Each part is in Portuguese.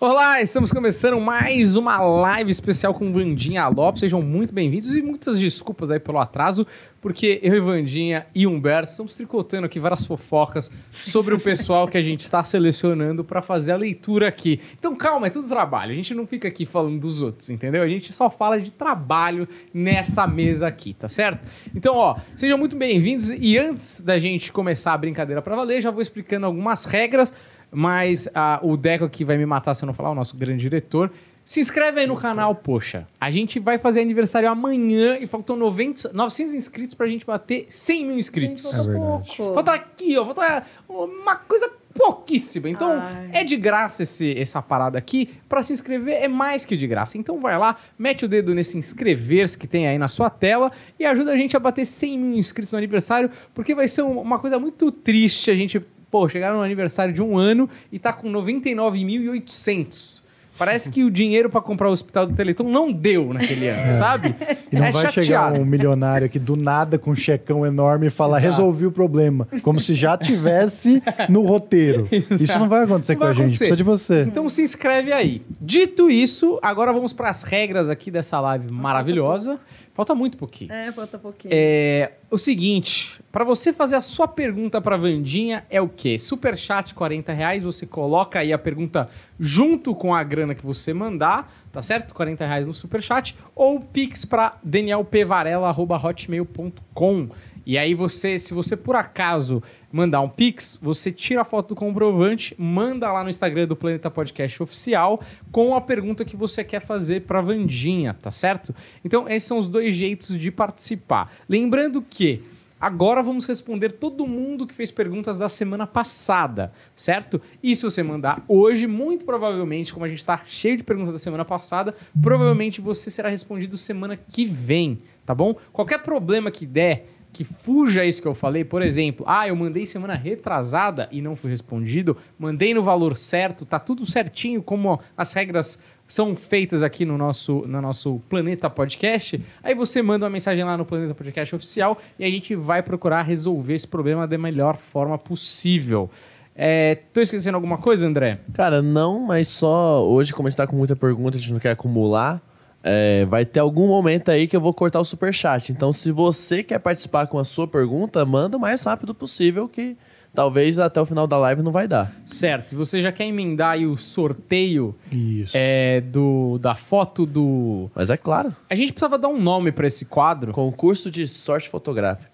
Olá, estamos começando mais uma live especial com Vandinha Lopes. Sejam muito bem-vindos e muitas desculpas aí pelo atraso, porque eu e Vandinha e Humberto estamos tricotando aqui várias fofocas sobre o pessoal que a gente está selecionando para fazer a leitura aqui. Então calma, é tudo trabalho. A gente não fica aqui falando dos outros, entendeu? A gente só fala de trabalho nessa mesa aqui, tá certo? Então, ó, sejam muito bem-vindos e antes da gente começar a brincadeira para valer, já vou explicando algumas regras mas ah, o Deco aqui vai me matar se eu não falar, o nosso grande diretor. Se inscreve aí no canal, poxa. A gente vai fazer aniversário amanhã e faltam 90, 900 inscritos pra gente bater 100 mil inscritos. Gente, falta É pouco. Falta aqui, ó, falta uma coisa pouquíssima. Então, Ai. é de graça esse, essa parada aqui. Pra se inscrever é mais que de graça. Então, vai lá, mete o dedo nesse inscrever-se que tem aí na sua tela e ajuda a gente a bater 100 mil inscritos no aniversário, porque vai ser um- uma coisa muito triste a gente, pô, chegar no aniversário de um ano e tá com 99.800. Parece que o dinheiro pra comprar o hospital do Teleton não deu naquele ano, sabe? E não é vai chegar chateado. um milionário aqui do nada com um checão enorme e falar, Exato. resolvi o problema. Como se já tivesse no roteiro. Isso não vai acontecer Não com vai a gente. acontecer. Precisa de você. Então se inscreve aí. Dito isso, agora vamos para as regras aqui dessa live maravilhosa. Falta muito pouquinho. É, falta pouquinho. É, o seguinte, para você fazer a sua pergunta para Vandinha é o quê? Superchat 40 reais, você coloca aí a pergunta junto com a grana que você mandar, tá certo? 40 reais no Superchat, ou pix para danielpvarela.hotmail.com. E aí você, se você por acaso mandar um pix, você tira a foto do comprovante, manda lá no Instagram do Planeta Podcast Oficial com a pergunta que você quer fazer para Vandinha, tá certo? Então esses são os dois jeitos de participar. Lembrando que Agora vamos responder todo mundo que fez perguntas da semana passada, certo? E se você mandar hoje, muito provavelmente, como a gente está cheio de perguntas da semana passada, provavelmente você será respondido semana que vem, tá bom? Qualquer problema que der, que fuja isso que eu falei, por exemplo, ah, eu mandei semana retrasada e não fui respondido, mandei no valor certo, tá tudo certinho como as regras são feitas aqui no nosso, no nosso Planeta Podcast. Aí você manda uma mensagem lá no Planeta Podcast Oficial e a gente vai procurar resolver esse problema da melhor forma possível. É, tô esquecendo alguma coisa, André? Cara, não, mas só hoje, como a gente tá com muita pergunta, a gente não quer acumular. É, vai ter algum momento aí que eu vou cortar o superchat. Então, se você quer participar com a sua pergunta, manda o mais rápido possível, que talvez até o final da live não vai dar. Certo. E você já quer emendar aí o sorteio Isso. é, do, da foto do. Mas é claro, A gente precisava dar um nome pra esse quadro. concurso de sorte fotográfica.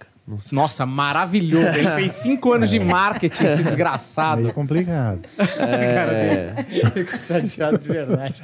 Nossa, maravilhoso. Ele fez cinco anos de marketing, esse desgraçado. Meio complicado. É, Fico chateado de verdade.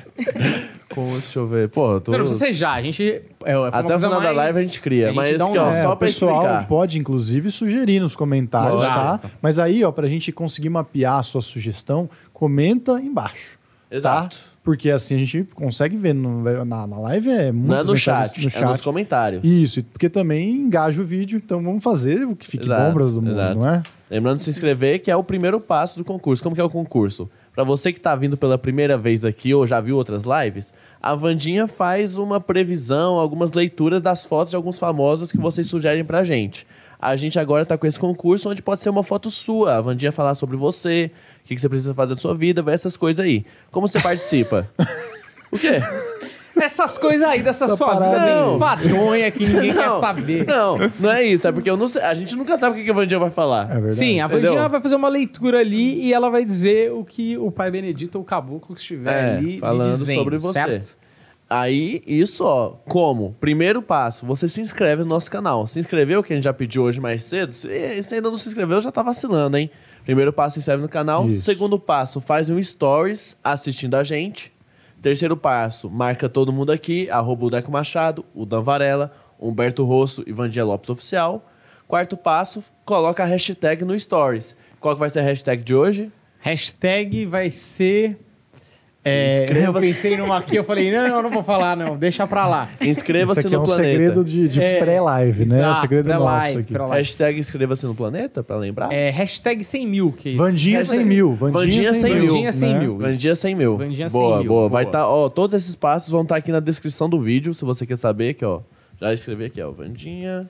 com, deixa eu ver. Pô, eu tô... Não, precisa ser já. A gente. é, uma Até o final da mais- live a gente cria, mas dá um que, ó. É, só o pra pessoal explicar. pode, inclusive, sugerir nos comentários, Exato. tá? Mas aí, ó, pra gente conseguir mapear a sua sugestão, comenta embaixo. Exato. Tá? Porque assim a gente consegue ver no- na, na live é Não é no mensagens chat, é nos comentários. Isso, e porque também engaja o vídeo, então vamos fazer o que fique Exato, bom pra todo mundo, exato. não é? Lembrando de se inscrever, que é o primeiro passo do concurso. Como que é o concurso? Para você que está vindo pela primeira vez aqui ou já viu outras lives, a Vandinha faz uma previsão, algumas leituras das fotos de alguns famosos que vocês sugerem pra gente. A gente agora tá com esse concurso onde pode ser uma foto sua, a Vandinha falar sobre você, o que, que você precisa fazer da sua vida, ver essas coisas aí. Como você participa? o quê? Essas coisas aí, dessas Essa sua vida parada bem aí. fadonha que ninguém quer Não, saber. Não, não é isso. É porque eu não sei- a gente nunca sabe o que que a Vandinha vai falar. É verdade. Sim, a Entendeu? Vandinha vai fazer uma leitura ali e ela vai dizer o que o pai Benedito ou o caboclo que estiver É, ali falando dizendo, sobre você. certo? Aí, isso, ó, como? Primeiro passo, você se inscreve no nosso canal. Se inscreveu, que a gente já pediu hoje mais cedo. Se, se ainda não se inscreveu, já tá vacilando, hein? Primeiro passo, se inscreve no canal. Isso. Segundo passo, faz um stories assistindo a gente. Terceiro passo, marca todo mundo aqui, arroba o Deco Machado, o Dan Varela, Humberto Rosso e Vandia Lopes Oficial. Quarto passo, coloca a hashtag no stories. Qual que vai ser a hashtag de hoje? Hashtag vai ser. É, eu Inscreva-se. pensei numa aqui, eu falei, não, não, não vou falar, não, deixa pra lá. Inscreva-se aqui é no um planeta. segredo de, de É, pré-live, né? É o exato, segredo nosso aqui. Hashtag inscreva-se no planeta, pra lembrar. É, hashtag 100 mil, que é isso. Vandinha Hashtag- 100 mil. Vandinha, Vandinha 100 100 mil. Vandinha 100 né? mil. Vandinha 100 mil. Vandinha 100 boa, mil, boa. Vai boa. estar, ó, todos esses passos vão estar aqui na descrição do vídeo, se você quer saber, que ó, já escrevi aqui, ó, Vandinha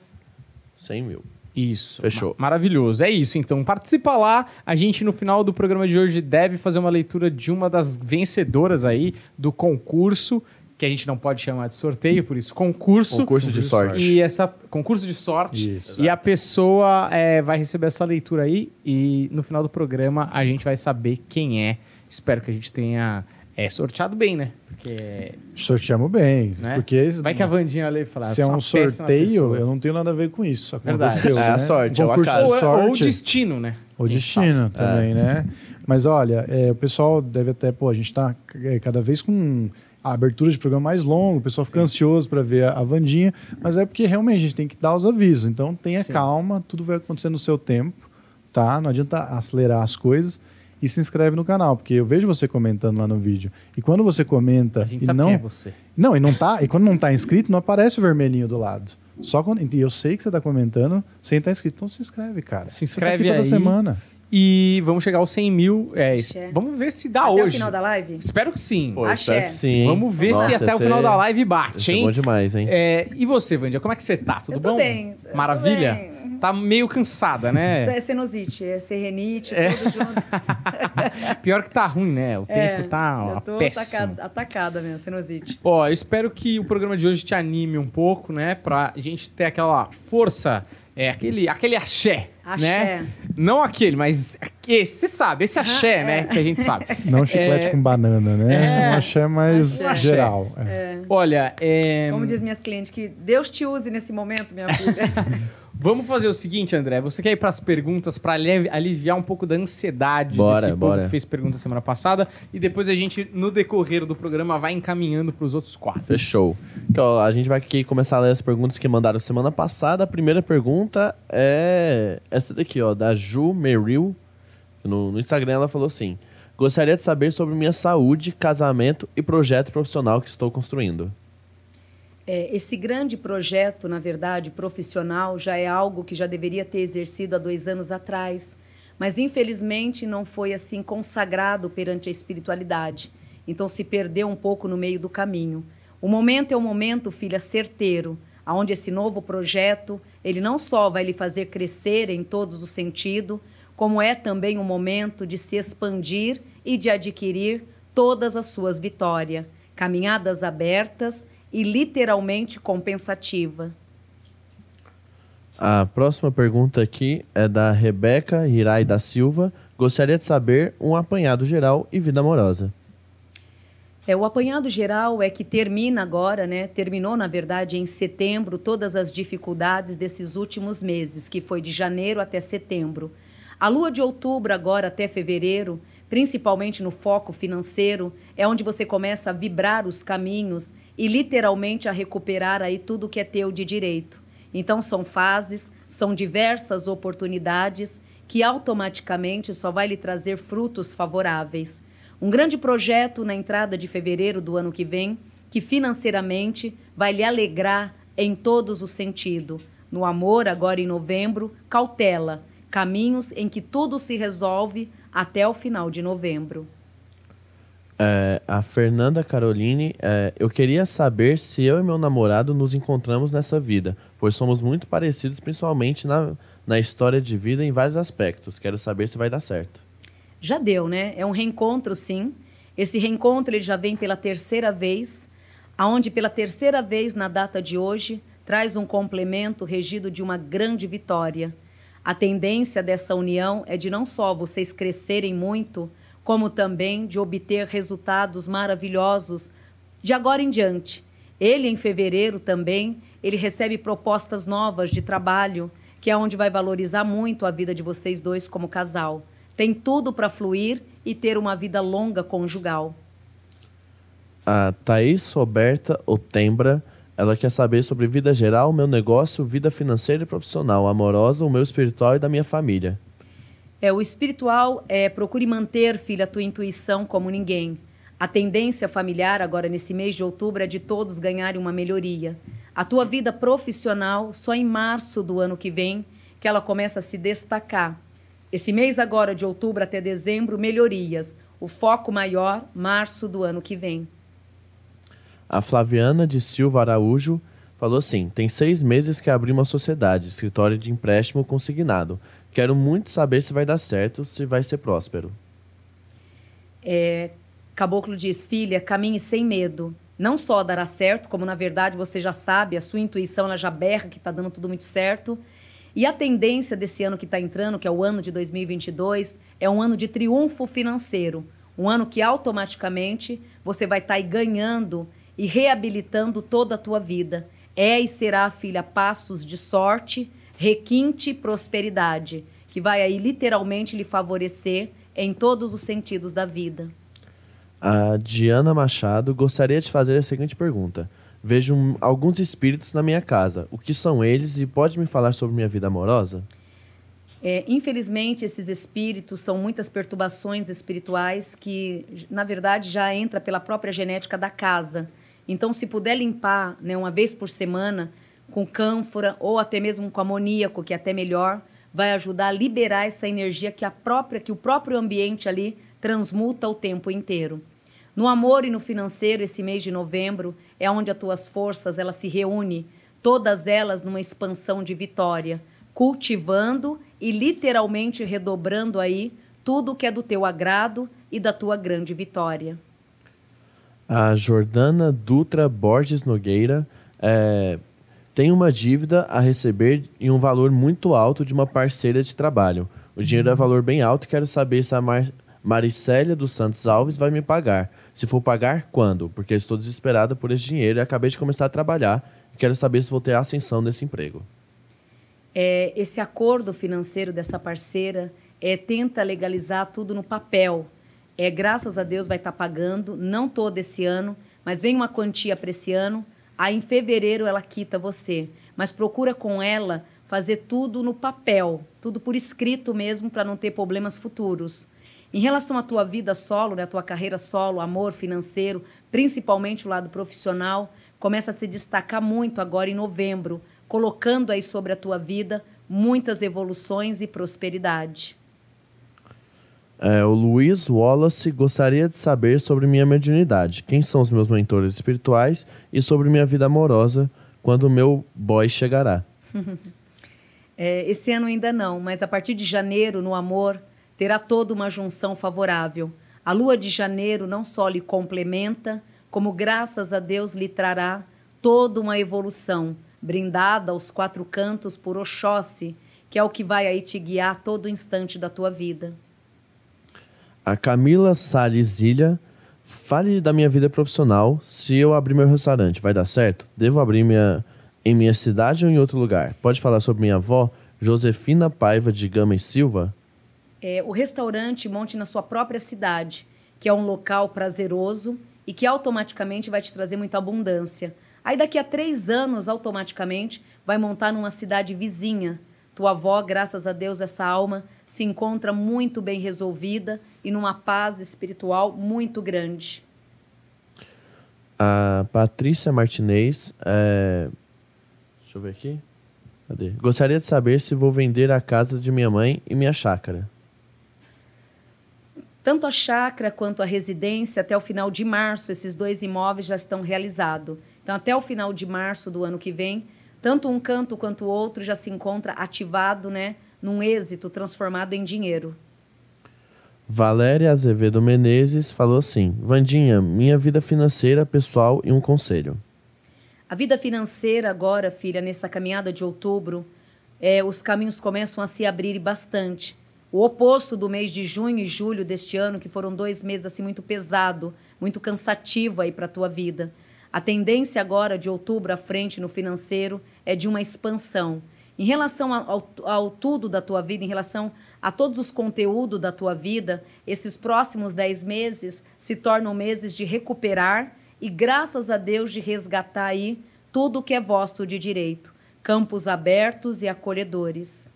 100 mil. Isso. Fechou. Ma- Maravilhoso. É isso. Então, participa lá. A gente, no final do programa de hoje, deve fazer uma leitura de uma das vencedoras aí do concurso, que a gente não pode chamar de sorteio, por isso, concurso. Concurso de sorte. E essa concurso de sorte. Isso. E a pessoa é, vai receber essa leitura aí e no final do programa a gente vai saber quem é. Espero que a gente tenha é, sorteado bem, né? Porque Sorteamos bem. Né? Porque vai que a Vandinha ali fala. se é "Sou um sorteio, pessoa." eu não tenho nada a ver com isso. Verdade. Aconteceu, É a né? sorte, é o acaso. de ou, sorte. ou destino, né? O destino também, né? Mas olha, é, o pessoal deve até, pô, a gente tá é, cada vez com a abertura de programa mais longo, o pessoal fica ansioso para ver a, a Vandinha, mas é porque realmente a gente tem que dar os avisos. Então tenha Sim. calma, tudo vai acontecer no seu tempo, tá? Não adianta acelerar as coisas. E se inscreve no canal, porque eu vejo você comentando lá no vídeo. E quando você comenta A gente e sabe não é você. não, e não tá, e quando não tá inscrito, não aparece o vermelhinho do lado. Só quando, e eu sei que você tá comentando sem estar inscrito. Então se inscreve, cara. Se Você inscreve tá aqui toda aí. semana. E vamos chegar aos 100 mil. É, vamos ver se dá Até hoje. o final da live? Espero que sim. Pô, espero que sim. Vamos ver Nossa, se até o final é- da live bate, é hein? bom demais, hein? É, e você, Vandia, como é que você tá? Tudo Eu tô bom? bem, Maravilha? bem. Tá meio cansada, né? É senusite, é serrenite, É. tudo junto. Pior que tá ruim, né? O tempo É, tá ó, eu tô péssimo. atacada, atacada mesmo, senusite. Ó, eu espero que o programa de hoje te anime um pouco, né? Pra gente ter aquela força, é, aquele, aquele axé, Axé. né? Não aquele, mas esse, você sabe, esse axé, é. né? Que a gente sabe. Não chiclete É. com banana, né? É. Um axé mais axé. geral. é. Olha, é, Como diz minhas clientes, que Deus te use nesse momento, minha filha. vamos fazer o seguinte, André. Você quer ir pras perguntas pra ali- aliviar um pouco da ansiedade Bora, desse bora. que fez pergunta semana passada e depois a gente, no decorrer do programa, vai encaminhando pros outros quatro. Fechou. Então, a gente vai aqui começar a ler as perguntas que mandaram semana passada. A primeira pergunta é essa daqui, ó, da Ju Merrill. No, no Instagram ela falou assim: Gostaria de saber sobre minha saúde, casamento e projeto profissional que estou construindo. É, esse grande projeto, na verdade, profissional, já é algo que já deveria ter exercido há dois anos atrás, mas infelizmente não foi assim consagrado perante a espiritualidade. Então se perdeu um pouco no meio do caminho. O momento é um momento, filha, certeiro, aonde esse novo projeto ele não só vai lhe fazer crescer em todos os sentidos, como é também um momento de se expandir e de adquirir todas as suas vitórias, caminhadas abertas e literalmente compensativa. A próxima pergunta aqui é da Rebeca Hirai da Silva. Gostaria de saber um apanhado geral e vida amorosa. É, o apanhado geral é que termina agora, né? Terminou, na verdade, em setembro, todas as dificuldades desses últimos meses, que foi de janeiro até setembro. A lua de outubro, agora até fevereiro, principalmente no foco financeiro, é onde você começa a vibrar os caminhos e literalmente a recuperar aí tudo que é teu de direito. Então são fases, são diversas oportunidades que automaticamente só vai lhe trazer frutos favoráveis. Um grande projeto na entrada de fevereiro do ano que vem, que financeiramente vai lhe alegrar em todos os sentidos. No amor, agora em novembro, cautela, caminhos em que tudo se resolve até o final de novembro. É, a Fernanda Caroline, é, eu queria saber se eu e meu namorado nos encontramos nessa vida, pois somos muito parecidos, principalmente na, na história de vida em vários aspectos. Quero saber se vai dar certo. Já deu, né? É um reencontro, sim. Esse reencontro ele já vem pela terceira vez, aonde pela terceira vez na data de hoje traz um complemento regido de uma grande vitória. A tendência dessa união é de não só vocês crescerem muito, como também de obter resultados maravilhosos de agora em diante. Ele em fevereiro também, ele recebe propostas novas de trabalho, que é onde vai valorizar muito a vida de vocês dois como casal. Tem tudo para fluir e ter uma vida longa conjugal. A Thaís Roberta Otembra, ela quer saber sobre vida geral, meu negócio, vida financeira e profissional, amorosa, o meu espiritual e da minha família. É, o espiritual é procure manter, filha, a tua intuição como ninguém. A tendência familiar agora nesse mês de outubro é de todos ganharem uma melhoria. A tua vida profissional só em março do ano que vem que ela começa a se destacar. Esse mês agora de outubro até dezembro melhorias. O foco maior março do ano que vem. A Flaviana de Silva Araújo falou assim: tem seis meses que abri uma sociedade, escritório de empréstimo consignado. Quero muito saber se vai dar certo, se vai ser próspero. É, Caboclo diz: Filha, caminhe sem medo. Não só dará certo, como na verdade você já sabe, a sua intuição ela já berra que está dando tudo muito certo. E a tendência desse ano que está entrando, que é o ano de 2022, é um ano de triunfo financeiro. Um ano que automaticamente você vai estar tá ganhando e reabilitando toda a tua vida. É e será, filha, passos de sorte, requinte prosperidade, que vai aí literalmente lhe favorecer em todos os sentidos da vida. A Diana Machado gostaria de fazer a seguinte pergunta. Vejo um, alguns espíritos na minha casa. O que são eles e pode me falar sobre minha vida amorosa? É, infelizmente, esses espíritos são muitas perturbações espirituais que, na verdade, já entra pela própria genética da casa. Então, se puder limpar né, uma vez por semana com cânfora ou até mesmo com amoníaco, que é até melhor, vai ajudar a liberar essa energia que a própria, que o próprio ambiente ali transmuta o tempo inteiro. No amor e no financeiro, esse mês de novembro é onde as tuas forças elas se reúnem, todas elas numa expansão de vitória, cultivando e literalmente redobrando aí tudo que é do teu agrado e da tua grande vitória. A Jordana Dutra Borges Nogueira é, tem uma dívida a receber em um valor muito alto de uma parceira de trabalho. O dinheiro é valor bem alto e quero saber se a Mar Maricélia dos Santos Alves vai me pagar. Se for pagar, quando? Porque estou desesperada por esse dinheiro e acabei de começar a trabalhar quero saber se vou ter ascensão nesse emprego. É, esse acordo financeiro dessa parceira é, tenta legalizar tudo no papel. É, graças a Deus vai estar tá pagando, não todo esse ano, mas vem uma quantia para esse ano. Aí em fevereiro ela quita você. Mas procura com ela fazer tudo no papel, tudo por escrito mesmo, para não ter problemas futuros. Em relação à tua vida solo, né, tua carreira solo, amor financeiro, principalmente o lado profissional, começa a se destacar muito agora em novembro, colocando aí sobre a tua vida muitas evoluções e prosperidade. É, o Luiz Wallace gostaria de saber sobre minha mediunidade, quem são os meus mentores espirituais e sobre minha vida amorosa quando o meu boy chegará. é, esse ano ainda não, mas a partir de janeiro, no amor, terá toda uma junção favorável. A lua de janeiro não só lhe complementa, como graças a Deus lhe trará toda uma evolução, brindada aos quatro cantos por Oxóssi, que é o que vai aí te guiar todo instante da tua vida. A Camila Salles Ilha, fale da minha vida profissional. Se eu abrir meu restaurante, vai dar certo? Devo abrir minha, em minha cidade ou em outro lugar? Pode falar sobre minha avó, Josefina Paiva de Gama e Silva? é, o restaurante monte na sua própria cidade, que é um local prazeroso e que automaticamente vai te trazer muita abundância. Aí daqui a três anos, automaticamente, vai montar numa cidade vizinha. Tua avó, graças a Deus, essa alma se encontra muito bem resolvida e numa paz espiritual muito grande. A Patrícia Martinez, é... deixa eu ver aqui. Cadê? Gostaria de saber se vou vender a casa de minha mãe e minha chácara. Tanto a chácara quanto a residência, até o final de março, esses dois imóveis já estão realizados. Então, até o final de março do ano que vem, tanto um canto quanto o outro já se encontra ativado, né, num êxito transformado em dinheiro. Valéria Azevedo Menezes falou assim: Vandinha, minha vida financeira, pessoal e um conselho. A vida financeira agora, filha, nessa caminhada de outubro, é, os caminhos começam a se abrir bastante. O oposto do mês de junho e julho deste ano, que foram dois meses assim muito pesado, muito cansativo aí para a tua vida. A tendência agora de outubro à frente no financeiro é de uma expansão. Em relação ao, ao, tudo da tua vida, em relação a todos os conteúdos da tua vida, esses próximos dez meses se tornam meses de recuperar e, graças a Deus, de resgatar aí tudo que é vosso de direito. Campos abertos e acolhedores.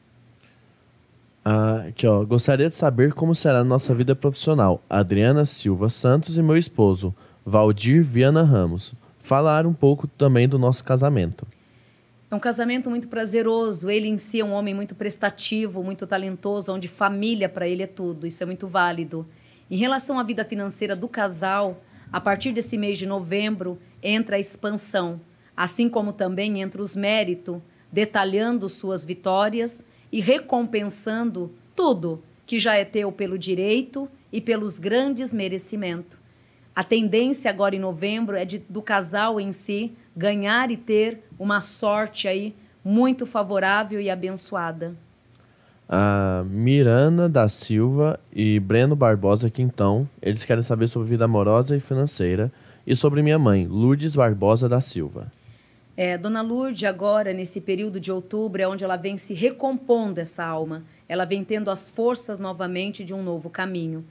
Ah, aqui, ó. Gostaria de saber como será a nossa vida profissional. Adriana Silva Santos e meu esposo, Valdir Viana Ramos. Falar um pouco também do nosso casamento. É um casamento muito prazeroso. Ele em si é um homem muito prestativo, muito talentoso, onde família para ele é tudo. Isso é muito válido. Em relação à vida financeira do casal, a partir desse mês de novembro entra a expansão. assim como também entra os méritos, detalhando suas vitórias e recompensando tudo que já é teu pelo direito e pelos grandes merecimentos. A tendência agora em novembro é de, do casal em si ganhar e ter uma sorte aí muito favorável e abençoada. A Mirana da Silva e Breno Barbosa Quintão, eles querem saber sobre vida amorosa e financeira e sobre minha mãe, Lourdes Barbosa da Silva. É, Dona Lourdes, agora, nesse período de outubro, é onde ela vem se recompondo essa alma. Ela vem tendo as forças novamente de um novo caminho.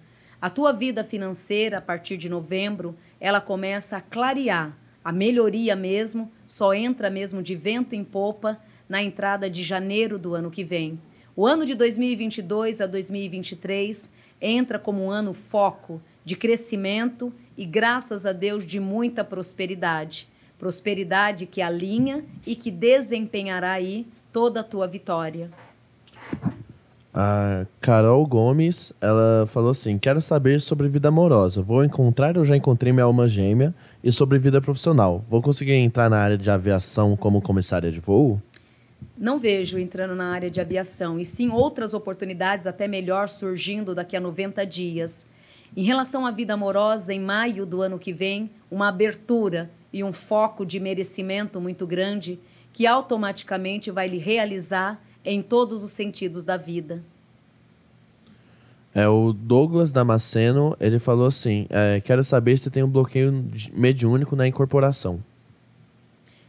A tua vida financeira, a partir de novembro, ela começa a clarear. A melhoria mesmo só entra mesmo de vento em popa na entrada de janeiro do ano que vem. O ano de 2022 a 2023 entra como um ano foco de crescimento e, graças a Deus, de muita prosperidade. Prosperidade que alinha e que desempenhará aí toda a tua vitória. A Carol Gomes, ela falou assim: Quero saber sobre vida amorosa. Vou encontrar ou já encontrei minha alma gêmea? E sobre vida profissional. Vou conseguir entrar na área de aviação como comissária de voo? Não vejo entrando na área de aviação, e sim outras oportunidades até melhor surgindo daqui a 90 dias. Em relação à vida amorosa, em maio do ano que vem, uma abertura e um foco de merecimento muito grande que automaticamente vai lhe realizar em todos os sentidos da vida. É o Douglas Damasceno, ele falou assim: é, quero saber se tem um bloqueio mediúnico na incorporação.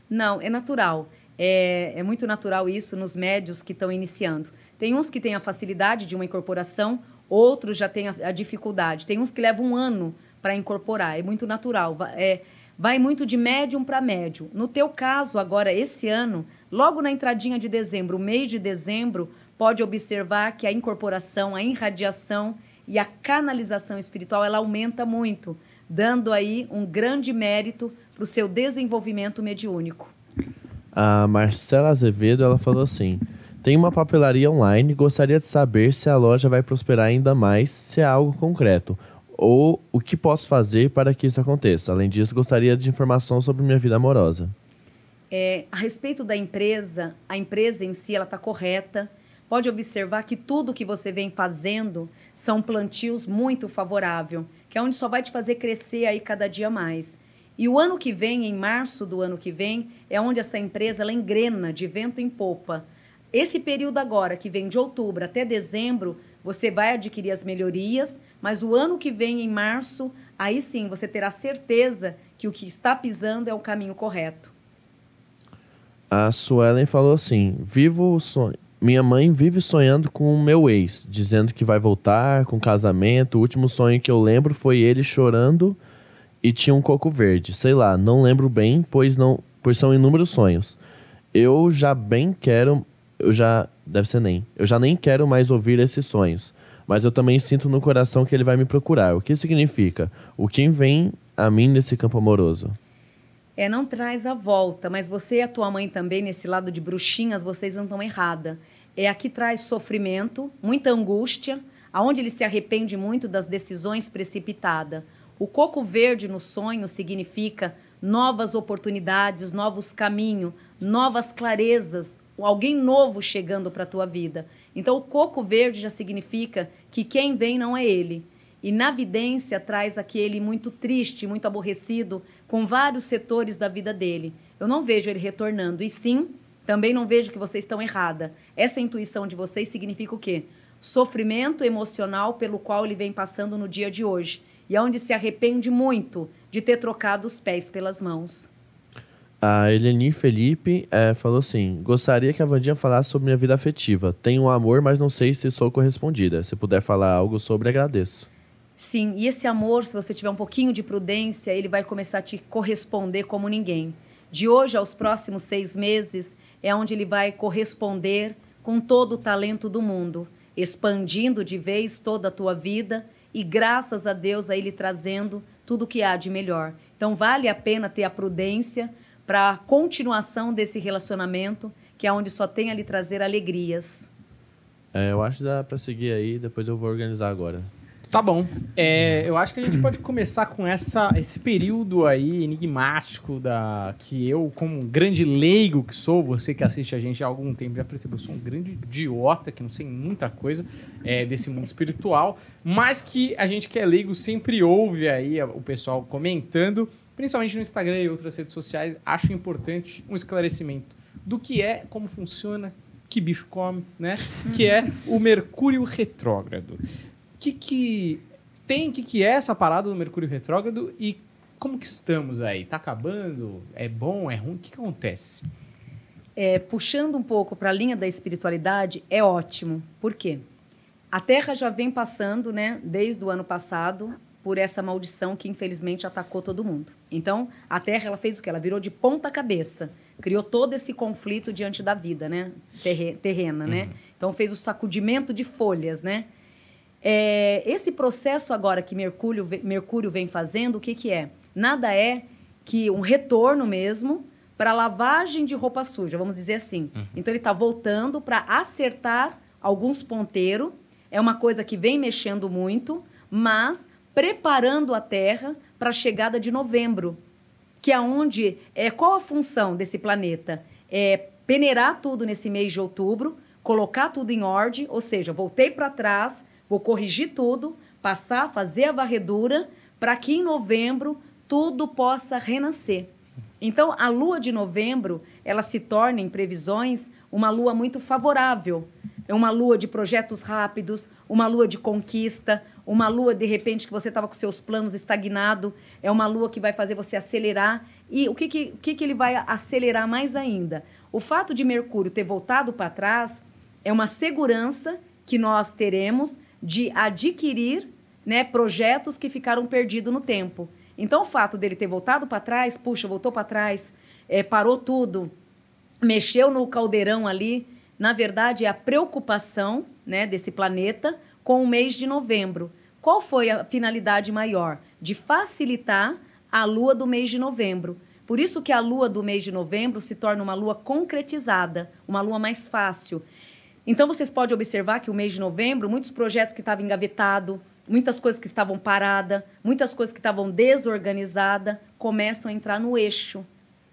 Não, é natural. É, é muito natural isso nos médios que estão iniciando. Tem uns que têm a facilidade de uma incorporação, outros já têm a, a dificuldade. Tem uns que levam um ano para incorporar. É muito natural. É, vai muito de médium para médium. No teu caso, agora, esse ano, Logo na entradinha de dezembro, mês de dezembro, pode observar que a incorporação, a irradiação e a canalização espiritual ela aumenta muito, dando aí um grande mérito para o seu desenvolvimento mediúnico. A Marcela Azevedo ela falou assim: tem uma papelaria online, gostaria de saber se a loja vai prosperar ainda mais, se é algo concreto, ou o que posso fazer para que isso aconteça. Além disso, gostaria de informação sobre minha vida amorosa. É, a respeito da empresa, a empresa em si ela está correta. Pode observar que tudo que você vem fazendo são plantios muito favorável, que é onde só vai te fazer crescer aí cada dia mais. E o ano que vem, em março do ano que vem, é onde essa empresa ela engrena de vento em popa. Esse período agora, que vem de outubro até dezembro, você vai adquirir as melhorias, mas o ano que vem, em março, aí sim você terá certeza que o que está pisando é o caminho correto. A Suelen falou assim: Vivo sonho. Minha mãe vive sonhando com o meu ex, dizendo que vai voltar com casamento. O último sonho que eu lembro foi ele chorando e tinha um coco verde. Sei lá, não lembro bem, pois não, pois são inúmeros sonhos. Eu já bem quero, eu já deve ser nem. Eu já nem quero mais ouvir esses sonhos, mas eu também sinto no coração que ele vai me procurar. O que significa? O que vem a mim nesse campo amoroso? É, não traz a volta, mas você e a tua mãe também, nesse lado de bruxinhas, vocês não estão errada. É aqui traz sofrimento, muita angústia, aonde ele se arrepende muito das decisões precipitadas. O coco verde no sonho significa novas oportunidades, novos caminhos, novas clarezas, alguém novo chegando para a tua vida. Então, o coco verde já significa que quem vem não é ele. E na vidência traz aquele muito triste, muito aborrecido, com vários setores da vida dele. Eu não vejo ele retornando. E sim, também não vejo que vocês estão errada. Essa intuição de vocês significa o quê? Sofrimento emocional pelo qual ele vem passando no dia de hoje. E é onde se arrepende muito de ter trocado os pés pelas mãos. A Eleni Felipe é, falou assim: Gostaria que a Vandinha falasse sobre minha vida afetiva. Tenho um amor, mas não sei se sou correspondida. Se puder falar algo sobre, agradeço. Sim, e esse amor, se você tiver um pouquinho de prudência, ele vai começar a te corresponder como ninguém. De hoje aos próximos seis meses é onde ele vai corresponder com todo o talento do mundo, expandindo de vez toda a tua vida e graças a Deus a ele trazendo tudo o que há de melhor. Então vale a pena ter a prudência para a continuação desse relacionamento, que é onde só tem a lhe trazer alegrias. É, eu acho que dá para seguir aí, depois eu vou organizar agora. Tá bom. É, eu acho que a gente pode começar com essa, esse período aí enigmático da que eu, como um grande leigo que sou, você que assiste a gente há algum tempo já percebeu, eu sou um grande idiota que não sei muita coisa é, desse mundo espiritual, mas que a gente que é leigo sempre ouve aí o pessoal comentando, principalmente no Instagram e outras redes sociais. Acho importante um esclarecimento do que é, como funciona, que bicho come, né? Que é o Mercúrio retrógrado que, que tem, o que, que é essa parada do Mercúrio retrógrado e como que estamos aí? Tá acabando? É bom? É ruim? O que, que acontece? É, puxando um pouco para a linha da espiritualidade, é ótimo. Por quê? A Terra já vem passando, né, desde o ano passado, por essa maldição que infelizmente atacou todo mundo. Então, a Terra ela fez o que? Ela virou de ponta cabeça, criou todo esse conflito diante da vida, né, terrena, né? uhum. né? Então fez o sacudimento de folhas, né? É, esse processo agora que Mercúrio, Mercúrio vem fazendo, o que, que é? Nada é que um retorno mesmo para lavagem de roupa suja, vamos dizer assim. Uhum. Então ele está voltando para acertar alguns ponteiros. É uma coisa que vem mexendo muito, mas preparando a Terra para a chegada de novembro, que é onde é qual a função desse planeta? É peneirar tudo nesse mês de outubro, colocar tudo em ordem, ou seja, voltei para trás Vou corrigir tudo, passar, fazer a varredura, para que em novembro tudo possa renascer. Então, a lua de novembro, ela se torna, em previsões, uma lua muito favorável. É uma lua de projetos rápidos, uma lua de conquista, uma lua, de repente, que você estava com seus planos estagnado. É uma lua que vai fazer você acelerar. E o que, que, o que, que ele vai acelerar mais ainda? O fato de Mercúrio ter voltado para trás é uma segurança que nós teremos de adquirir né, projetos que ficaram perdidos no tempo. Então, o fato dele ter voltado para trás, puxa, voltou para trás, é, parou tudo, mexeu no caldeirão ali, na verdade, é a preocupação né, desse planeta com o mês de novembro. Qual foi a finalidade maior? De facilitar a lua do mês de novembro. Por isso que a lua do mês de novembro se torna uma lua concretizada, uma lua mais fácil. Então vocês podem observar que o mês de novembro, muitos projetos que estavam engavetados, muitas coisas que estavam paradas, muitas coisas que estavam desorganizadas, começam a entrar no eixo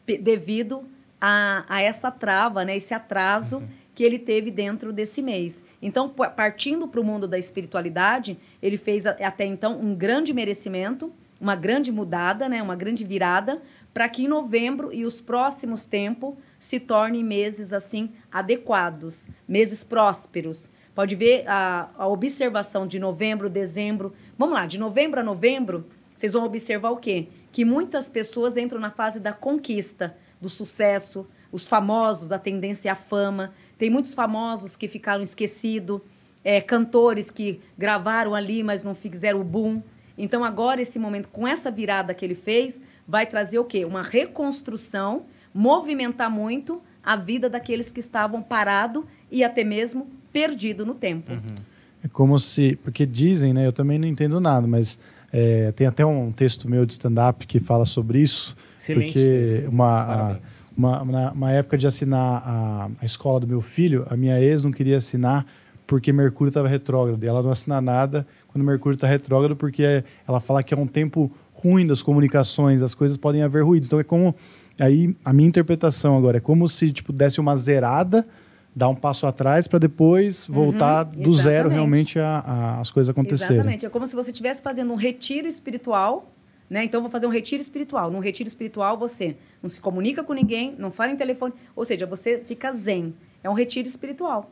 devido a, a essa trava, né, esse atraso uhum. que ele teve dentro desse mês. Então, partindo para o mundo da espiritualidade, ele fez até então um grande merecimento, uma grande mudada, né, uma grande virada, para que em novembro e os próximos tempos se tornem meses assim adequados, meses prósperos. Pode ver a, a observação de novembro, dezembro. Vamos lá, de novembro a novembro, vocês vão observar o quê? Que muitas pessoas entram na fase da conquista, do sucesso, os famosos, a tendência à fama. Tem muitos famosos que ficaram esquecidos, é, cantores que gravaram ali, mas não fizeram o boom. Então, agora, esse momento, com essa virada que ele fez, vai trazer o quê? Uma reconstrução movimentar muito a vida daqueles que estavam parados e até mesmo perdido no tempo. Uhum. É como se, porque dizem, né? Eu também não entendo nada, mas é, tem até um texto meu de stand-up que fala sobre isso. Excelente. Porque uma, a, uma, na, uma época de assinar a, a escola do meu filho, a minha ex não queria assinar porque Mercúrio estava retrógrado. E ela não assina nada quando Mercúrio está retrógrado, porque ela fala que é um tempo ruim das comunicações, as coisas podem haver ruídos. Então é como Aí a minha interpretação agora é como se tipo desse uma zerada, dar um passo atrás para depois uhum, voltar do exatamente. zero realmente a, a, as coisas acontecerem. Exatamente. É como se você estivesse fazendo um retiro espiritual, né? Então vou fazer um retiro espiritual. Num retiro espiritual você não se comunica com ninguém, não fala em telefone, ou seja, você fica zen. É um retiro espiritual.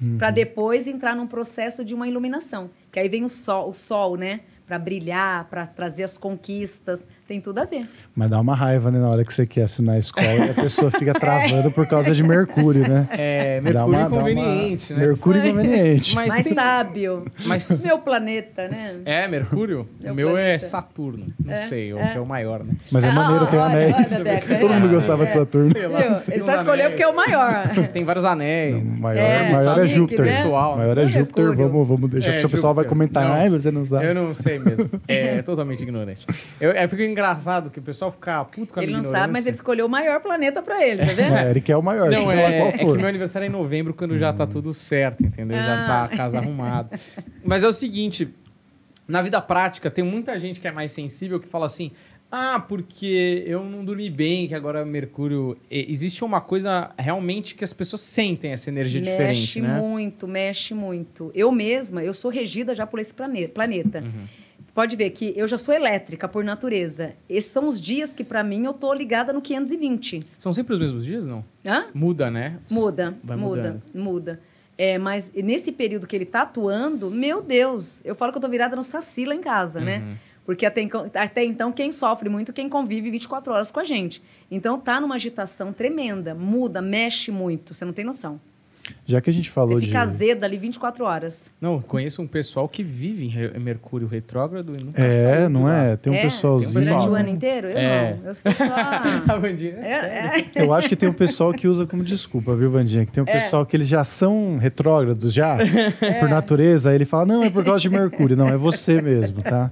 Uhum. Para depois entrar num processo de uma iluminação, que aí vem o sol, o sol, né? Para brilhar, para trazer as conquistas, tem tudo a ver. Mas dá uma raiva, né? Na hora que você quer assinar a escola e a pessoa fica travando por causa de Mercúrio, né? É, Mercúrio uma, inconveniente, uma... né? Mercúrio inconveniente. Mas Mais tem... sábio. Mas... Meu planeta, né? É, Mercúrio? Meu o meu é planeta. é Saturno. Não é? sei, o é. que é o maior, né? Mas é ah, maneiro, tem anéis. Todo mundo gostava de é. Saturno. Sei lá, Ele só escolheu porque é o maior. Tem vários anéis. Não, maior é, maior é Júpiter. Né? Pessoal, maior é Júpiter. Vamos, vamos deixar, porque o pessoal vai comentar. Ah, você não sabe. Eu não sei mesmo. É totalmente ignorante. Eu, eu fico engraçado que o pessoal ficar puto com a Ele não sabe, mas ele escolheu o maior planeta para ele, tá vendo? É, ele quer o maior. Não, é, é, que meu aniversário é em novembro, quando hum. já tá tudo certo, entendeu? Ah. Já tá a casa arrumada. Mas é o seguinte, Na vida prática, tem muita gente que é mais sensível que fala assim: ah, porque eu não dormi bem, que agora Mercúrio. Existe uma coisa realmente que as pessoas sentem essa energia mexe diferente, né? Mexe muito, mexe muito. Eu mesma, eu sou regida já por esse planeta. Uhum. Pode ver que eu já sou elétrica por natureza. Esses são os dias que, para mim, eu tô ligada no 520. São sempre os mesmos dias, não? Hã? Muda, né? Muda, Vai muda, mudando. muda. É, mas nesse período que ele tá atuando, meu Deus, eu falo que eu tô virada no saci lá em casa, né? uhum. né? Porque até, até então, quem sofre muito, quem convive 24 horas com a gente. Então, tá numa agitação tremenda, muda, mexe muito, você não tem noção. Já que a gente falou Você fica de... azeda ali 24 horas. Não, conheço um pessoal que vive em Mercúrio retrógrado e nunca É, não é? Tem um é, pessoalzinho. Tem um Durante o ano inteiro? Eu é. não. Eu sou só... a Vandinha é, é, é, Eu acho que tem um pessoal que usa como desculpa, viu, Vandinha? Que tem um é. pessoal que eles já são retrógrados, já, por natureza. Aí ele fala, não, é por causa de Mercúrio. Não, é você mesmo, tá?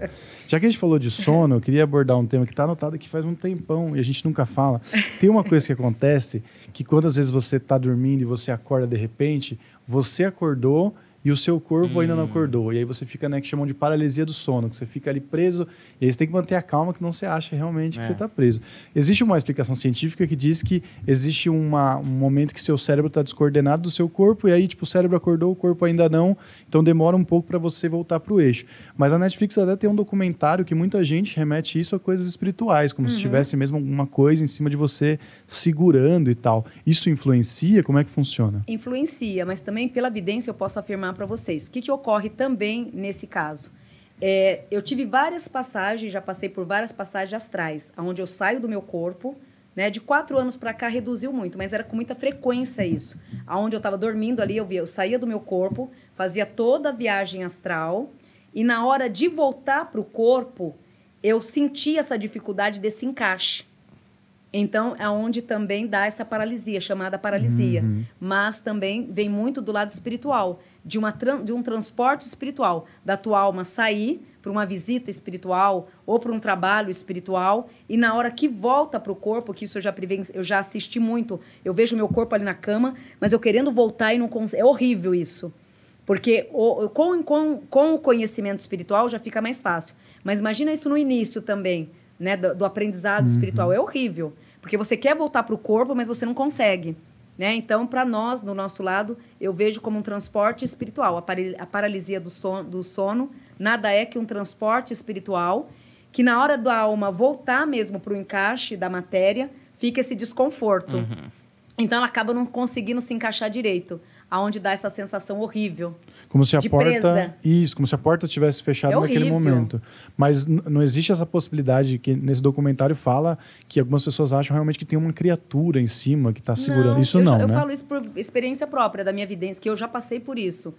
Já que a gente falou de sono, eu queria abordar um tema que está anotado aqui faz um tempão e a gente nunca fala. Tem uma coisa que acontece que quando às vezes você está dormindo e você acorda de repente, você acordou e o seu corpo hum. ainda não hum. acordou. E aí você fica, né, que chamam de paralisia do sono, que você fica ali preso, e aí você tem que manter a calma, que não você acha realmente é. que você está preso. Existe uma explicação científica que diz que existe uma, um momento que seu cérebro está descoordenado do seu corpo, e aí, tipo, o cérebro acordou, o corpo ainda não, então demora um pouco para você voltar para o eixo. Mas a Netflix até tem um documentário que muita gente remete isso a coisas espirituais, como uhum. se tivesse mesmo alguma coisa em cima de você segurando e tal. Isso influencia? Como é que funciona? Influencia, mas também pela evidência eu posso afirmar para vocês. O que, que ocorre também nesse caso? É, eu tive várias passagens, já passei por várias passagens astrais, onde eu saio do meu corpo, né? De quatro anos para cá reduziu muito, mas era com muita frequência isso. Aonde eu estava dormindo ali, eu via, eu saía do meu corpo, fazia toda a viagem astral e na hora de voltar para o corpo, eu sentia essa dificuldade desse encaixe. Então, é onde também dá essa paralisia, chamada paralisia. Uhum. Mas também vem muito do lado espiritual de, uma, de um transporte espiritual, da tua alma sair para uma visita espiritual ou para um trabalho espiritual e na hora que volta para o corpo, que isso eu já, eu já assisti muito, eu vejo meu corpo ali na cama, mas eu querendo voltar e não consigo. É horrível isso. Porque o, com, com, com o conhecimento espiritual já fica mais fácil. Mas imagina isso no início também, né, do, do aprendizado uhum. espiritual. É horrível. Porque você quer voltar para o corpo, mas você não consegue. Né? Então, para nós, do nosso lado, eu vejo como um transporte espiritual. A, paralisia do sono, do sono nada é que um transporte espiritual que, na hora da alma voltar mesmo para o encaixe da matéria, fica esse desconforto. Uhum. Então, ela acaba não conseguindo se encaixar direito aonde dá essa sensação horrível. Como se a porta. Presa. Isso, como se a porta estivesse fechada é naquele momento. Mas não existe essa possibilidade que nesse documentário fala que algumas pessoas acham realmente que tem uma criatura em cima que está segurando. Não, isso eu não. Já, né? Eu falo isso por experiência própria da minha evidência, que eu já passei por isso.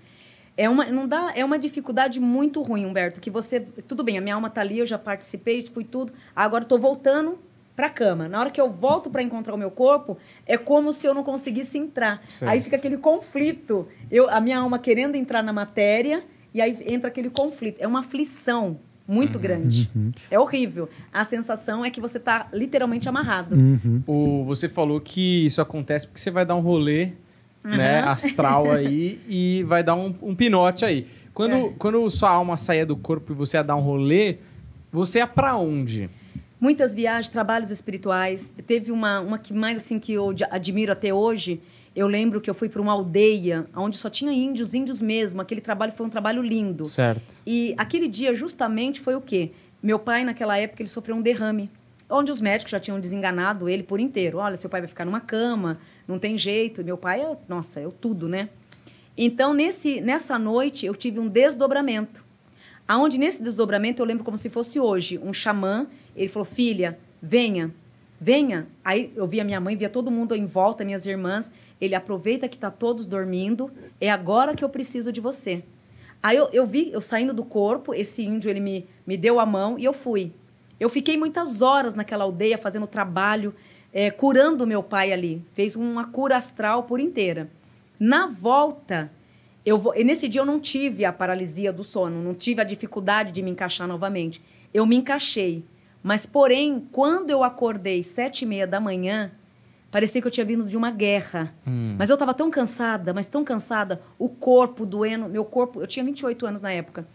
É uma, não dá, é uma dificuldade muito ruim, Humberto, que você. Tudo bem, a minha alma está ali, eu já participei, fui tudo. Agora estou voltando para a cama. Na hora que eu volto para encontrar o meu corpo, é como se eu não conseguisse entrar. Sim. Aí fica aquele conflito. Eu, a minha alma querendo entrar na matéria e aí entra aquele conflito. É uma aflição muito uhum. grande. Uhum. É horrível. A sensação é que você está literalmente amarrado. Uhum. O, você falou que isso acontece porque você vai dar um rolê né, astral aí e vai dar um, um pinote aí. Quando, é. quando sua alma saia do corpo e você ia dar um rolê, você ia para onde? Muitas viagens, trabalhos espirituais. Teve uma, uma que mais assim que eu admiro até hoje. Eu lembro que eu fui para uma aldeia onde só tinha índios, índios mesmo. Aquele trabalho foi um trabalho lindo. Certo. E aquele dia justamente foi o quê? Meu pai naquela época ele sofreu um derrame, onde os médicos já tinham desenganado ele por inteiro. Olha, seu pai vai ficar numa cama, não tem jeito. E meu pai, é, nossa, eu tudo, né? Então nesse nessa noite eu tive um desdobramento. Aonde nesse desdobramento eu lembro como se fosse hoje, um xamã ele falou: Filha, venha, venha. Aí eu via minha mãe, via todo mundo em volta, minhas irmãs. Ele aproveita que está todos dormindo, é agora que eu preciso de você. Aí eu, eu vi, eu saindo do corpo, esse índio ele me, me deu a mão e eu fui. Eu fiquei muitas horas naquela aldeia fazendo trabalho, é, curando meu pai ali. Fez uma cura astral por inteira. Na volta, eu vou, nesse dia eu não tive a paralisia do sono, não tive a dificuldade de me encaixar novamente. Eu me encaixei. Mas, porém, quando eu acordei sete e meia da manhã, parecia que eu tinha vindo de uma guerra. Hum. Mas eu estava tão cansada, mas tão cansada, o corpo doendo, meu corpo... Eu tinha 28 anos na época.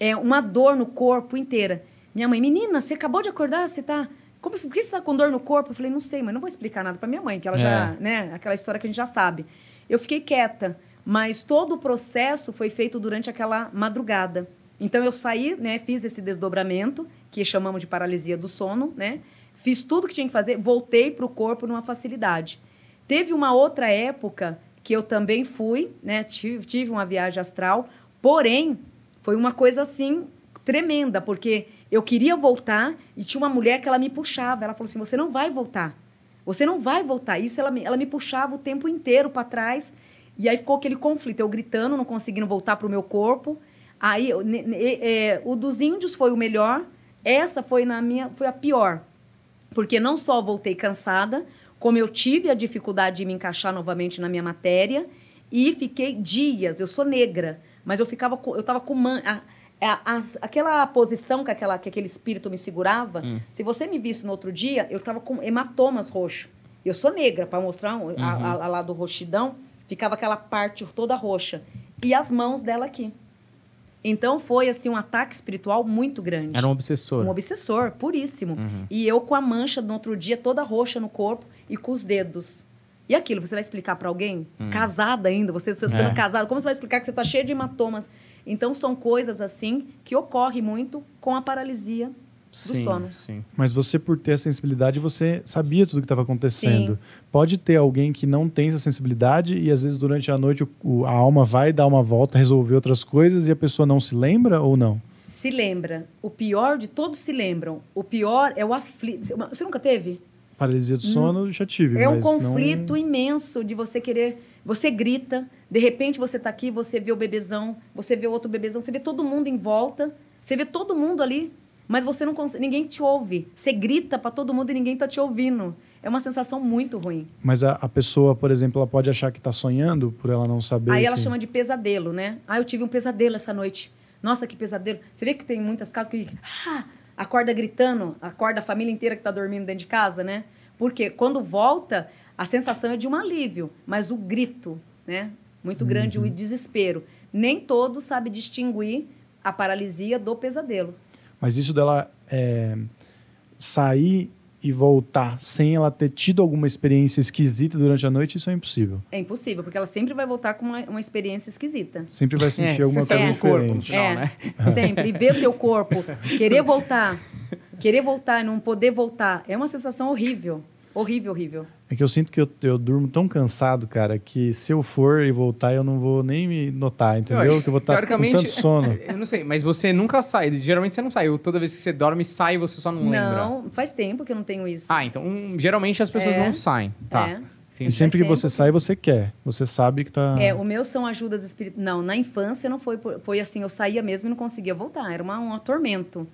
é, uma dor no corpo inteira. Minha mãe, menina, você acabou de acordar, você tá. Como, por que você tá com dor no corpo? Eu falei, não sei, mas não vou explicar nada para minha mãe, que ela É. já, né, aquela história que a gente já sabe. Eu fiquei quieta, mas todo o processo foi feito durante aquela madrugada. Então eu saí, né, fiz esse desdobramento, que chamamos de paralisia do sono, né? Fiz tudo que tinha que fazer, voltei para o corpo numa facilidade. Teve uma outra época que eu também fui, né? Tive, tive uma viagem astral, porém foi uma coisa assim tremenda, porque eu queria voltar e tinha uma mulher que ela me puxava. Ela falou assim: "Você não vai voltar. Você não vai voltar". Isso ela me, ela me puxava o tempo inteiro para trás. E aí ficou aquele conflito, eu gritando, não conseguindo voltar para o meu corpo. Aí eu- ne- ne- é, o dos índios foi o melhor. Essa foi na minha foi a pior porque não só voltei cansada, como eu tive a dificuldade de me encaixar novamente na minha matéria e fiquei dias. Eu sou negra, mas eu ficava, com- eu estava com man, a- a- as- aquela posição que, aquela, que aquele espírito me segurava. Se você me visse no outro dia, eu estava com hematomas roxos. Eu sou negra para mostrar um- a, a, a lá do roxidão, ficava aquela parte toda roxa e as mãos dela aqui. Então foi assim um ataque espiritual muito grande. Era um obsessor. Um obsessor, puríssimo. Uhum. E eu com a mancha no outro dia toda roxa no corpo e com os dedos. E aquilo, você vai explicar para alguém? Casada ainda, você estando Hum. É. casado, como você vai explicar que você está cheio de hematomas? Então são coisas assim que ocorrem muito com a paralisia do sim, sono. Sim. Mas você, por ter a sensibilidade, você sabia tudo que estava acontecendo. Sim. Pode ter alguém que não tem essa sensibilidade e às vezes durante a noite o- o- a alma vai dar uma volta, resolver outras coisas e a pessoa não se lembra ou não? Se lembra. O pior de todos se lembram. O pior é o aflito. Você nunca teve? Paralisia do sono já tive. É um conflito Não... imenso de você querer. Você grita, de repente você tá aqui, você vê o bebezão, você vê o outro bebezão, você vê todo mundo em volta, você vê todo mundo ali, mas você não consegue, ninguém te ouve. Você grita para todo mundo e ninguém tá te ouvindo. É uma sensação muito ruim. Mas a, a pessoa, por exemplo, ela pode achar que está sonhando por ela não saber. Aí ela que... chama de pesadelo, né? Ah, eu tive um pesadelo essa noite. Nossa, que pesadelo. Você vê que tem muitas casas que ah, acorda gritando, acorda a família inteira que está dormindo dentro de casa, né? Porque quando volta, a sensação é de um alívio, mas o grito, né? Muito grande, o desespero. Nem todo sabe distinguir a paralisia do pesadelo. Mas isso dela é, sair e voltar sem ela ter tido alguma experiência esquisita durante a noite, isso é impossível. É impossível, porque ela sempre vai voltar com uma, uma experiência esquisita. Sempre vai sentir É, alguma coisa do corpo, no final, é, né? sempre. E ver o teu corpo, querer voltar, querer voltar e não poder voltar, é uma sensação horrível. Horrível, horrível. É que eu sinto que eu, eu durmo tão cansado, cara, que se eu for e voltar, eu não vou nem me notar, entendeu? acho- que eu vou estar com teoricamente- tanto sono. Eu não sei, mas você nunca sai. Geralmente você não sai. Toda vez que você dorme, sai e você só não, lembra. Não, faz tempo que eu não tenho isso. Ah, então hum, geralmente as pessoas É. não saem. Tá. É. Entendi. E sempre que você que- sai, você quer. Você sabe que tá. É, o meu são ajudas espirituais. Não, na infância não foi, foi assim, eu saía mesmo e não conseguia voltar, era uma, um tormento.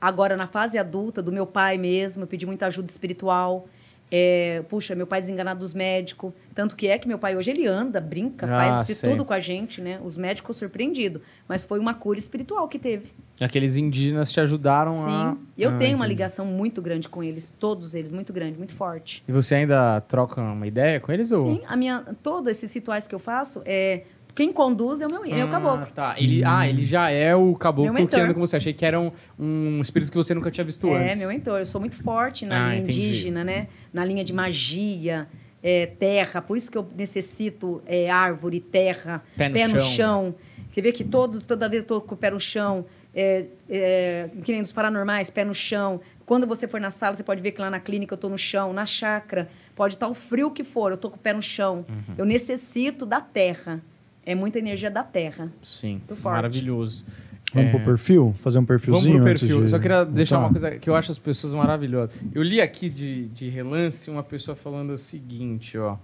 Agora, na fase adulta, do meu pai mesmo, eu pedi muita ajuda espiritual. É, puxa, meu pai desenganado dos médicos. Tanto que é que meu pai hoje ele anda, brinca, Ah, faz de sei. tudo com a gente, né? Os médicos surpreendidos. Mas foi uma cura espiritual que teve. Aqueles indígenas te ajudaram Sim. a. E eu Ah, tenho uma entendi. ligação muito grande com eles, todos eles, muito grande, muito forte. E você ainda troca uma ideia com eles? Ou... Sim, a minha, todos esses rituais que eu faço, é, quem conduz é o meu, é o caboclo. Ah, tá. Ele, ah, ele já é o caboclo que anda com você. Achei que era um, um espírito que você nunca tinha visto É, antes. meu mentor. Eu sou muito forte na Ah, linha entendi. indígena, né? Na linha de magia, é, terra. Por isso que eu necessito é, árvore, terra, Pé no no chão. chão. Você vê que todo, toda vez eu tô com o pé no chão, é, é, que nem dos paranormais, pé no chão. Quando você for na sala, você pode ver que lá na clínica eu tô no chão, na chácara. Pode estar o frio que for, eu tô com o pé no chão. Uhum. Eu necessito da terra. É muita energia da terra. Sim. Muito forte. Maravilhoso. Vamos É. pro perfil? Fazer um Vamos perfilzinho? pro antes perfil. de só queria deixar voltar? uma coisa que eu acho as pessoas maravilhosas. Eu li aqui de, de relance uma pessoa falando o seguinte, ó.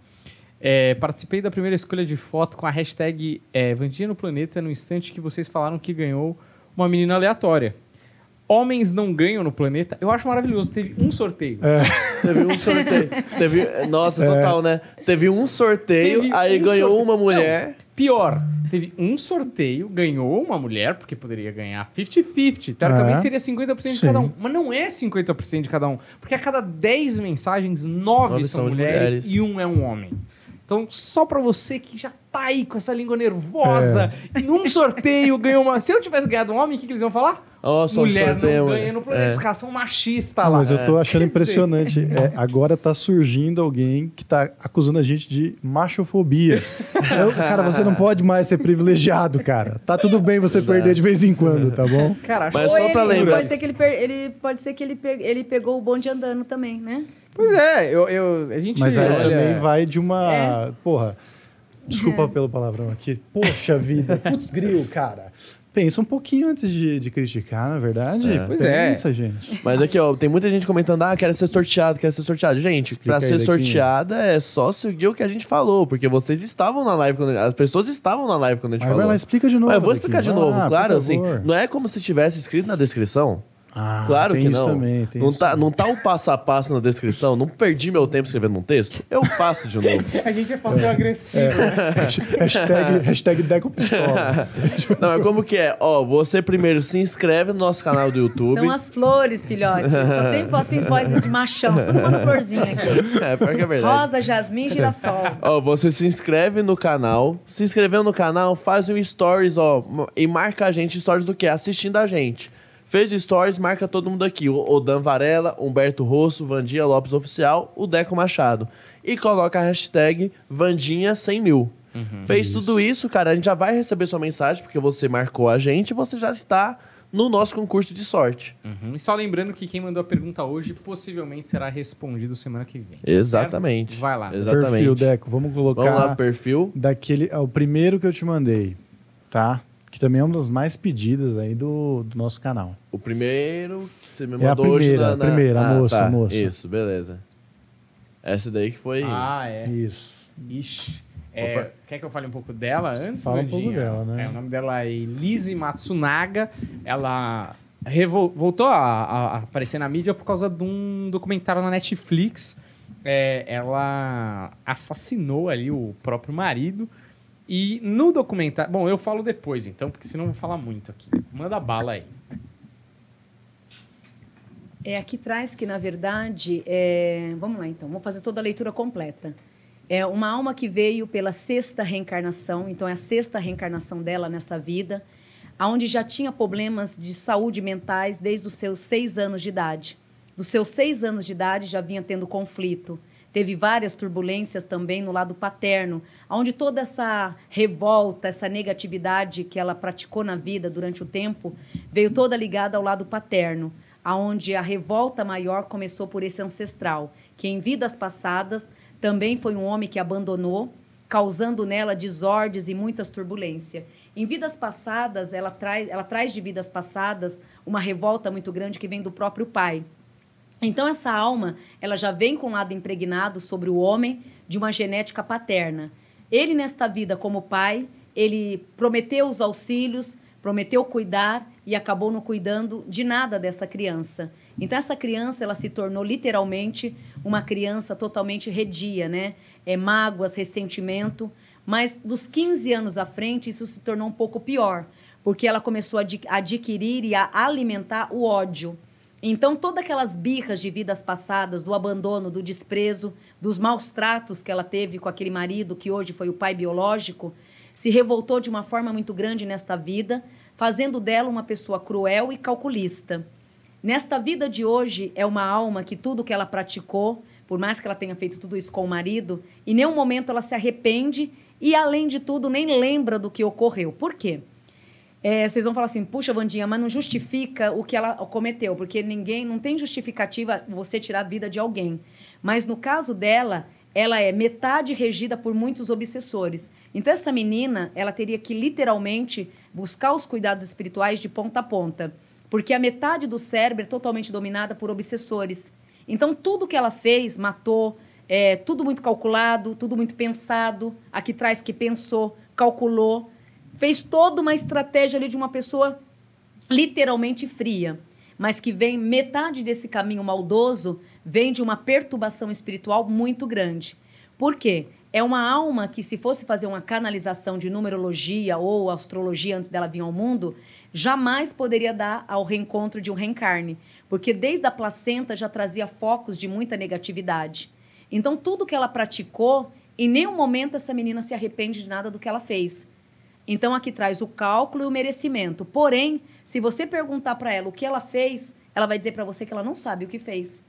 É, participei da primeira escolha de foto com a hashtag é, Vandinha no Planeta no instante que vocês falaram que ganhou uma menina aleatória. Homens não ganham no planeta. Eu acho maravilhoso. Teve um sorteio. Teve um sorteio. Teve, nossa, total, né? Teve um sorteio, Teve aí um ganhou sorteio. uma mulher. Pior, teve um sorteio, ganhou uma mulher, porque poderia ganhar 50-50. Teoricamente É. seria 50% de Sim. cada um. Mas não é 50% de cada um. Porque a cada 10 mensagens, 9 Nove são, são mulheres, mulheres. e um é um homem. Então, só pra você que já tá aí com essa língua nervosa, e num sorteio ganhou uma. Se eu tivesse ganhado um homem, o que, que eles iam falar? Ó, só Mulher não ganha no planeta. É. Machistas Não, lá. mas eu tô achando Quer dizer- impressionante. É, agora tá surgindo alguém que tá acusando a gente de machofobia. Eu- cara, você não pode mais ser privilegiado, cara. Tá tudo bem você perder de vez em quando, tá bom? Cara, Mas só pra ele- lembrar. Pode ser que ele, per- ele, pode ser que ele, pe- ele pegou o bonde andando também, né? Pois é, eu, eu- a gente Mas aí olha... também vai de uma. É. Porra. Desculpa pelo palavrão aqui. Poxa vida. Putz, gril, cara. Pensa um pouquinho antes de, de criticar, na verdade. É. Pois é. Pensa, gente. Mas aqui, ó, tem muita gente comentando, ah, quero ser sorteado, quero ser sorteado. Gente, Explica pra ser sorteada é só seguir o que a gente falou, porque vocês estavam na live quando as pessoas estavam na live quando a gente Mas falou. vai lá, explica de novo. Mas eu vou explicar de Vai novo, lá, claro, assim, não é como se tivesse escrito na descrição. Ah, Claro tem que isso não. Também, tem não, isso tá, também. não tá o passo a passo na descrição, não perdi meu tempo escrevendo um texto, eu faço de novo. A gente é passeio agressivo. né? hashtag, hashtag Deco Pistola. Não, é como que é? Ó, você primeiro se inscreve no nosso canal do YouTube. São as flores, filhote. Só tem assim, vozes de machão. Tudo umas florzinhas aqui. É, pior que é verdade. Rosa, jasmim, girassol. Ó, você se inscreve no canal. Se inscreveu no canal, faz um stories, ó. E marca a gente, stories do quê? Assistindo a gente. Fez stories, marca todo mundo aqui. O o Dan Varela, Humberto Rosso, Vandinha Lopes Oficial, o Deco Machado. E coloca a hashtag Vandinha 100 mil. Fez tudo isso, cara, a gente já vai receber sua mensagem, porque você marcou a gente e você já está no nosso concurso de sorte. Uhum. E só lembrando que quem mandou a pergunta hoje possivelmente será respondido semana que vem. Exatamente. Certo? Vai lá. Exatamente. Perfil, Deco. Vamos colocar Vamos lá, perfil. daquele. É o primeiro que eu te mandei, tá? Que também é uma das mais pedidas aí do, do nosso canal. O primeiro que você me É a mandou hoje primeira, na, a na- primeira, a Ah, moça, tá. a moça. Isso, beleza. Essa daí que foi. Ah, é. Isso. Ixi. É, quer que eu fale um pouco dela antes? Fala um pouco dela, né? É, o nome dela é Elise Matsunaga. Ela revol- voltou a, a- a aparecer na mídia por causa de um documentário na Netflix. É, ela assassinou ali o próprio marido. E no documentário. Bom, eu falo depois então, porque senão eu vou falar muito aqui. Manda bala aí. É, aqui traz que, na verdade, é... vamos lá então, vamos fazer toda a leitura completa. É uma alma que veio pela sexta reencarnação, então é a sexta reencarnação dela nessa vida, aonde já tinha problemas de saúde mentais desde os seus seis anos de idade. Dos seus seis anos de idade já vinha tendo conflito. Teve várias turbulências também no lado paterno, onde toda essa revolta, essa negatividade que ela praticou na vida durante o tempo, veio toda ligada ao lado paterno, aonde a revolta maior começou por esse ancestral, que em vidas passadas também foi um homem que abandonou, causando nela desordens e muitas turbulências. Em vidas passadas, ela traz, ela traz de vidas passadas uma revolta muito grande que vem do próprio pai. Então essa alma, ela já vem com um lado impregnado sobre o homem de uma genética paterna. Ele nesta vida como pai, ele prometeu os auxílios, prometeu cuidar e acabou não cuidando de nada dessa criança. Então essa criança, ela se tornou literalmente uma criança totalmente redia, né? É mágoas, ressentimento, mas dos 15 anos à frente isso se tornou um pouco pior, porque ela começou a adqui- adquirir e a alimentar o ódio. Então, todas aquelas birras de vidas passadas, do abandono, do desprezo, dos maus tratos que ela teve com aquele marido que hoje foi o pai biológico, se revoltou de uma forma muito grande nesta vida, fazendo dela uma pessoa cruel e calculista. Nesta vida de hoje, é uma alma que tudo que ela praticou, por mais que ela tenha feito tudo isso com o marido, em nenhum momento ela se arrepende e, além de tudo, nem lembra do que ocorreu. Por quê? É, vocês vão falar assim, puxa, Vandinha, mas não justifica o que ela cometeu, porque ninguém, não tem justificativa você tirar a vida de alguém. Mas no caso dela, ela é metade regida por muitos obsessores. Então essa menina, ela teria que literalmente buscar os cuidados espirituais de ponta a ponta, porque a metade do cérebro é totalmente dominada por obsessores. Então tudo que ela fez, matou, é tudo muito calculado, tudo muito pensado. Aqui traz que pensou, calculou fez toda uma estratégia ali de uma pessoa literalmente fria, mas que vem metade desse caminho maldoso vem de uma perturbação espiritual muito grande. Por quê? É uma alma que se fosse fazer uma canalização de numerologia ou astrologia antes dela vir ao mundo, jamais poderia dar ao reencontro de um reencarne, porque desde a placenta já trazia focos de muita negatividade. Então tudo que ela praticou Em nenhum momento essa menina se arrepende de nada do que ela fez. Então aqui traz o cálculo e o merecimento. Porém, se você perguntar para ela o que ela fez, ela vai dizer para você que ela não sabe o que fez.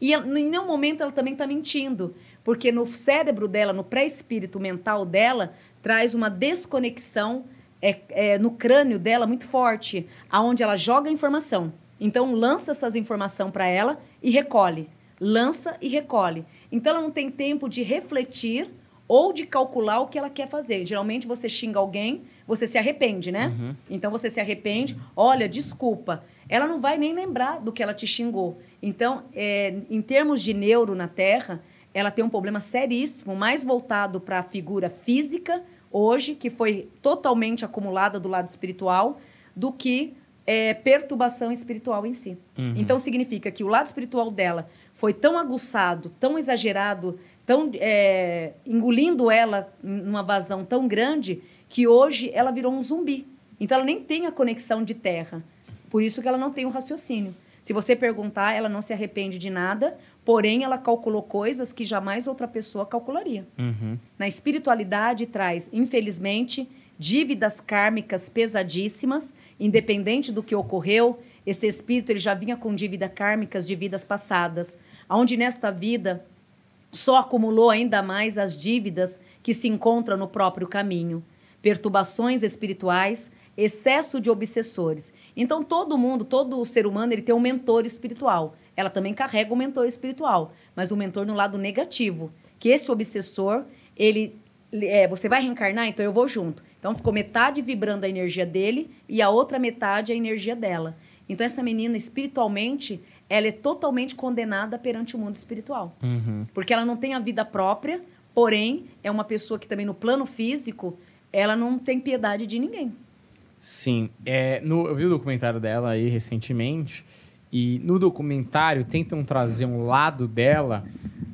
E em nenhum momento ela também está mentindo, porque no cérebro dela, no pré-espírito mental dela, traz uma desconexão é, é, no crânio dela muito forte, aonde ela joga a informação. Então lança essas informações para ela e recolhe, lança e recolhe. Então ela não tem tempo de refletir ou de calcular o que ela quer fazer. Geralmente você xinga alguém, você se arrepende, né? Uhum. Então você se arrepende, olha, desculpa. Ela não vai nem lembrar do que ela te xingou. Então, é, em termos de neuro na Terra, ela tem um problema seríssimo, mais voltado para a figura física, hoje, que foi totalmente acumulada do lado espiritual, do que é, perturbação espiritual em si. Uhum. Então, significa que o lado espiritual dela foi tão aguçado, tão exagerado, tão é, engolindo ela numa vazão tão grande, que hoje ela virou um zumbi. Então, ela nem tem a conexão de terra. Por isso que ela não tem o um raciocínio. Se você perguntar, ela não se arrepende de nada, porém ela calculou coisas que jamais outra pessoa calcularia. Uhum. Na espiritualidade traz, infelizmente, dívidas kármicas pesadíssimas, independente do que ocorreu. Esse espírito ele já vinha com dívidas kármicas de vidas passadas, onde nesta vida só acumulou ainda mais as dívidas que se encontram no próprio caminho. Perturbações espirituais, excesso de obsessores. Então todo mundo, todo ser humano, ele tem um mentor espiritual. Ela também carrega um mentor espiritual, mas o um mentor no lado negativo, que esse obsessor, ele é, você vai reencarnar, então eu vou junto. Então ficou metade vibrando a energia dele e a outra metade a energia dela. Então essa menina espiritualmente, ela é totalmente condenada perante o mundo espiritual. Uhum. Porque ela não tem a vida própria, porém é uma pessoa que também no plano físico, ela não tem piedade de ninguém. Sim. É, no, eu vi o documentário dela aí recentemente, e no documentário tentam trazer um lado dela,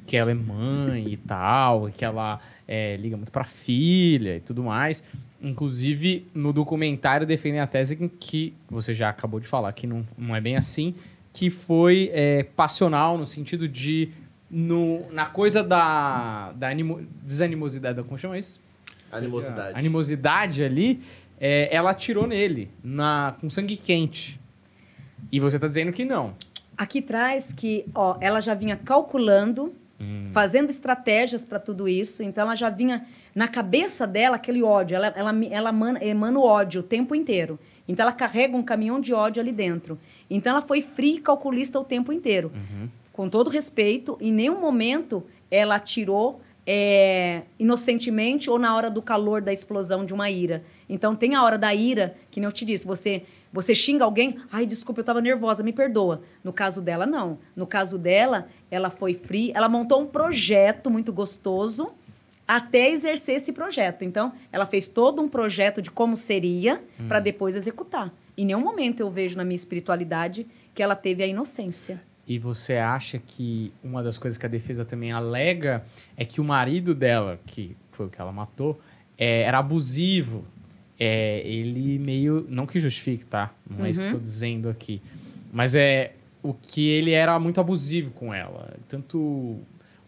que ela é mãe e tal, que ela é, liga muito pra filha e tudo mais. Inclusive, no documentário defendem a tese que você já acabou de falar, que não, não é bem assim, que foi é, passional no sentido de. No, na coisa da, da animo, desanimosidade, como chama isso? Animosidade. Animosidade ali, é, ela atirou nele, na, com sangue quente. E você está dizendo que não. Aqui traz que ó, ela já vinha calculando, hum. fazendo estratégias para tudo isso. Então ela já vinha na cabeça dela aquele ódio. Ela, ela, ela emana, emana o ódio o tempo inteiro. Então ela carrega um caminhão de ódio ali dentro. Então ela foi fria e calculista o tempo inteiro. Uhum. Com todo respeito, em nenhum momento ela atirou é, inocentemente ou na hora do calor da explosão de uma ira. Então tem a hora da ira, que nem eu te disse, você você xinga alguém, ai, desculpa, eu estava nervosa, me perdoa. No caso dela, não. No caso dela, ela foi free, ela montou um projeto muito gostoso até exercer esse projeto. Então, ela fez todo um projeto de como seria hum. para depois executar. Em nenhum momento eu vejo na minha espiritualidade que ela teve a inocência. E você acha que uma das coisas que a defesa também alega é que o marido dela, que foi o que ela matou, é, era abusivo é, ele meio. Não que justifique, tá? Não uhum. é isso que eu tô uhum. dizendo aqui. Mas é o que ele era muito abusivo com ela, tanto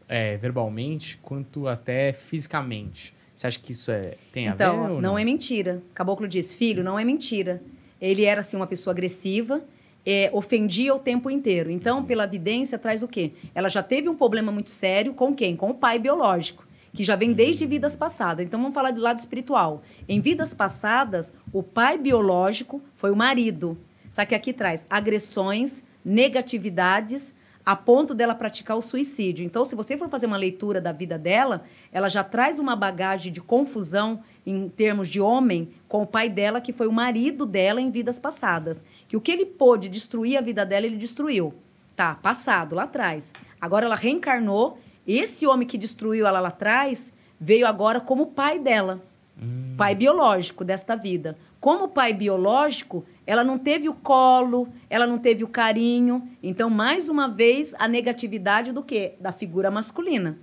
é, verbalmente quanto até fisicamente. Você acha que isso é, tem então, a ver? Então, não? não é mentira. Caboclo diz: filho, não é mentira. Ele era assim uma pessoa agressiva, é, ofendia o tempo inteiro. Então, uhum. pela evidência, traz o quê? Ela já teve um problema muito sério com quem? Com o pai biológico que já vem desde vidas passadas. Então vamos falar do lado espiritual. Em vidas passadas, o pai biológico foi o marido. Só que aqui traz agressões, negatividades, a ponto dela praticar o suicídio. Então, se você for fazer uma leitura da vida dela, ela já traz uma bagagem de confusão em termos de homem com o pai dela, que foi o marido dela em vidas passadas. Que o que ele pôde destruir a vida dela, ele destruiu. Tá, passado, lá atrás. Agora ela reencarnou esse homem que destruiu ela lá atrás veio agora como pai dela, hum. pai biológico desta vida. Como pai biológico, ela não teve o colo, ela não teve o carinho. Então, mais uma vez, a negatividade do quê? Da figura masculina.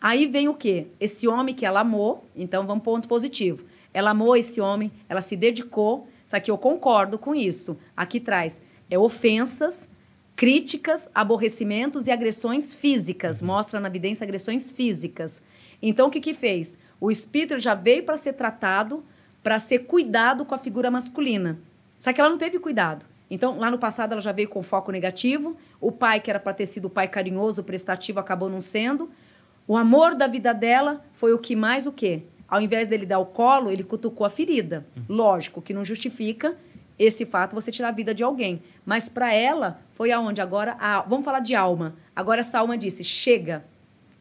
Aí vem o quê? Esse homem que ela amou, então vamos ponto positivo. Ela amou esse homem, ela se dedicou, só que eu concordo com isso. Aqui traz é ofensas, críticas, aborrecimentos e agressões físicas. Mostra na evidência agressões físicas. Então, o que que fez? O espírito já veio para ser tratado, para ser cuidado com a figura masculina. Só que ela não teve cuidado. Então, lá no passado, ela já veio com foco negativo. O pai, que era para ter sido o pai carinhoso, prestativo, acabou não sendo. O amor da vida dela foi o que mais o quê? Ao invés dele dar o colo, ele cutucou a ferida. Lógico que não justifica esse fato você tirar a vida de alguém. Mas para ela, foi aonde agora. A, vamos falar de alma. Agora essa alma disse: chega.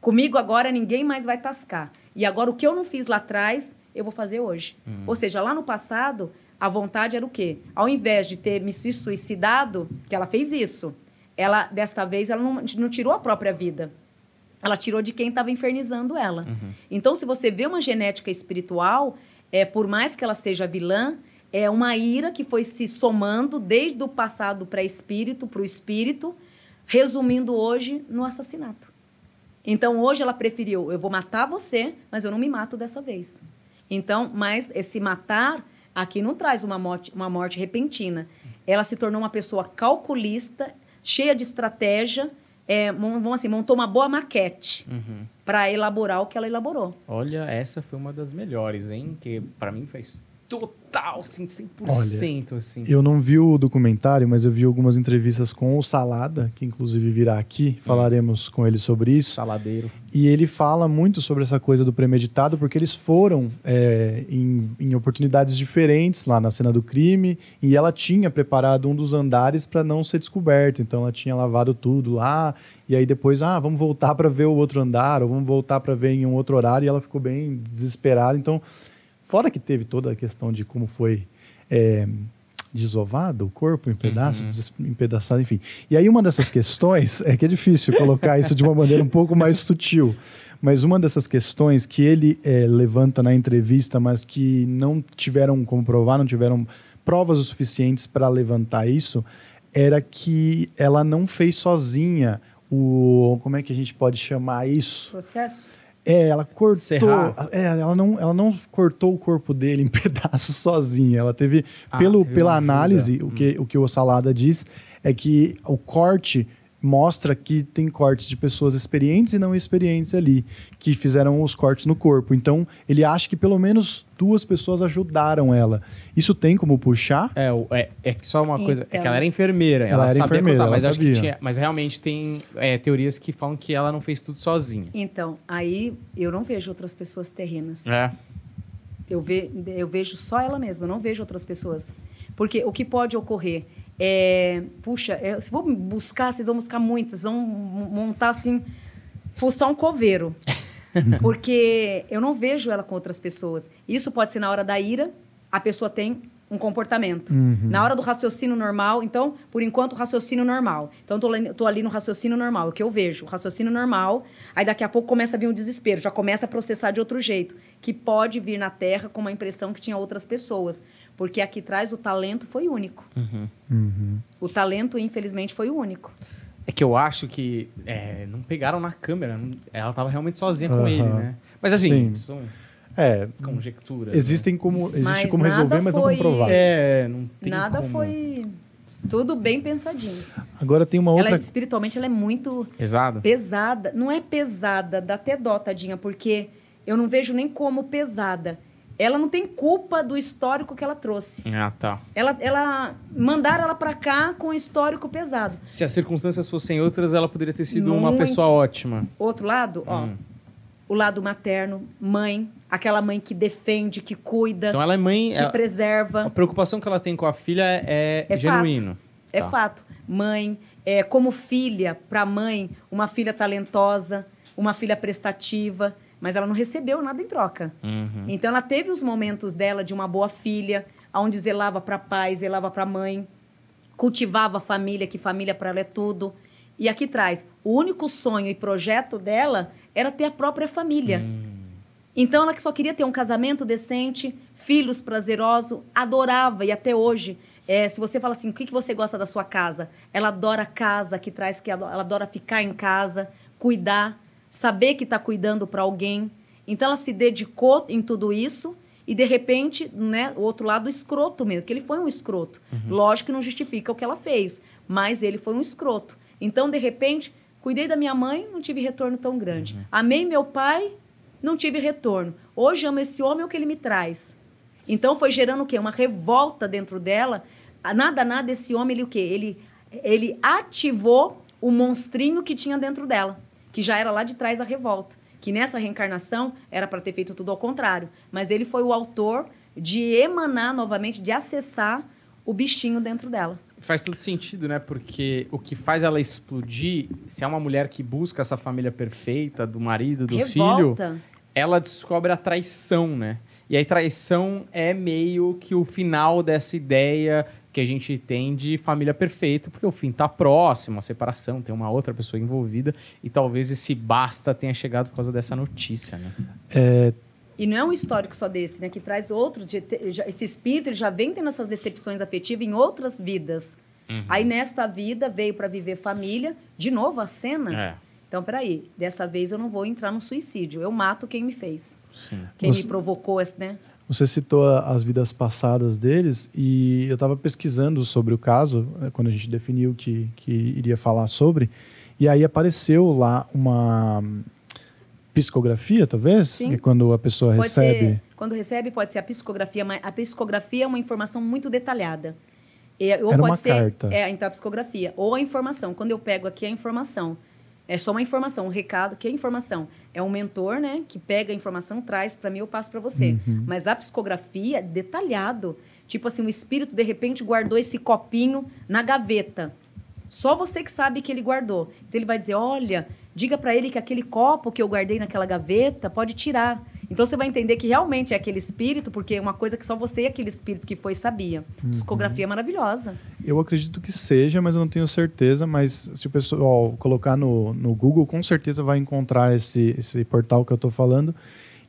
Comigo agora ninguém mais vai tascar. E agora o que eu não fiz lá atrás, eu vou fazer hoje. Ou seja, lá no passado, a vontade era o quê? Ao invés de ter me suicidado, que ela fez isso. Ela, desta vez, ela não, não tirou a própria vida. Ela tirou de quem estava infernizando ela. Então, se você vê uma genética espiritual, é, por mais que ela seja vilã, é uma ira que foi se somando desde o passado para espírito, para o espírito, resumindo hoje no assassinato. Então, hoje ela preferiu, eu vou matar você, mas eu não me mato dessa vez. Então, mas esse matar aqui não traz uma morte, uma morte repentina. Ela se tornou uma pessoa calculista, cheia de estratégia, é, vamos assim, montou uma boa maquete para elaborar o que ela elaborou. Olha, essa foi uma das melhores, hein? Que pra mim faz total, assim, 100%, assim. Eu não vi o documentário, mas eu vi algumas entrevistas com o Salada, que inclusive virá aqui, falaremos com ele sobre isso. Saladeiro. E ele fala muito sobre essa coisa do premeditado, porque eles foram é, em, em oportunidades diferentes lá na cena do crime, e ela tinha preparado um dos andares para não ser descoberto. Então ela tinha lavado tudo lá, e aí depois, ah, vamos voltar para ver o outro andar, ou vamos voltar para ver em um outro horário, e ela ficou bem desesperada. Então, fora que teve toda a questão de como foi. é, desovado o corpo em pedaços, des- empedaçado, enfim. E aí uma dessas questões é que é difícil colocar isso de uma maneira um pouco mais sutil. Mas uma dessas questões que ele eh, levanta na entrevista, mas que não tiveram como provar, não tiveram provas o suficientes para levantar isso, era que ela não fez sozinha o. Como é que a gente pode chamar isso? Processo? É, ela cortou. Serrar. É, ela não, ela não cortou o corpo dele em pedaços sozinha. Ela teve, Ah, pelo, teve pela ajuda. análise, o, Hum. que, o que o Salada diz é que o corte mostra que tem cortes de pessoas experientes e não experientes ali, que fizeram os cortes no corpo. Então, ele acha que pelo menos duas pessoas ajudaram ela. Isso tem como puxar? É, é, é que só uma coisa. É Então. que ela era enfermeira. Ela era sabia enfermeira, cortar, ela mas acho que sabia. tinha. Mas realmente tem é, teorias que falam que ela não fez tudo sozinha. Então, aí eu não vejo outras pessoas terrenas. É. Eu, ve, eu vejo só ela mesma, eu não vejo outras pessoas. Porque o que pode ocorrer é. Puxa, é, se for buscar, vocês vão buscar muitas, vão montar assim, fuçar um coveiro. Porque eu não vejo ela com outras pessoas. Isso pode ser na hora da ira, a pessoa tem um comportamento. Na hora do raciocínio normal, então, por enquanto, raciocínio normal. Então, tô, tô ali no raciocínio normal, o que eu vejo, o raciocínio normal, aí daqui a pouco começa a vir um desespero, já começa a processar de outro jeito, que pode vir na Terra com uma impressão que tinha outras pessoas. Porque aqui atrás o talento foi único. O talento, infelizmente, foi o único. É que eu acho que é, não pegaram na câmera. não- ela tava realmente sozinha com ele, né? Mas assim, Sim. são É, conjecturas. existem como, existe Mas como nada resolver, mas não como foi- provar. Né? É, não tem Nada como. foi. Tudo bem pensadinho. Agora tem uma outra Ela, espiritualmente, ela é muito Pesado? pesada. Não é pesada, dá até dó, tadinha, porque eu não vejo nem como pesada. Ela não tem culpa do histórico que ela trouxe. Ah, tá. Ela, ela mandaram ela pra cá com um histórico pesado. Se as circunstâncias fossem outras, ela poderia ter sido uma Muito. pessoa ótima. Outro lado, ó, Hum. o lado materno, mãe, aquela mãe que defende, que cuida, Então ela é mãe. que ela- preserva. A preocupação que ela tem com a filha é, É genuíno. É Tá. fato. Mãe, é, como filha para mãe, uma filha talentosa, uma filha prestativa, mas ela não recebeu nada em troca. Uhum. Então ela teve os momentos dela de uma boa filha, onde zelava para pai, zelava para mãe, cultivava a família, que família para ela é tudo. E aqui traz, o único sonho e projeto dela era ter a própria família. Então ela que só queria ter um casamento decente, filhos prazerosos, adorava e até hoje. é, se você fala assim, o que, que você gosta da sua casa? Ela adora a casa, que traz que ela adora ficar em casa, cuidar, saber que está cuidando para alguém. Então ela se dedicou em tudo isso e de repente, né, o outro lado escroto mesmo, que ele foi um escroto. Lógico que não justifica o que ela fez, mas ele foi um escroto. Então de repente, cuidei da minha mãe, não tive retorno tão grande. Amei meu pai, não tive retorno. Hoje amo esse homem, é o que ele me traz. Então foi gerando o quê? Uma revolta dentro dela. Nada, nada, esse homem, ele o quê? Ele, ele ativou o monstrinho que tinha dentro dela, que já era lá de trás a revolta. Que nessa reencarnação era para ter feito tudo ao contrário. Mas ele foi o autor de emanar novamente, de acessar o bichinho dentro dela. Faz todo sentido, né? Porque o que faz ela explodir, se é uma mulher que busca essa família perfeita, do marido, do Revolta. filho, ela descobre a traição, né? E aí traição é meio que o final dessa ideia que a gente tem de família perfeita, porque o fim tá próximo, a separação, tem uma outra pessoa envolvida, e talvez esse basta tenha chegado por causa dessa notícia, né? É, E não é um histórico só desse, né? Que traz outro. de já- esse espírito ele já vem tendo essas decepções afetivas em outras vidas. Aí, nesta vida, veio para viver família. De novo, a cena. É. Então, peraí. Dessa vez eu não vou entrar no suicídio. Eu mato quem me fez. Sim. Quem Você- me provocou, esse, né? Você citou as vidas passadas deles e eu estava pesquisando sobre o caso, eh, quando a gente definiu que, que iria falar sobre, e aí apareceu lá uma psicografia, talvez? Sim. Que quando a pessoa Pode recebe. ser, quando recebe, pode ser a psicografia, mas a psicografia é uma informação muito detalhada. E, ou Era pode uma ser, carta. É, então a psicografia. Ou a informação. Quando eu pego aqui a informação, é só uma informação, um recado, que é informação. É um mentor, né, que pega a informação, traz para mim, eu passo para você. Uhum. Mas a psicografia é detalhado. Tipo assim, o espírito de repente guardou esse copinho na gaveta. Só você que sabe que ele guardou. Então ele vai dizer: "Olha, diga para ele que aquele copo que eu guardei naquela gaveta pode tirar". Então você vai entender que realmente é aquele espírito, porque é uma coisa que só você e aquele espírito que foi sabia. Psicografia é maravilhosa. Eu acredito que seja, mas eu não tenho certeza. Mas se o pessoal colocar no, no Google, com certeza vai encontrar esse, esse portal que eu estou falando.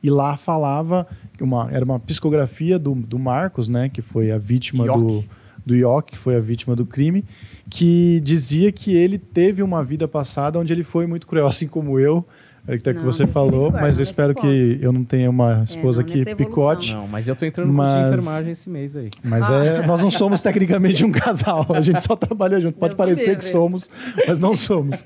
E lá falava que uma, era uma psicografia do, do Marcos, né? Que foi a vítima Ioki. do, do Ioki, que foi a vítima do crime, que dizia que ele teve uma vida passada onde ele foi muito cruel, assim como eu, é que tá que você falou, é, mas eu espero que eu não tenha uma esposa não, aqui nessa evolução. picote. Não, mas eu tô entrando no curso de enfermagem esse mês aí. Mas Ah. é, nós não somos tecnicamente um casal, a gente só trabalha junto. Pode Deus parecer que somos, mas não somos.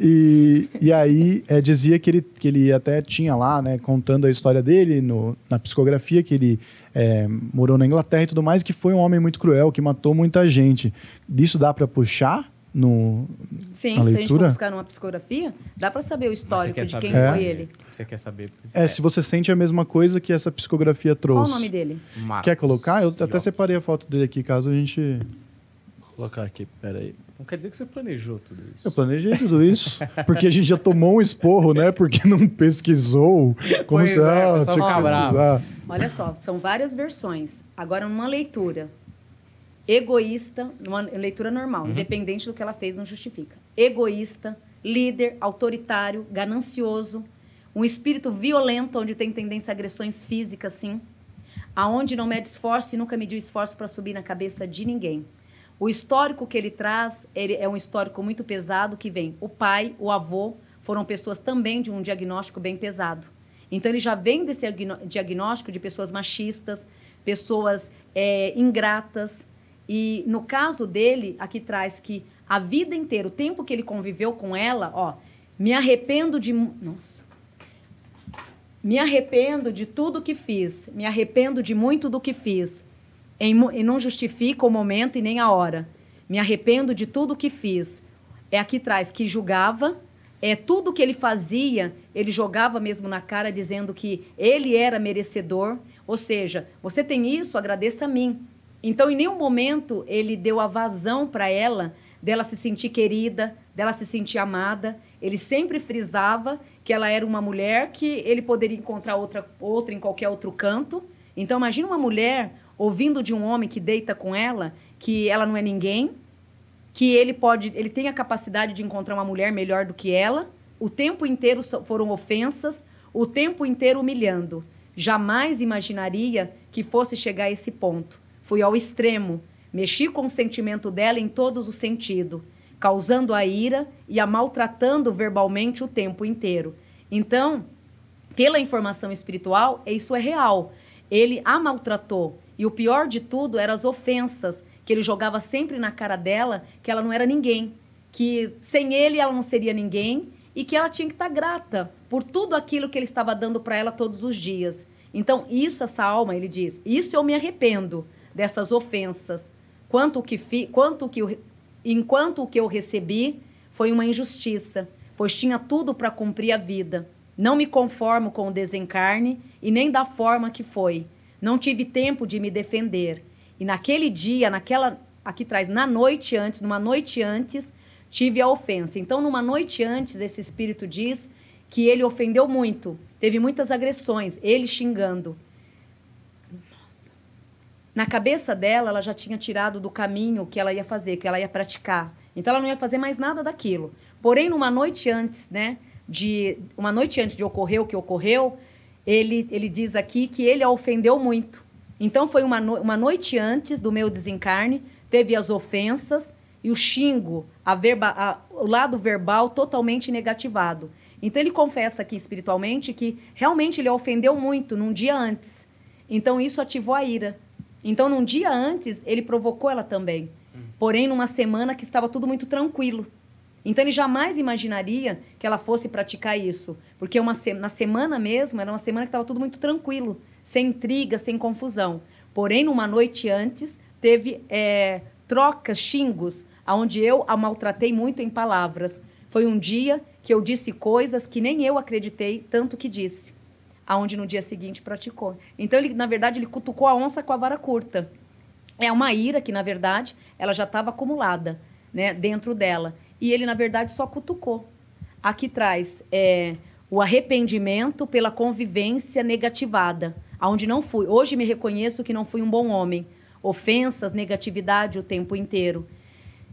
E, e aí é, dizia que ele, que ele até tinha lá, né, contando a história dele no, na psicografia, que ele é, morou na Inglaterra e tudo mais, que foi um homem muito cruel, que matou muita gente. Disso dá para puxar no, Sim, na se a gente for leitura? buscar numa psicografia, dá para saber o histórico de quem É. foi ele. Você quer saber? É, se você sente a mesma coisa que essa psicografia Qual trouxe. o nome dele? Marcos Quer colocar? Eu até separei a foto dele aqui, caso a gente. Vou colocar aqui, peraí. Não quer dizer que você planejou tudo isso. Eu planejei tudo isso, porque a gente já tomou um esporro, né? Porque não pesquisou. Como Pois se é, ah, tinha que pesquisar. Olha só, são várias versões. Agora, numa leitura egoísta, numa leitura normal, Uhum. independente do que ela fez, não justifica. Egoísta, líder, autoritário, ganancioso, um espírito violento, onde tem tendência a agressões físicas, sim, aonde não mede esforço e nunca mediu esforço para subir na cabeça de ninguém. O histórico que ele traz ele é um histórico muito pesado que vem. O pai, o avô foram pessoas também de um diagnóstico bem pesado. Então ele já vem desse diagnóstico de pessoas machistas, pessoas é, ingratas. E no caso dele, aqui traz que a vida inteira, o tempo que ele conviveu com ela, ó, me arrependo de. Nossa. Me arrependo de tudo que fiz. Me arrependo de muito do que fiz. Em e não justifica o momento e nem a hora. Me arrependo de tudo que fiz. É aqui traz que julgava, é tudo que ele fazia, ele jogava mesmo na cara dizendo que ele era merecedor. Ou seja, você tem isso, agradeça a mim. Então, em nenhum momento ele deu a vazão para ela dela se sentir querida, dela se sentir amada. Ele sempre frisava que ela era uma mulher que ele poderia encontrar outra, outra em qualquer outro canto. Então, imagina uma mulher ouvindo de um homem que deita com ela que ela não é ninguém, que ele pode, ele tem a capacidade de encontrar uma mulher melhor do que ela. O tempo inteiro foram ofensas, o tempo inteiro humilhando. Jamais imaginaria que fosse chegar a esse ponto. Fui ao extremo, mexi com o sentimento dela em todos os sentidos, causando a ira e a maltratando verbalmente o tempo inteiro. Então, pela informação espiritual, isso é real. Ele a maltratou. E o pior de tudo eram as ofensas que ele jogava sempre na cara dela, que ela não era ninguém. Que sem ele ela não seria ninguém e que ela tinha que estar grata por tudo aquilo que ele estava dando para ela todos os dias. Então, isso, essa alma, ele diz, isso eu me arrependo dessas ofensas. Quanto que fi, quanto que eu, enquanto o que eu recebi foi uma injustiça, pois tinha tudo para cumprir a vida. Não me conformo com o desencarne e nem da forma que foi. Não tive tempo de me defender. E naquele dia, naquela aqui traz na noite antes, numa noite antes, tive a ofensa. Então, numa noite antes, esse espírito diz que ele ofendeu muito, teve muitas agressões, ele xingando. Na cabeça dela, ela já tinha tirado do caminho que ela ia fazer, que ela ia praticar. Então, ela não ia fazer mais nada daquilo. Porém, numa noite antes, né, de uma noite antes de ocorrer o que ocorreu, ele, ele diz aqui que ele a ofendeu muito. Então, foi uma, no, uma noite antes do meu desencarne, teve as ofensas e o xingo, a verba, a, o lado verbal totalmente negativado. Então ele confessa aqui espiritualmente que realmente ele a ofendeu muito num dia antes. Então isso ativou a ira. Então num dia antes ele provocou ela também. Porém numa semana que estava tudo muito tranquilo. Então ele jamais imaginaria que ela fosse praticar isso, porque uma se na semana mesmo era uma semana que estava tudo muito tranquilo, sem intriga, sem confusão. Porém numa noite antes teve é, trocas, xingos, aonde eu a maltratei muito em palavras. Foi um dia que eu disse coisas que nem eu acreditei tanto que disse, aonde no dia seguinte praticou. Então ele, na verdade, ele cutucou a onça com a vara curta. É uma ira que, na verdade, ela já estava acumulada, né, dentro dela. E ele, na verdade, só cutucou. Aqui traz é, o arrependimento pela convivência negativada, aonde não fui. Hoje me reconheço que não fui um bom homem ofensas, negatividade o tempo inteiro.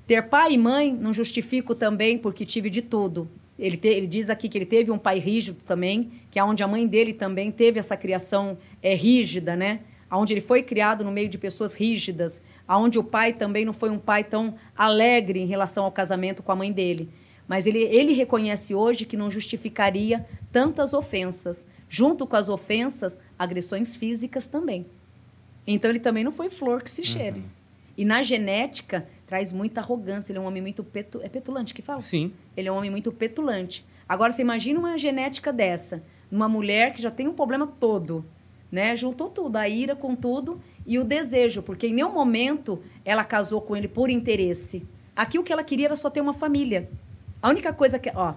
Ter pai e mãe não justifico também porque tive de tudo. Ele, te, ele diz aqui que ele teve um pai rígido também, que é onde a mãe dele também teve essa criação é, rígida, né? Onde ele foi criado no meio de pessoas rígidas, aonde o pai também não foi um pai tão alegre em relação ao casamento com a mãe dele. Mas ele, ele reconhece hoje que não justificaria tantas ofensas. Junto com as ofensas, agressões físicas também. Então ele também não foi flor que se cheire. Uhum. E na genética traz muita arrogância. Ele é um homem muito petu... é petulante que fala. Sim. Ele é um homem muito petulante. Agora você imagina uma genética dessa, numa mulher que já tem um problema todo, né? Juntou tudo, a ira com tudo e o desejo, porque em nenhum momento ela casou com ele por interesse. Aqui o que ela queria era só ter uma família. A única coisa que, ó,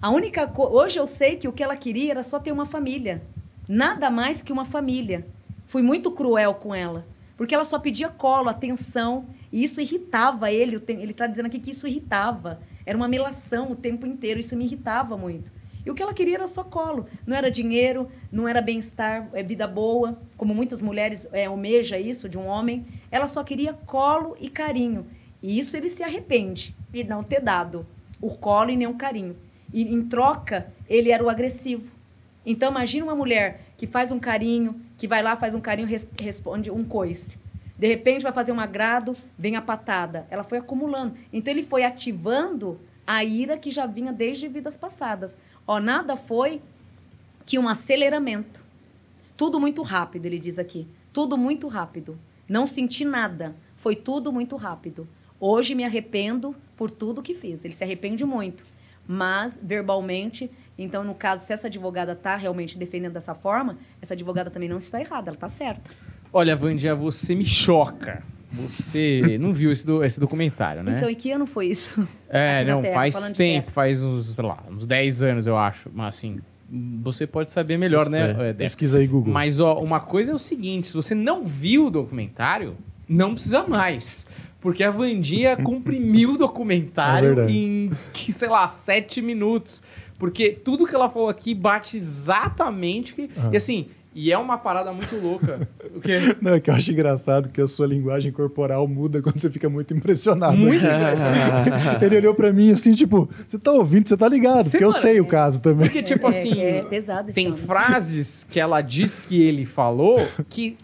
a única co... hoje eu sei que o que ela queria era só ter uma família. Nada mais que uma família. Fui muito cruel com ela, porque ela só pedia colo, atenção, e isso irritava ele. Ele está dizendo aqui que isso irritava. Era uma melação o tempo inteiro, isso me irritava muito. E o que ela queria era só colo. Não era dinheiro, não era bem-estar, é vida boa, como muitas mulheres é, isso de um homem. Ela só queria colo e carinho. E isso ele se arrepende de não ter dado o colo e nem o carinho. E em troca, ele era o agressivo. Então imagina uma mulher que faz um carinho, que vai lá, faz um carinho, res, responde um coice. De repente vai fazer um agrado, vem a patada. Ela foi acumulando. Então ele foi ativando a ira que já vinha desde vidas passadas. Ó, nada foi que um aceleramento. Tudo muito rápido, ele diz aqui. Tudo muito rápido. Não senti nada. Foi tudo muito rápido. Hoje me arrependo por tudo que fiz. Ele se arrepende muito. Mas, verbalmente, então, no caso, se essa advogada está realmente defendendo dessa forma, essa advogada também não está errada, ela está certa. Olha, Vandia, você me choca. Você não viu esse, do, esse documentário, né? Então, e que ano foi isso? É, não, terra, faz tempo, faz uns, sei lá, uns 10 anos, eu acho. Mas assim, você pode saber melhor, né? É, pesquisa aí, Google. Mas, ó, uma coisa é o seguinte: se você não viu o documentário, não precisa mais. Porque a Vandinha comprimiu o documentário é em, sei lá, sete minutos. Porque tudo que ela falou aqui bate exatamente. Que, E assim, e é uma parada muito louca. O quê? Não, é que eu acho engraçado que a sua linguagem corporal muda quando você fica muito impressionado. Muito impressionado. Ele olhou para mim assim, tipo, você tá ouvindo, você tá ligado, você porque eu sei o caso também. Porque, tipo assim, é, é pesado tem frases que ela diz que ele falou que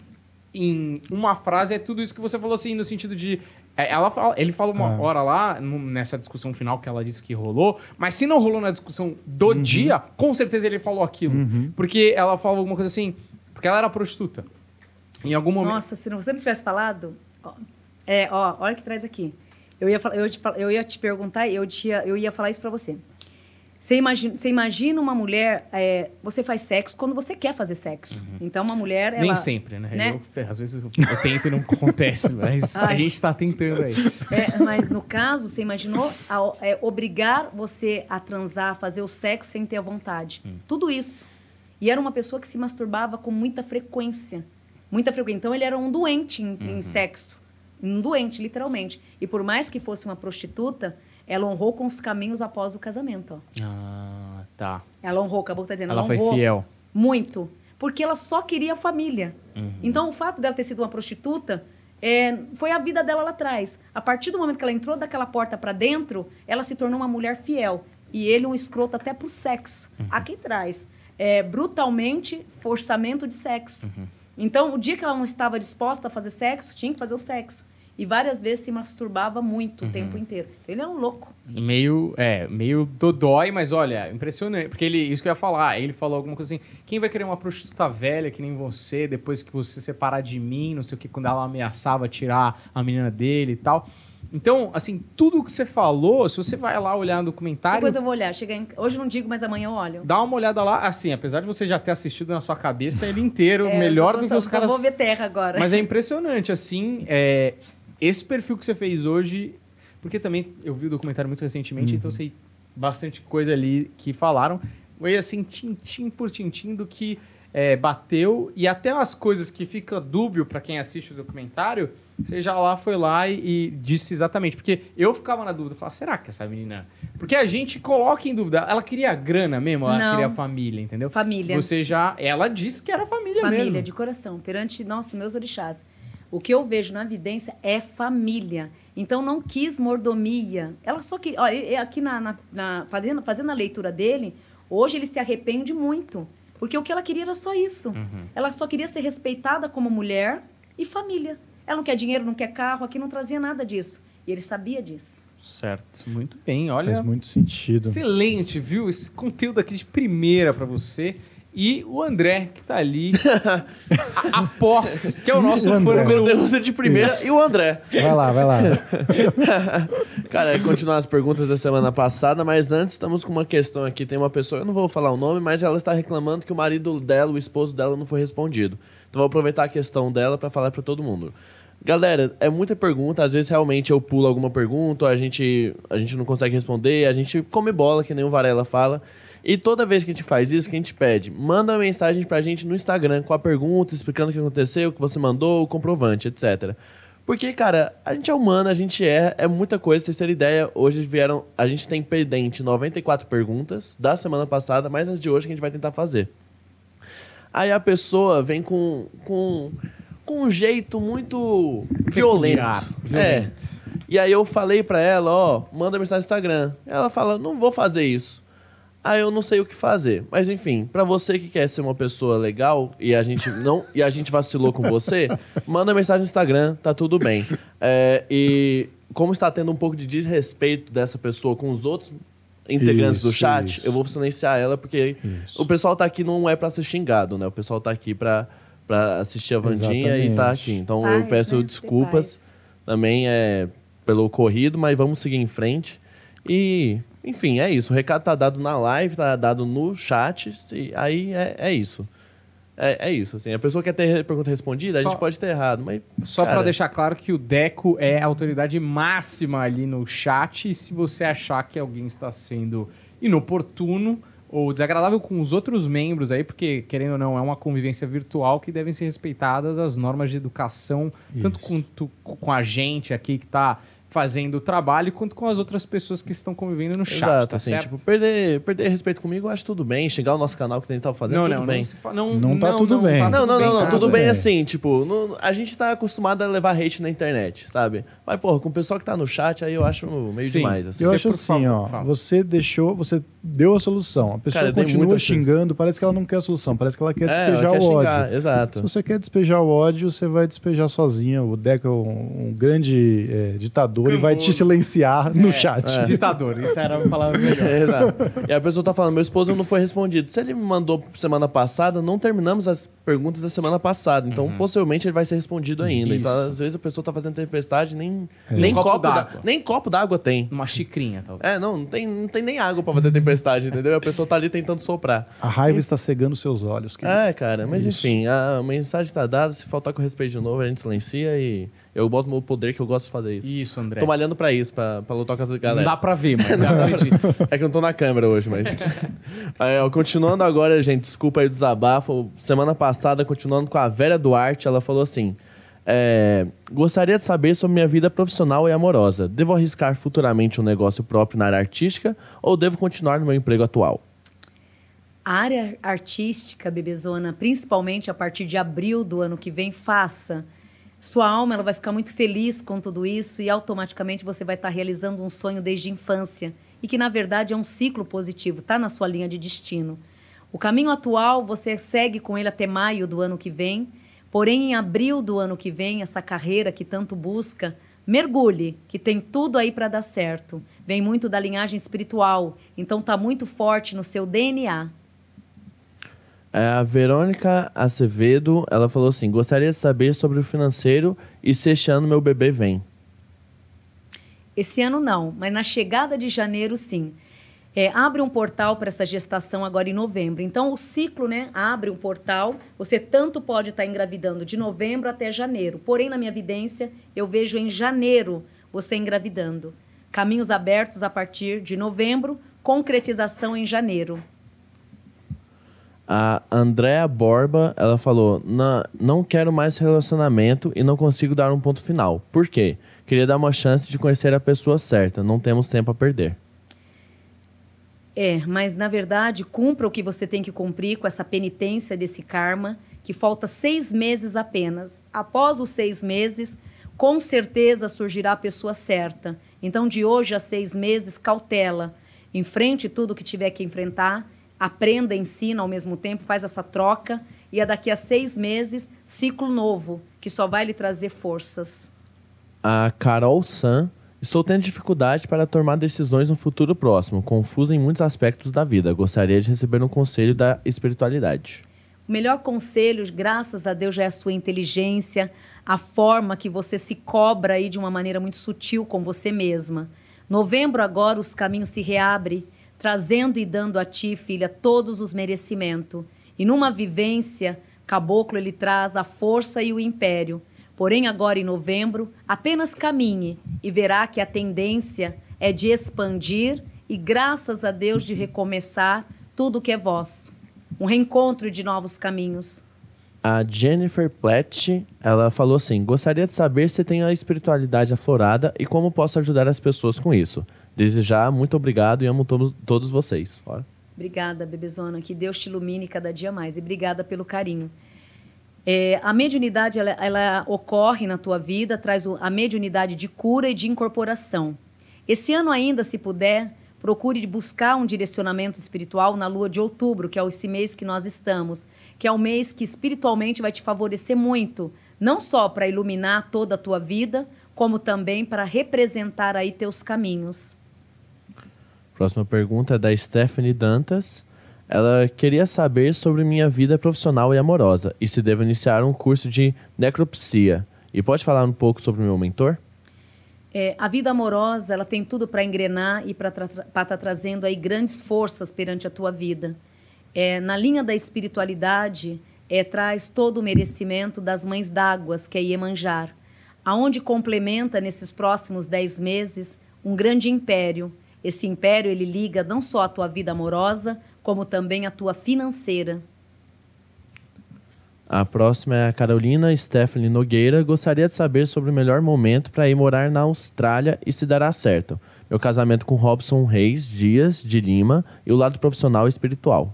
em uma frase é tudo isso que você falou assim, no sentido de é, ela fala, ele fala uma ah. hora lá, nessa discussão final que ela disse que rolou, mas se não rolou na discussão do uhum. dia, com certeza ele falou aquilo. Uhum. Porque ela falou alguma coisa assim, porque ela era prostituta. Em algum momento. Nossa, se você não tivesse falado. Ó, é, ó, olha que traz aqui. Eu ia, eu, te, eu ia te perguntar, eu, te, eu ia falar isso para você. Você imagina, você imagina uma mulher, é, você faz sexo quando você quer fazer sexo. Então, uma mulher. Nem ela- sempre, né? né? Eu, às vezes eu, eu tento e não acontece, mas a Ai. gente tá tentando aí. É, mas no caso, você imaginou a- é, obrigar você a transar, a fazer o sexo sem ter a vontade. Tudo isso. E era uma pessoa que se masturbava com muita frequência. Muita frequência. Então ele era um doente em, em sexo. Um doente, literalmente. E por mais que fosse uma prostituta, ela honrou com os caminhos após o casamento. Ah, tá. Ela honrou, acabou tá dizendo. Ela foi honrou fiel. Muito. Porque ela só queria a família. Então, o fato dela ter sido uma prostituta é, foi a vida dela lá atrás. A partir do momento que ela entrou daquela porta para dentro, ela se tornou uma mulher fiel. E ele um escroto até pro sexo. Aqui traz. É, brutalmente, forçamento de sexo. Então, o dia que ela não estava disposta a fazer sexo, tinha que fazer o sexo. E várias vezes se masturbava muito o tempo inteiro. Então, ele é um louco. Meio, é, meio dodói, mas olha, impressionante. Porque ele, isso que eu ia falar, ele falou alguma coisa assim: quem vai querer uma prostituta velha que nem você, depois que você separar de mim, não sei o que, quando ela ameaçava tirar a menina dele e tal. Então, assim, tudo que você falou, se você vai lá olhar no documentário, Depois eu vou olhar. Chega em- Hoje eu não digo, mas amanhã eu olho. dá uma olhada lá. Assim, apesar de você já ter assistido na sua cabeça ele inteiro, É, melhor eu do que os caras. vou ver terra agora. Mas é impressionante, assim, é, esse perfil que você fez hoje, porque também eu vi o documentário muito recentemente, então eu sei bastante coisa ali que falaram. Foi assim, tintim por tintim do que é, bateu, e até as coisas que fica dúbio para quem assiste o documentário, você já lá foi lá e, e disse exatamente. Porque eu ficava na dúvida, falava, será que essa menina. Porque a gente coloca em dúvida, ela queria grana mesmo, ela Não. queria família, entendeu? Família. Você já. Ela disse que era família, Família, mesmo. de coração, perante, nossa, meus orixás. O que eu vejo na evidência é família. Então, não quis mordomia. Ela só queria... Olha, aqui na, na- na- fazendo, fazendo a leitura dele, hoje ele se arrepende muito. Porque o que ela queria era só isso. Ela só queria ser respeitada como mulher e família. Ela não quer dinheiro, não quer carro, aqui não trazia nada disso. E ele sabia disso. Certo, muito bem. Olha, Faz muito sentido. Excelente, viu? Esse conteúdo aqui de primeira pra você. E o André, que tá ali. a- Apostos, que é o nosso O fã André. número um. Conteúdo de primeira e o André. Vai lá, vai lá. Cara, é continuar as perguntas da semana passada, mas antes estamos com uma questão aqui. Tem uma pessoa, eu não vou falar o nome, mas ela está reclamando que o marido dela, o esposo dela, não foi respondido. Então vou aproveitar a questão dela para falar para todo mundo. Galera, é muita pergunta, às vezes realmente eu pulo alguma pergunta, a gente, a gente não consegue responder, a gente come bola, que nem o Varela fala. E toda vez que a gente faz isso, que a gente pede, manda uma mensagem pra gente no Instagram com a pergunta, explicando o que aconteceu, o que você mandou, o comprovante, etc. Porque, cara, a gente é humano, a gente é, é muita coisa. Vocês terem ideia, hoje vieram. A gente tem pendente 94 perguntas da semana passada, mais as de hoje que a gente vai tentar fazer. Aí a pessoa vem com, com, com um jeito muito violento. violento. É. E aí eu falei pra ela, ó, manda mensagem no Instagram. Ela fala, não vou fazer isso. Aí eu não sei o que fazer. Mas enfim, pra você que quer ser uma pessoa legal e a gente não e a gente vacilou com você, manda mensagem no Instagram, tá tudo bem. É, e como está tendo um pouco de desrespeito dessa pessoa com os outros integrantes do Isso, chat, isso. eu vou silenciar ela porque Isso. o pessoal tá aqui não é pra ser xingado, né? O pessoal tá aqui pra, pra assistir a Vandinha e tá Exatamente. aqui. Então Paz, eu peço né? Desculpas paz. também é pelo ocorrido, mas vamos seguir em frente. E, enfim, é isso. O recado tá dado na live, tá dado no chat. Se, aí é, é isso. É, é isso, assim. A pessoa quer ter pergunta respondida, a Só- gente pode ter errado, mas. Só pra deixar claro que o Deco é a autoridade máxima ali no chat. E se você achar que alguém está sendo inoportuno ou desagradável com os outros membros aí, porque, querendo ou não, é uma convivência virtual que devem ser respeitadas as normas de educação, tanto com, tu- com a gente aqui que tá fazendo o trabalho, quanto com as outras pessoas que estão convivendo no chat, Exato, tá assim, certo? tipo, perder, perder respeito comigo, eu acho tudo bem. Xingar o nosso canal que a gente tava fazendo, não, tudo não, bem. não, não, Não tá tudo bem. tá Não, tudo não, não, não, tá? tudo tudo bem bem. assim, tipo, não- a gente tá acostumado a levar hate na internet, sabe? Mas, porra, com o pessoal que tá no chat, aí eu acho meio Sim. demais, assim. Eu Você, acho assim, ó. fala. Você deixou, você deu a solução. A pessoa Cara, continua xingando, parece que ela não quer a solução, parece que ela quer É, despejar ela quer o xingar, ódio. Se Exato. você quer despejar o ódio, você vai despejar sozinha. O Deco é um, um grande é, ditador e vai te silenciar no É, chat. Ditador, isso era uma palavra melhor. É, exato. E a pessoa tá falando, meu esposo não foi respondido. Se ele me mandou semana passada, não terminamos as perguntas da semana passada. Então, possivelmente, ele vai ser respondido ainda. Isso. Então, às vezes, a pessoa tá fazendo tempestade, nem, Um nem, copo copo, d'água. d'água. nem copo d'água tem. Uma xicrinha, talvez. É, não, não tem, não tem nem água pra fazer tempestade. Tempestade, entendeu? A pessoa tá ali tentando soprar. A raiva está cegando seus olhos. querido. É, cara, mas Isso. enfim, a mensagem tá dada. Se faltar com respeito de novo, a gente silencia e eu boto meu poder que eu gosto de fazer isso. Isso, André. Tô malhando pra isso, pra, pra lutar com as Não galera. dá pra ver, mas eu acredito. É que eu não tô na câmera hoje, mas. Aí, ó, continuando agora, gente, desculpa aí o desabafo. Semana passada, continuando com a Vera Duarte, ela falou assim: é, Gostaria de saber sobre minha vida profissional e amorosa. Devo arriscar futuramente um negócio próprio na área artística ou devo continuar no meu emprego atual? A área artística, Bebezona, principalmente a partir de abril do ano que vem, faça. Sua alma ela vai ficar muito feliz com tudo isso e automaticamente você vai estar realizando um sonho desde a infância e que na verdade é um ciclo positivo, está na sua linha de destino. O caminho atual você segue com ele até maio do ano que vem, porém em abril do ano que vem essa carreira que tanto busca mergulhe, que tem tudo aí para dar certo. Vem muito da linhagem espiritual, então está muito forte no seu DNA. É, a Verônica Acevedo, ela falou assim: Gostaria de saber sobre o financeiro e se este ano meu bebê vem. Esse ano não, mas na chegada de janeiro sim. É, abre um portal para essa gestação agora em novembro. Então o ciclo, né, abre um portal. Você tanto pode estar engravidando de novembro até janeiro. Porém, na minha vidência, eu vejo em janeiro você engravidando. Caminhos abertos a partir de novembro, concretização em janeiro. A Andrea Borba, ela falou: "Na- Não quero mais relacionamento e não consigo dar um ponto final. Por quê? Queria dar uma chance de conhecer a pessoa certa. Não temos tempo a perder. É, mas na verdade, cumpra o que você tem que cumprir com essa penitência desse karma, que falta seis meses apenas. Após os seis meses, com certeza surgirá a pessoa certa. Então, de hoje a seis meses, cautela. Enfrente tudo que tiver que enfrentar, aprenda, ensina ao mesmo tempo, faz essa troca, e é daqui a seis meses, ciclo novo, que só vai lhe trazer forças. A Carol San, estou tendo dificuldade para tomar decisões no futuro próximo, confusa em muitos aspectos da vida. Gostaria de receber um conselho da espiritualidade. O melhor conselho, graças a Deus, já é a sua inteligência, a forma que você se cobra aí de uma maneira muito sutil com você mesma. Novembro agora os caminhos se reabrem, trazendo e dando a ti, filha, todos os merecimentos. E numa vivência, Caboclo ele traz a força e o império. Porém, agora em novembro, apenas caminhe e verá que a tendência é de expandir e, graças a Deus, de recomeçar tudo que é vosso. Um reencontro de novos caminhos. A Jennifer Platt, ela falou assim: Gostaria de saber se tem a espiritualidade aflorada e como posso ajudar as pessoas com isso. Desde já, muito obrigado e amo to todos vocês. Obrigada, bebezona. Que Deus te ilumine cada dia mais. E obrigada pelo carinho. É, a mediunidade, ela, ela ocorre na tua vida, traz o- a mediunidade de cura e de incorporação. Esse ano ainda, se puder, procure buscar um direcionamento espiritual na lua de outubro, que é esse mês que nós estamos, que é um mês que espiritualmente vai te favorecer muito, não só para iluminar toda a tua vida, como também para representar aí teus caminhos. Próxima pergunta é da Stephanie Dantas. Ela queria saber sobre minha vida profissional e amorosa e se devo iniciar um curso de necropsia. E pode falar um pouco sobre meu mentor? É, a vida amorosa, ela tem tudo para engrenar e para estar trazendo aí grandes forças perante a tua vida. É, na linha da espiritualidade, é, traz todo o merecimento das mães d'águas, que é Iemanjar, aonde complementa nesses próximos dez meses um grande império. Esse império ele liga não só a tua vida amorosa, como também a tua financeira. A próxima é a Carolina Stephanie Nogueira. Gostaria de saber sobre o melhor momento para ir morar na Austrália e se dará certo. Meu casamento com Robson Reis Dias de Lima e o lado profissional e espiritual.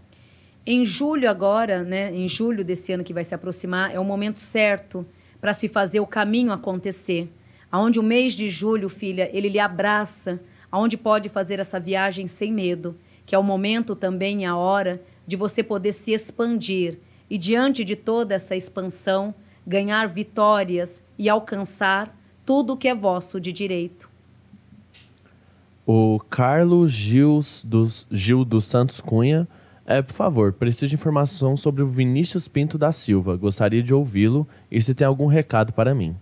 Em julho agora, né, em julho desse ano que vai se aproximar, é o momento certo para se fazer o caminho acontecer. Aonde o mês de julho, filha, ele lhe abraça, aonde pode fazer essa viagem sem medo, que é o momento também a hora de você poder se expandir e diante de toda essa expansão, ganhar vitórias e alcançar tudo o que é vosso de direito. O Carlos Gils dos, Gil dos Santos Cunha. É, por favor, preciso de informação sobre o Vinícius Pinto da Silva. Gostaria de ouvi-lo e se tem algum recado para mim.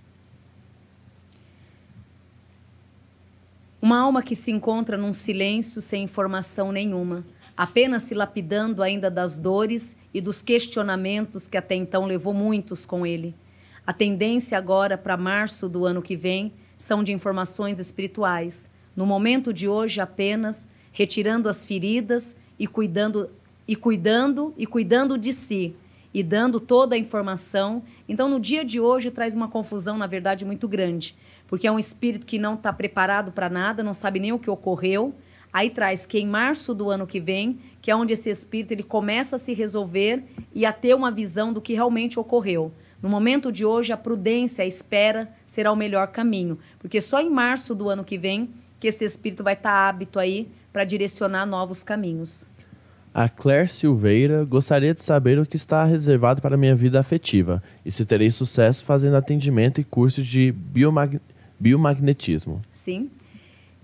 Uma alma que se encontra num silêncio sem informação nenhuma, apenas se lapidando ainda das dores e dos questionamentos que até então levou muitos com ele. A tendência agora para março do ano que vem são de informações espirituais. No momento de hoje apenas retirando as feridas e cuidando e cuidando e cuidando de si e dando toda a informação. Então, no dia de hoje traz uma confusão, na verdade, muito grande, porque é um espírito que não está preparado para nada, não sabe nem o que ocorreu. Aí traz que em março do ano que vem, que é onde esse espírito ele começa a se resolver e a ter uma visão do que realmente ocorreu. No momento de hoje, a prudência, a espera será o melhor caminho, porque só em março do ano que vem que esse espírito vai estar tá hábito aí para direcionar novos caminhos. A Claire Silveira gostaria de saber o que está reservado para minha vida afetiva e se terei sucesso fazendo atendimento e curso de biomag biomagnetismo. Sim.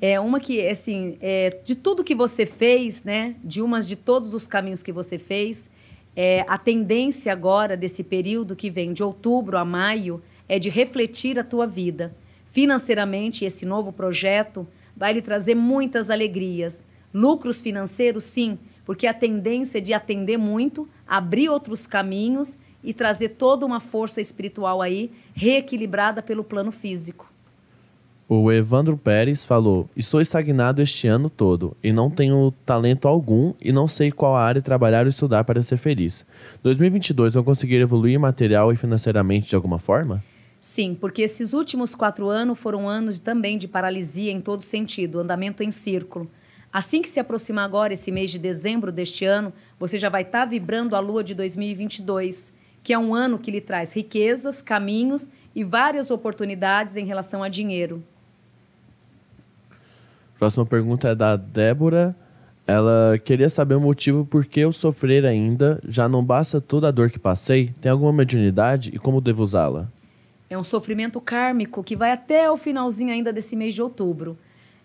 É uma que, assim, é, de tudo que você fez, né, de umas de todos os caminhos que você fez, é, a tendência agora desse período que vem de outubro a maio é de refletir a tua vida. Financeiramente, esse novo projeto vai lhe trazer muitas alegrias. Lucros financeiros, sim, porque a tendência é de atender muito, abrir outros caminhos e trazer toda uma força espiritual aí, reequilibrada pelo plano físico. O Evandro Pérez falou: Estou estagnado este ano todo e não tenho talento algum e não sei qual área trabalhar ou estudar para ser feliz. 2022 vou conseguir evoluir material e financeiramente de alguma forma? Sim, porque esses últimos quatro anos foram anos também de paralisia em todo sentido, andamento em círculo. Assim que se aproximar agora esse mês de dezembro deste ano, você já vai estar tá vibrando a lua de 2022, que é um ano que lhe traz riquezas, caminhos e várias oportunidades em relação a dinheiro. Próxima pergunta é da Débora. Ela queria saber o motivo por que eu sofrer ainda, já não basta toda a dor que passei, tem alguma mediunidade e como devo usá-la? É um sofrimento kármico que vai até o finalzinho ainda desse mês de outubro.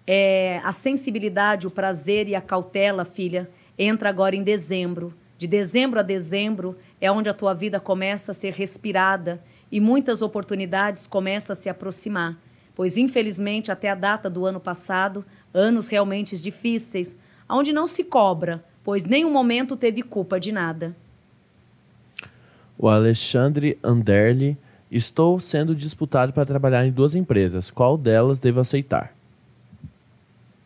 É, a sensibilidade, o prazer e a cautela, filha, entra agora em dezembro. De dezembro a dezembro é onde a tua vida começa a ser respirada e muitas oportunidades começam a se aproximar. Pois, infelizmente, até a data do ano passado, anos realmente difíceis, onde não se cobra, pois nenhum momento teve culpa de nada. O Alexandre Anderli Estou sendo disputado para trabalhar em duas empresas. Qual delas devo aceitar?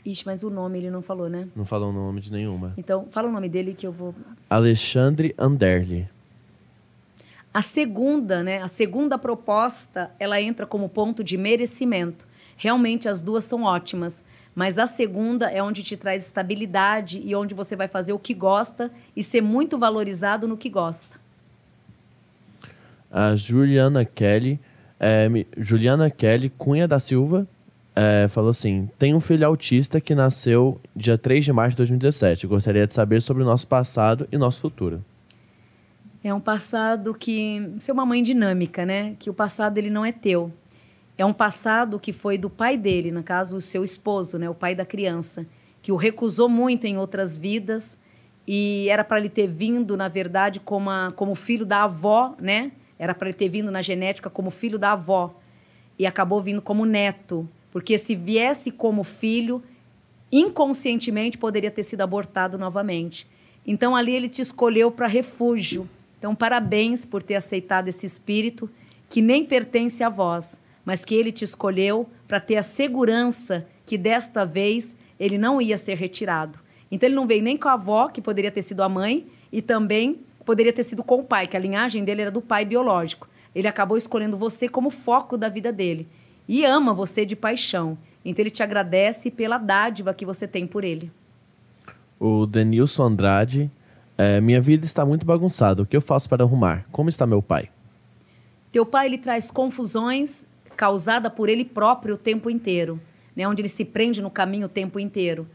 Ixi, mas o nome ele não falou, né? Não falou o nome de nenhuma. Então, fala o nome dele que eu vou. Alexandre Anderli. A segunda, né? A segunda proposta, ela entra como ponto de merecimento. Realmente as duas são ótimas, mas a segunda é onde te traz estabilidade e onde você vai fazer o que gosta e ser muito valorizado no que gosta a Juliana Kelly, é, Juliana Kelly Cunha da Silva, é, falou assim: tem um filho autista que nasceu dia 3 de março de 2017. Gostaria de saber sobre o nosso passado e nosso futuro. É um passado que. Você é uma mãe dinâmica, né? Que o passado ele não é teu. É um passado que foi do pai dele, no caso, o seu esposo, né? O pai da criança, que o recusou muito em outras vidas e era para ele ter vindo, na verdade, como, a, como filho da avó, né? Era para ele ter vindo na genética como filho da avó e acabou vindo como neto, porque se viesse como filho, inconscientemente poderia ter sido abortado novamente. Então ali ele te escolheu para refúgio. Então parabéns por ter aceitado esse espírito que nem pertence a vós, mas que ele te escolheu para ter a segurança que desta vez ele não ia ser retirado. Então ele não veio nem com a avó, que poderia ter sido a mãe, e também poderia ter sido com o pai, que a linhagem dele era do pai biológico. Ele acabou escolhendo você como foco da vida dele e ama você de paixão. Então ele te agradece pela dádiva que você tem por ele. O Denilson Andrade, é, minha vida está muito bagunçada. O que eu faço para arrumar? Como está meu pai? Teu pai ele traz confusões causada por ele próprio o tempo inteiro, né? Onde ele se prende no caminho o tempo inteiro.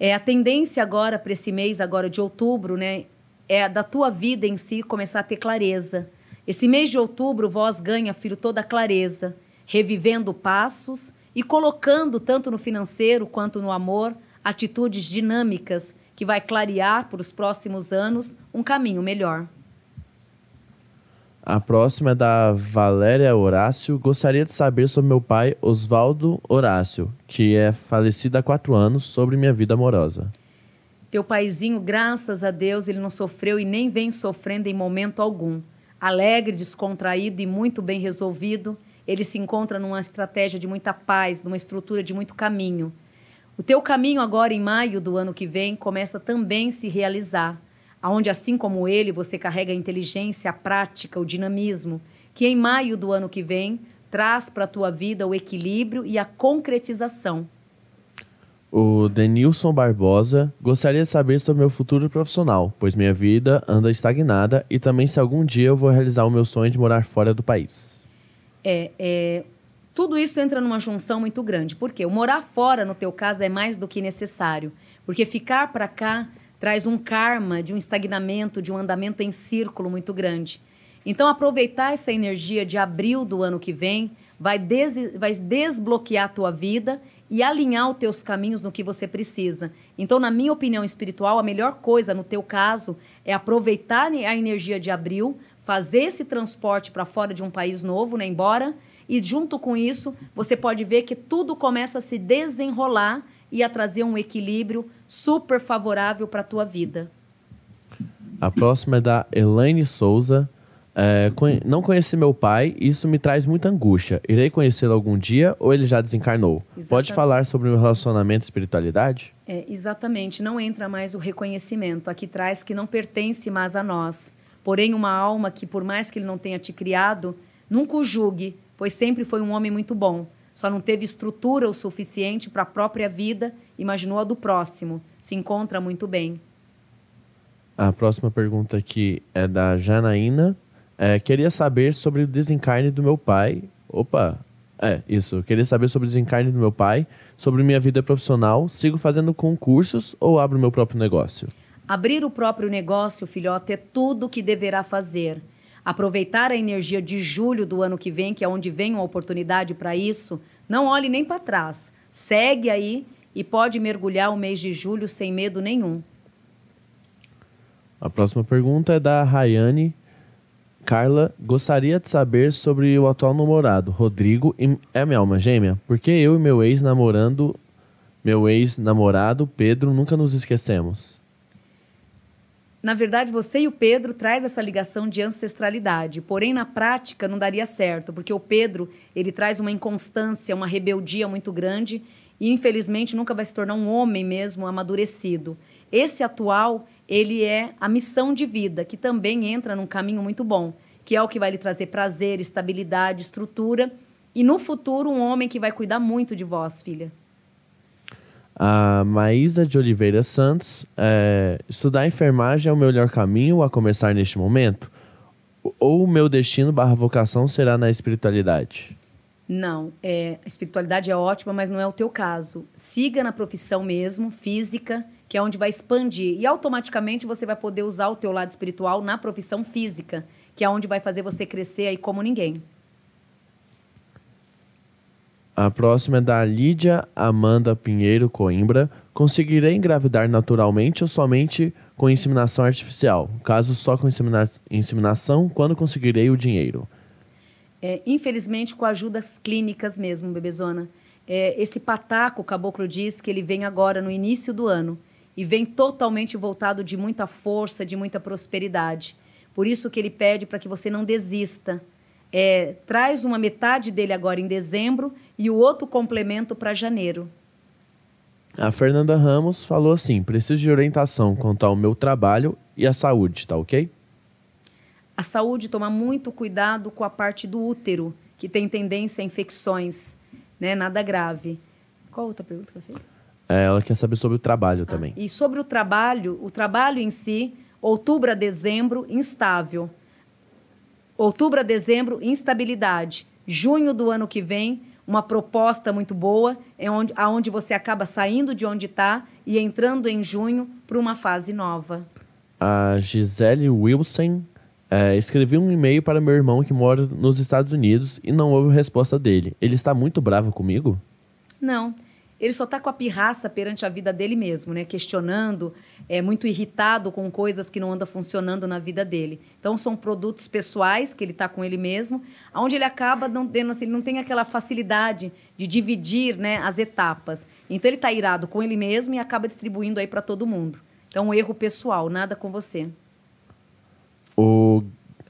É a tendência agora para esse mês agora de outubro, né? é da tua vida em si começar a ter clareza. Esse mês de outubro, vós ganha, filho, toda a clareza, revivendo passos e colocando, tanto no financeiro quanto no amor, atitudes dinâmicas que vai clarear para os próximos anos um caminho melhor. A próxima é da Valéria Horácio. Gostaria de saber sobre meu pai, Oswaldo Horácio, que é falecido há quatro anos, sobre minha vida amorosa. Teu paizinho, graças a Deus, ele não sofreu e nem vem sofrendo em momento algum. Alegre, descontraído e muito bem resolvido, ele se encontra numa estratégia de muita paz, numa estrutura de muito caminho. O teu caminho agora em maio do ano que vem começa também a se realizar aonde assim como ele você carrega a inteligência, a prática, o dinamismo, que em maio do ano que vem traz para a tua vida o equilíbrio e a concretização. O Denilson Barbosa gostaria de saber sobre meu futuro profissional, pois minha vida anda estagnada e também se algum dia eu vou realizar o meu sonho de morar fora do país. É, é, tudo isso entra numa junção muito grande. Porque o morar fora, no teu caso, é mais do que necessário. Porque ficar para cá traz um karma de um estagnamento, de um andamento em círculo muito grande. Então, aproveitar essa energia de abril do ano que vem vai, des vai desbloquear a tua vida e alinhar os teus caminhos no que você precisa. Então, na minha opinião espiritual, a melhor coisa no teu caso é aproveitar a energia de abril, fazer esse transporte para fora de um país novo, né, embora, e junto com isso, você pode ver que tudo começa a se desenrolar e a trazer um equilíbrio super favorável para a tua vida. A próxima é da Elaine Souza. É, não conheci meu pai, isso me traz muita angústia. Irei conhecê-lo algum dia ou ele já desencarnou? Exatamente. Pode falar sobre o meu relacionamento e espiritualidade? É, exatamente, não entra mais o reconhecimento. Aqui traz que não pertence mais a nós. Porém, uma alma que, por mais que ele não tenha te criado, nunca o julgue, pois sempre foi um homem muito bom. Só não teve estrutura o suficiente para a própria vida, imaginou a do próximo. Se encontra muito bem. A próxima pergunta aqui é da Janaína. É, queria saber sobre o desencarne do meu pai. Opa, é, isso. Queria saber sobre o desencarne do meu pai, sobre minha vida profissional. Sigo fazendo concursos ou abro meu próprio negócio? Abrir o próprio negócio, filhote, é tudo o que deverá fazer aproveitar a energia de julho do ano que vem, que é onde vem uma oportunidade para isso, não olhe nem para trás. Segue aí e pode mergulhar o mês de julho sem medo nenhum. A próxima pergunta é da Rayane. Carla, gostaria de saber sobre o atual namorado, Rodrigo, é minha alma gêmea? Porque eu e meu ex-namorando, meu ex-namorado, Pedro, nunca nos esquecemos. Na verdade, você e o Pedro traz essa ligação de ancestralidade, porém na prática não daria certo, porque o Pedro, ele traz uma inconstância, uma rebeldia muito grande e infelizmente nunca vai se tornar um homem mesmo amadurecido. Esse atual, ele é a missão de vida, que também entra num caminho muito bom, que é o que vai lhe trazer prazer, estabilidade, estrutura e no futuro um homem que vai cuidar muito de vós, filha. A Maísa de Oliveira Santos, é, estudar enfermagem é o melhor caminho a começar neste momento? Ou o meu destino barra vocação será na espiritualidade? Não, é, a espiritualidade é ótima, mas não é o teu caso. Siga na profissão mesmo, física, que é onde vai expandir. E automaticamente você vai poder usar o teu lado espiritual na profissão física, que é onde vai fazer você crescer aí como ninguém. A próxima é da Lídia Amanda Pinheiro Coimbra. Conseguirei engravidar naturalmente ou somente com inseminação artificial? Caso só com insemina inseminação, quando conseguirei o dinheiro? É, infelizmente, com ajudas clínicas mesmo, bebezona. É, esse pataco, o caboclo diz que ele vem agora no início do ano e vem totalmente voltado de muita força, de muita prosperidade. Por isso que ele pede para que você não desista. É, traz uma metade dele agora em dezembro e o outro complemento para janeiro. A Fernanda Ramos falou assim: preciso de orientação quanto ao meu trabalho e a saúde, tá ok? A saúde toma muito cuidado com a parte do útero, que tem tendência a infecções, né? Nada grave. Qual outra pergunta que ela fez? É, ela quer saber sobre o trabalho ah, também. E sobre o trabalho, o trabalho em si, outubro a dezembro, instável. Outubro a dezembro, instabilidade. Junho do ano que vem, uma proposta muito boa, é onde, aonde você acaba saindo de onde está e entrando em junho para uma fase nova. A Gisele Wilson é, escrevi um e-mail para meu irmão que mora nos Estados Unidos e não houve resposta dele. Ele está muito bravo comigo? Não. Ele só está com a pirraça perante a vida dele mesmo, né? Questionando, é muito irritado com coisas que não andam funcionando na vida dele. Então são produtos pessoais que ele está com ele mesmo, onde ele acaba não tendo, assim, ele não tem aquela facilidade de dividir, né, as etapas. Então ele está irado com ele mesmo e acaba distribuindo aí para todo mundo. Então um erro pessoal, nada com você. O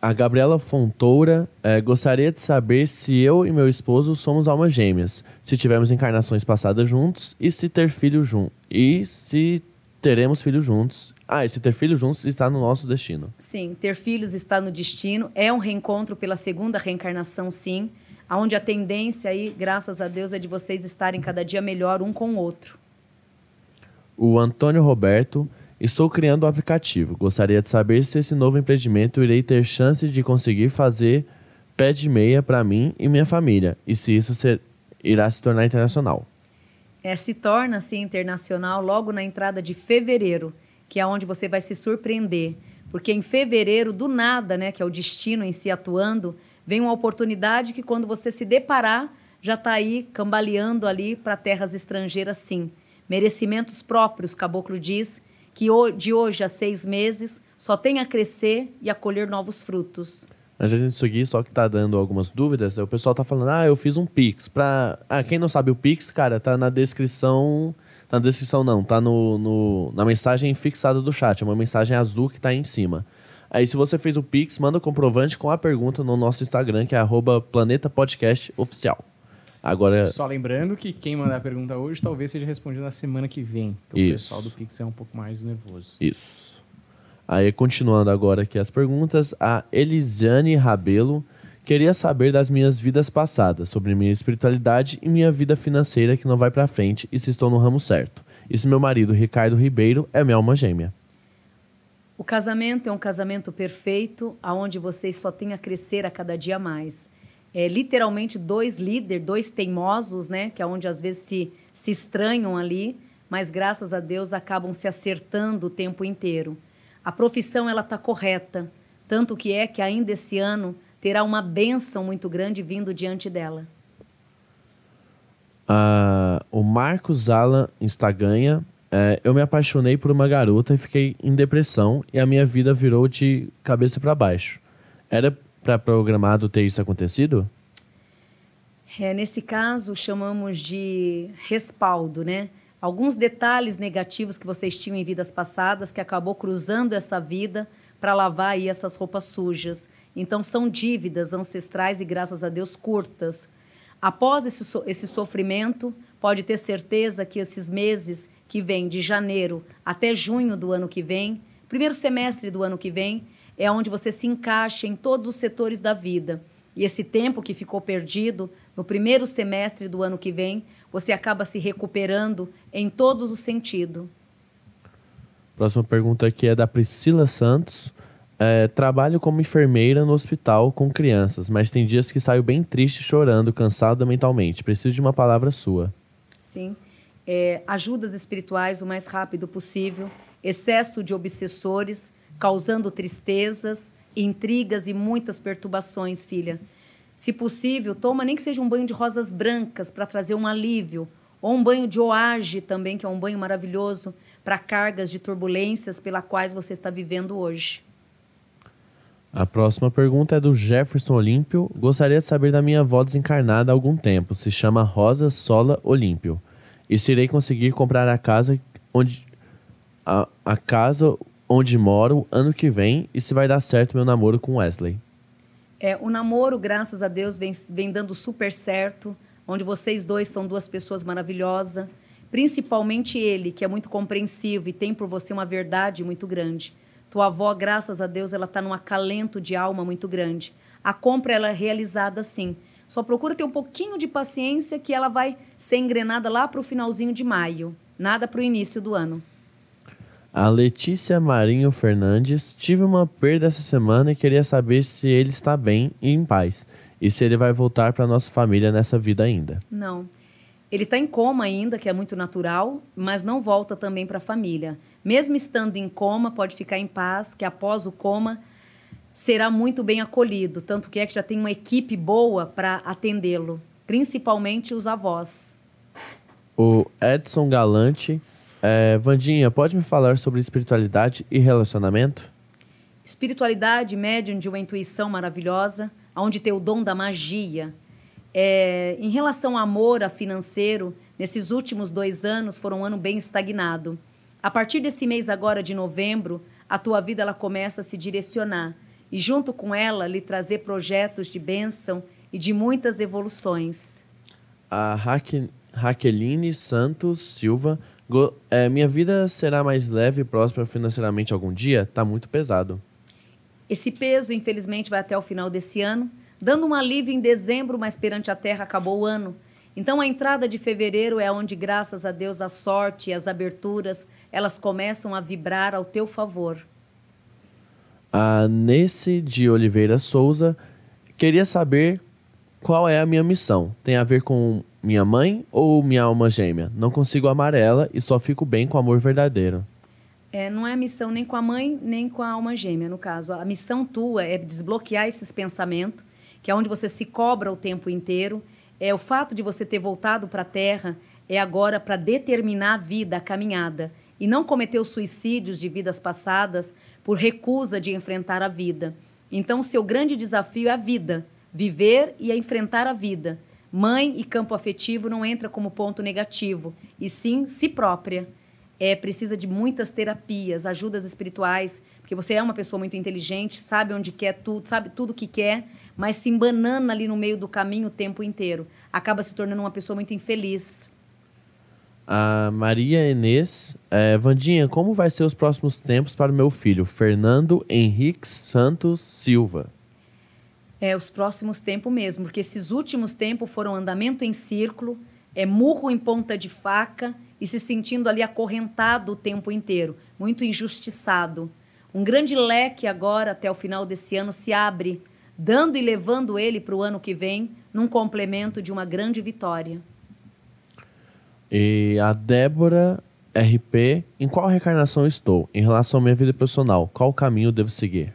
a Gabriela Fontoura é, gostaria de saber se eu e meu esposo somos almas gêmeas, se tivemos encarnações passadas juntos e se ter filho junto. E se teremos filhos juntos. Ah, e se ter filhos juntos está no nosso destino. Sim, ter filhos está no destino. É um reencontro pela segunda reencarnação, sim. Onde a tendência aí, graças a Deus, é de vocês estarem cada dia melhor um com o outro. O Antônio Roberto Estou criando um aplicativo. Gostaria de saber se esse novo empreendimento irei ter chance de conseguir fazer pé de meia para mim e minha família e se isso ser, irá se tornar internacional. É, se torna assim internacional logo na entrada de fevereiro, que é onde você vai se surpreender, porque em fevereiro do nada, né, que é o destino em si atuando, vem uma oportunidade que quando você se deparar já está aí cambaleando ali para terras estrangeiras, sim. Merecimentos próprios, Caboclo diz, que de hoje a seis meses só tem a crescer e a colher novos frutos. Antes de seguir, só que tá dando algumas dúvidas, o pessoal tá falando, ah, eu fiz um Pix. Pra... Ah, quem não sabe o Pix, cara, tá na descrição. Tá na descrição não, tá no, no, na mensagem fixada do chat. É uma mensagem azul que tá aí em cima. Aí, se você fez o Pix, manda o comprovante com a pergunta no nosso Instagram, que é arroba. Agora... Só lembrando que quem mandar a pergunta hoje talvez seja respondida na semana que vem. Então o pessoal do Pix é um pouco mais nervoso. Isso. Aí, continuando agora aqui as perguntas, a Elisiane Rabelo queria saber das minhas vidas passadas, sobre minha espiritualidade e minha vida financeira que não vai para frente e se estou no ramo certo. E se meu marido, Ricardo Ribeiro, é minha alma gêmea. O casamento é um casamento perfeito, aonde vocês só têm a crescer a cada dia mais é, literalmente dois líderes, dois teimosos, né? Que é onde às vezes se, se estranham ali, mas graças a Deus acabam se acertando o tempo inteiro. A profissão ela está correta, tanto que é que ainda esse ano terá uma benção muito grande vindo diante dela. Uh, o Marcos Alan Instaganha. É, eu me apaixonei por uma garota e fiquei em depressão e a minha vida virou de cabeça para baixo. Era para programado ter isso acontecido? É, nesse caso, chamamos de respaldo, né? Alguns detalhes negativos que vocês tinham em vidas passadas que acabou cruzando essa vida para lavar aí essas roupas sujas. Então, são dívidas ancestrais e, graças a Deus, curtas. Após esse, so esse sofrimento, pode ter certeza que esses meses que vêm de janeiro até junho do ano que vem, primeiro semestre do ano que vem, é onde você se encaixa em todos os setores da vida. E esse tempo que ficou perdido no primeiro semestre do ano que vem, você acaba se recuperando em todos os sentidos. Próxima pergunta aqui é da Priscila Santos. É, trabalho como enfermeira no hospital com crianças, mas tem dias que saio bem triste, chorando, cansada mentalmente. Preciso de uma palavra sua. Sim. É, ajudas espirituais o mais rápido possível. Excesso de obsessores causando tristezas, intrigas e muitas perturbações, filha. Se possível, toma nem que seja um banho de rosas brancas para trazer um alívio, ou um banho de oage também, que é um banho maravilhoso para cargas de turbulências pela quais você está vivendo hoje. A próxima pergunta é do Jefferson Olímpio. Gostaria de saber da minha avó desencarnada há algum tempo. Se chama Rosa Sola Olímpio. E se irei conseguir comprar a casa onde a, a casa onde moro ano que vem e se vai dar certo meu namoro com Wesley. É, o namoro, graças a Deus, vem, vem dando super certo, onde vocês dois são duas pessoas maravilhosas, principalmente ele, que é muito compreensivo e tem por você uma verdade muito grande. Tua avó, graças a Deus, ela está num acalento de alma muito grande. A compra ela é realizada sim. Só procura ter um pouquinho de paciência que ela vai ser engrenada lá para o finalzinho de maio, nada para o início do ano. A Letícia Marinho Fernandes. Tive uma perda essa semana e queria saber se ele está bem e em paz. E se ele vai voltar para nossa família nessa vida ainda. Não. Ele está em coma ainda, que é muito natural, mas não volta também para a família. Mesmo estando em coma, pode ficar em paz, que após o coma será muito bem acolhido. Tanto que é que já tem uma equipe boa para atendê-lo, principalmente os avós. O Edson Galante. É, Vandinha, pode me falar sobre espiritualidade e relacionamento? Espiritualidade, médium de uma intuição maravilhosa, onde tem o dom da magia. É, em relação ao amor, a financeiro, nesses últimos dois anos foram um ano bem estagnado. A partir desse mês agora de novembro, a tua vida ela começa a se direcionar e junto com ela lhe trazer projetos de bênção e de muitas evoluções. A Raque, Raqueline Santos Silva. Go, é, minha vida será mais leve e próspera financeiramente algum dia? Tá muito pesado. Esse peso, infelizmente, vai até o final desse ano, dando um alívio em dezembro, mas perante a Terra acabou o ano. Então, a entrada de fevereiro é onde, graças a Deus, a sorte e as aberturas, elas começam a vibrar ao teu favor. A Nesse de Oliveira Souza queria saber qual é a minha missão. Tem a ver com minha mãe ou minha alma gêmea? Não consigo amar ela e só fico bem com amor verdadeiro. É, não é a missão nem com a mãe, nem com a alma gêmea, no caso. A missão tua é desbloquear esses pensamentos, que é onde você se cobra o tempo inteiro. É o fato de você ter voltado para a Terra é agora para determinar a vida, a caminhada, e não cometer os suicídios de vidas passadas por recusa de enfrentar a vida. Então, o seu grande desafio é a vida, viver e enfrentar a vida. Mãe e campo afetivo não entra como ponto negativo, e sim si própria é, precisa de muitas terapias, ajudas espirituais, porque você é uma pessoa muito inteligente, sabe onde quer tudo, sabe tudo o que quer, mas se embanana ali no meio do caminho o tempo inteiro. Acaba se tornando uma pessoa muito infeliz. A Maria Enes, é, Vandinha, como vai ser os próximos tempos para o meu filho, Fernando Henrique Santos Silva? É, os próximos tempos mesmo, porque esses últimos tempos foram andamento em círculo, é murro em ponta de faca e se sentindo ali acorrentado o tempo inteiro, muito injustiçado. Um grande leque agora, até o final desse ano, se abre, dando e levando ele para o ano que vem, num complemento de uma grande vitória. E a Débora RP, em qual reencarnação estou? Em relação à minha vida profissional, qual caminho devo seguir?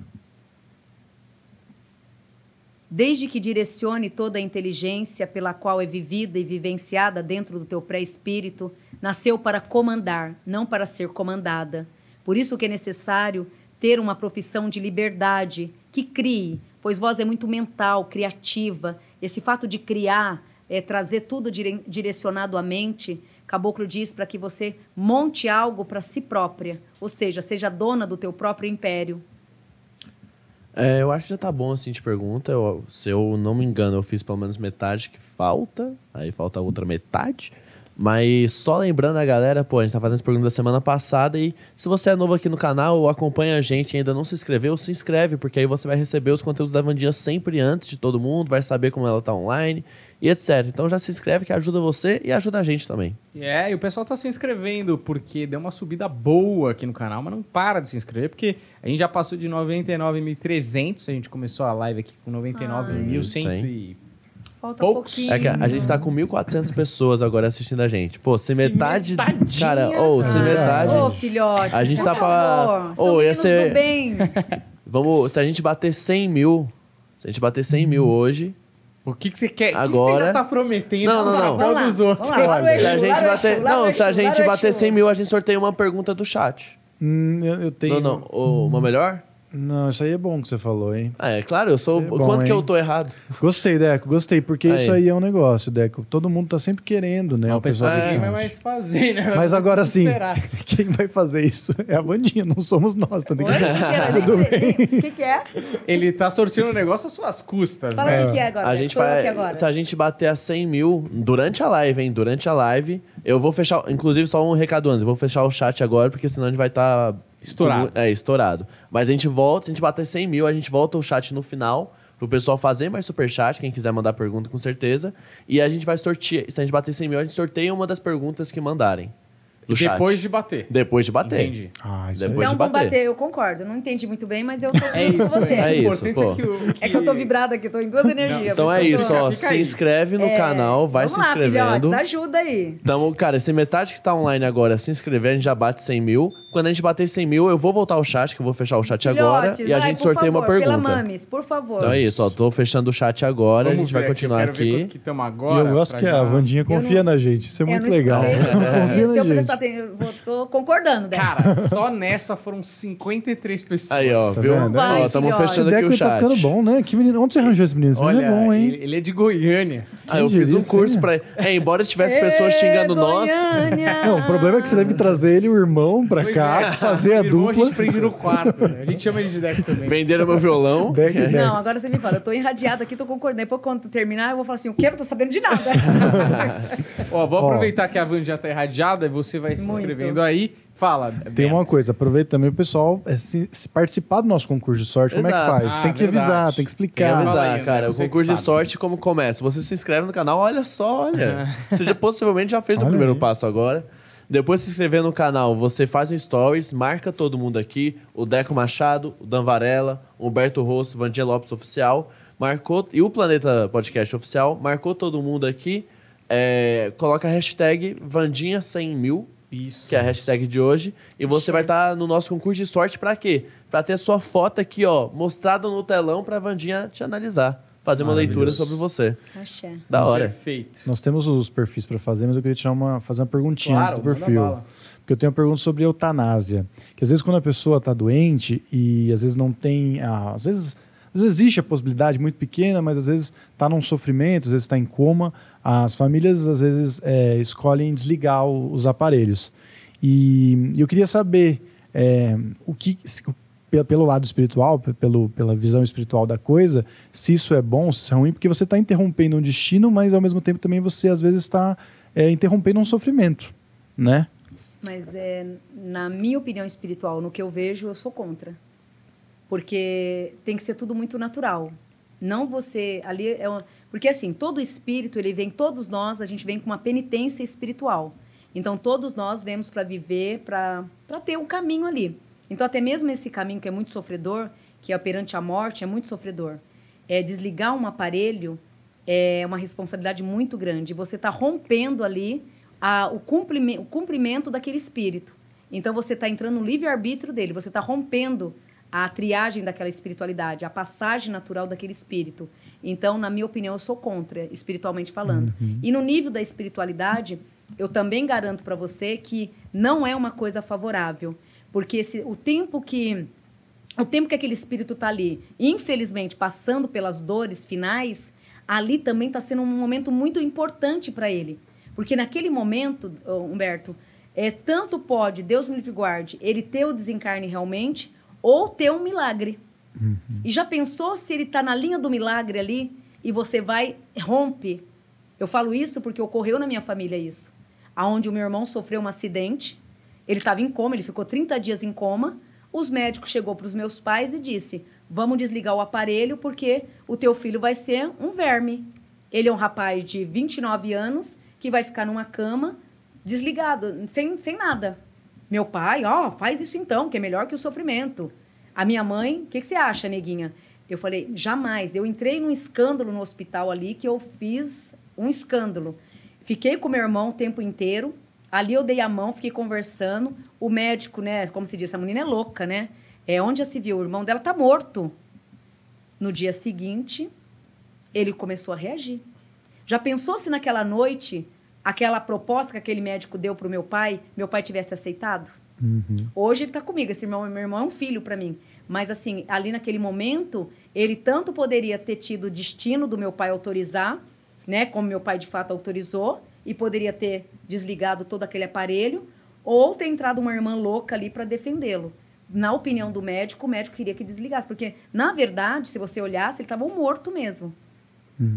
Desde que direcione toda a inteligência pela qual é vivida e vivenciada dentro do teu pré-espírito, nasceu para comandar, não para ser comandada. Por isso que é necessário ter uma profissão de liberdade, que crie, pois voz é muito mental, criativa. Esse fato de criar, é, trazer tudo dire direcionado à mente, Caboclo diz para que você monte algo para si própria, ou seja, seja dona do teu próprio império. É, eu acho que já tá bom assim de pergunta. Eu, se eu não me engano, eu fiz pelo menos metade que falta. Aí falta outra metade. Mas só lembrando a galera, pô, a gente tá fazendo essa pergunta da semana passada e se você é novo aqui no canal ou acompanha a gente e ainda não se inscreveu, se inscreve, porque aí você vai receber os conteúdos da Vandinha sempre antes de todo mundo, vai saber como ela tá online e etc. Então já se inscreve que ajuda você e ajuda a gente também. É, e o pessoal tá se inscrevendo porque deu uma subida boa aqui no canal, mas não para de se inscrever, porque a gente já passou de 99.300, a gente começou a live aqui com 99.100 e Falta um pouquinho. É que a, a gente tá com 1.400 pessoas agora assistindo a gente. Pô, se, Se metade. metadinha, Cara, ou se cara. metade. Ô, filhote, A gente tá pra- Ô, ia meninos ser- do bem. Vamos. Se a gente bater 100 mil. Se a gente bater 100 mil hoje. O que, que você quer? O que Agora- você já tá prometendo Não, não, não. Vamos lá, dos outros? vamos lá, Se a gente bater. Não, se a gente bater Exu. 100 mil, a gente sorteia uma pergunta do chat. Hum, eu, eu tenho. Não, não. o- Uma melhor? Não, isso aí é bom que você falou, hein? Ah, é claro, eu sou. É bom, Quanto que hein? eu tô errado? Gostei, Deco, gostei, porque Aí. isso aí é um negócio, Deco. Todo mundo tá sempre querendo, né? Não, o pessoal ninguém chat. vai mais fazer, né? Mas agora sim, quem vai fazer isso é a Vandinha, não somos nós, tá ligado? que que era? Tudo sei. O que, que é? Ele tá sorteando o negócio às suas custas, Fala né? o que, que é agora. A gente vai. agora. Se a gente bater a 100 mil durante a live, hein? Durante a live, eu vou fechar. Inclusive, só um recado antes. Eu vou fechar o chat agora, porque senão a gente vai estar. Estourado. É, estourado. Mas a gente volta, se a gente bater 100 mil, a gente volta o chat no final. Pro pessoal fazer mais superchat, quem quiser mandar pergunta, com certeza. E a gente vai sortear. Se a gente bater 100 mil, a gente sorteia uma das perguntas que mandarem. Do chat. Depois de bater. Depois de bater. Entendi. Ah, isso Depois. Não, de bater. bater, eu concordo. Não entendi muito bem, mas eu tô É junto com isso, você. é, É isso, importante pô. é que o... É que eu tô vibrada aqui, tô em duas energias. Então por é isso isso, eu tô- ó. Fica Se aí. inscreve no É, canal, vai vamos se lá, inscrevendo. filhotes, ajuda aí. Então, cara, se metade que tá online agora se inscrever, a gente já bate 100 mil. Quando a gente bater 100 mil, eu vou voltar ao chat, que eu vou fechar o chat agora. Filhotes, E a gente sorteia favor, uma pergunta. Pela Mames, por favor. Então é isso, ó. Tô fechando o chat agora, a Vamos gente vai aqui, eu continuar quero ver aqui. quanto que estamos agora. eu gosto que a Vandinha Eu confia não- na gente. Isso é Eu muito não legal. confia eu na gente. Vou- tô concordando, né? Cara, só nessa foram 53 pessoas. Aí, ó, Tá viu? Esse fechando aqui o Deco tá chat. ficando bom, né? Que menino... Onde você arranjou esse menino? Esse menino Olha, é bom, hein? ele, ele é de Goiânia. Ah, eu fiz um curso sim. pra. É, embora tivesse pessoas xingando nós. Goiânia. Não, o problema é que você deve trazer ele e o irmão pra Pois cá, é. desfazer a Irmão, dupla. A gente prende no quarto. né? A gente chama ele de deck também. Venderam meu violão. Deck, deck. Não, agora você me fala, eu tô irradiada aqui, tô concordando. Depois quando terminar, eu vou falar assim, o que? Eu não tô sabendo de nada. Ó, vou Ó. aproveitar que a Van já tá irradiada e você vai se Muito. inscrevendo aí. Fala. Tem uma coisa, aproveita também o pessoal é, se, se participar do nosso concurso de sorte, como é que Exato. faz? Ah, tem que avisar, verdade. tem que Tem que explicar. Fala avisar, aí, cara. O você que concurso de sorte, como começa? Você se inscreve no canal, olha só, olha. Você já, possivelmente já fez o Olha primeiro aí. passo agora. Depois de se inscrever no canal, você faz um stories, marca todo mundo aqui. O Deco Machado, o Dan Varela, o Humberto Rosso, Vandinha Lopes Oficial. Marcou, e o Planeta Podcast Oficial. Marcou todo mundo aqui. é, coloca a hashtag Vandinha 100 mil, Isso. que é a hashtag de hoje. E você vai estar no nosso concurso de sorte pra quê? Pra ter sua foto aqui, ó, mostrada no telão pra Vandinha te analisar. Fazer uma leitura sobre você. Axé. Da hora. Perfeito. Nós temos os perfis para fazer, mas eu queria tirar uma, fazer uma perguntinha Claro, antes do manda perfil. bala. Porque eu tenho uma pergunta sobre eutanásia. Que às vezes quando a pessoa está doente e às vezes não tem. ah, às, vezes, às vezes existe a possibilidade muito pequena, mas às vezes está num sofrimento, às vezes está em coma. As famílias às vezes é, escolhem desligar o- os aparelhos. E eu queria saber é, o que. pelo lado espiritual, pe- pelo, pela visão espiritual da coisa, se isso é bom, se isso é ruim, porque você está interrompendo um destino, mas ao mesmo tempo também você às vezes está é, interrompendo um sofrimento, né? Mas é, na minha opinião espiritual, no que eu vejo, eu sou contra. Porque tem que ser tudo muito natural. Não você ali é uma, porque assim, todo espírito, ele vem todos nós, a gente vem com uma penitência espiritual. Então todos nós vemos para viver, para para ter um caminho ali. Então até mesmo esse caminho que é muito sofredor, que é perante a morte, é muito sofredor. É desligar um aparelho é uma responsabilidade muito grande. Você está rompendo ali a- o, o cumprimento daquele espírito. Então você está entrando no livre-arbítrio dele, você está rompendo a triagem daquela espiritualidade, a passagem natural daquele espírito. Então, na minha opinião, eu sou contra, espiritualmente falando. E no nível da espiritualidade, eu também garanto para você que não é uma coisa favorável, porque esse, o tempo que o tempo que aquele espírito está ali, infelizmente, passando pelas dores finais, ali também está sendo um momento muito importante para ele. Porque naquele momento, Humberto, é, tanto pode, Deus me livre guarde, ele ter o desencarne realmente ou ter um milagre. E já pensou se ele está na linha do milagre ali e você vai, rompe? Eu falo isso porque ocorreu na minha família isso. Aonde o meu irmão sofreu um acidente, ele estava em coma, ele ficou 30 dias em coma. Os médicos chegou para os meus pais e disse: "Vamos desligar o aparelho porque o teu filho vai ser um verme. Ele é um rapaz de 29 anos que vai ficar numa cama desligado, sem, sem nada. Meu pai, ó, faz isso então, que é melhor que o sofrimento. A minha mãe, o que, que você acha, neguinha? Eu falei, jamais. Eu entrei num escândalo no hospital ali que eu fiz um escândalo. Fiquei com meu irmão o tempo inteiro. Ali eu dei a mão, fiquei conversando. O médico, né, como se diz, essa menina é louca, né? É onde já se viu, o irmão dela tá morto. No dia seguinte, ele começou a reagir. Já pensou se naquela noite, aquela proposta que aquele médico deu para o meu pai, meu pai tivesse aceitado? Hoje ele está comigo, esse irmão, meu irmão é um filho para mim. Mas assim, ali naquele momento, ele tanto poderia ter tido o destino do meu pai autorizar, né, como meu pai de fato autorizou, e poderia ter desligado todo aquele aparelho, ou ter entrado uma irmã louca ali para defendê-lo. Na opinião do médico, o médico queria que desligasse, porque na verdade, se você olhasse, ele estava morto mesmo.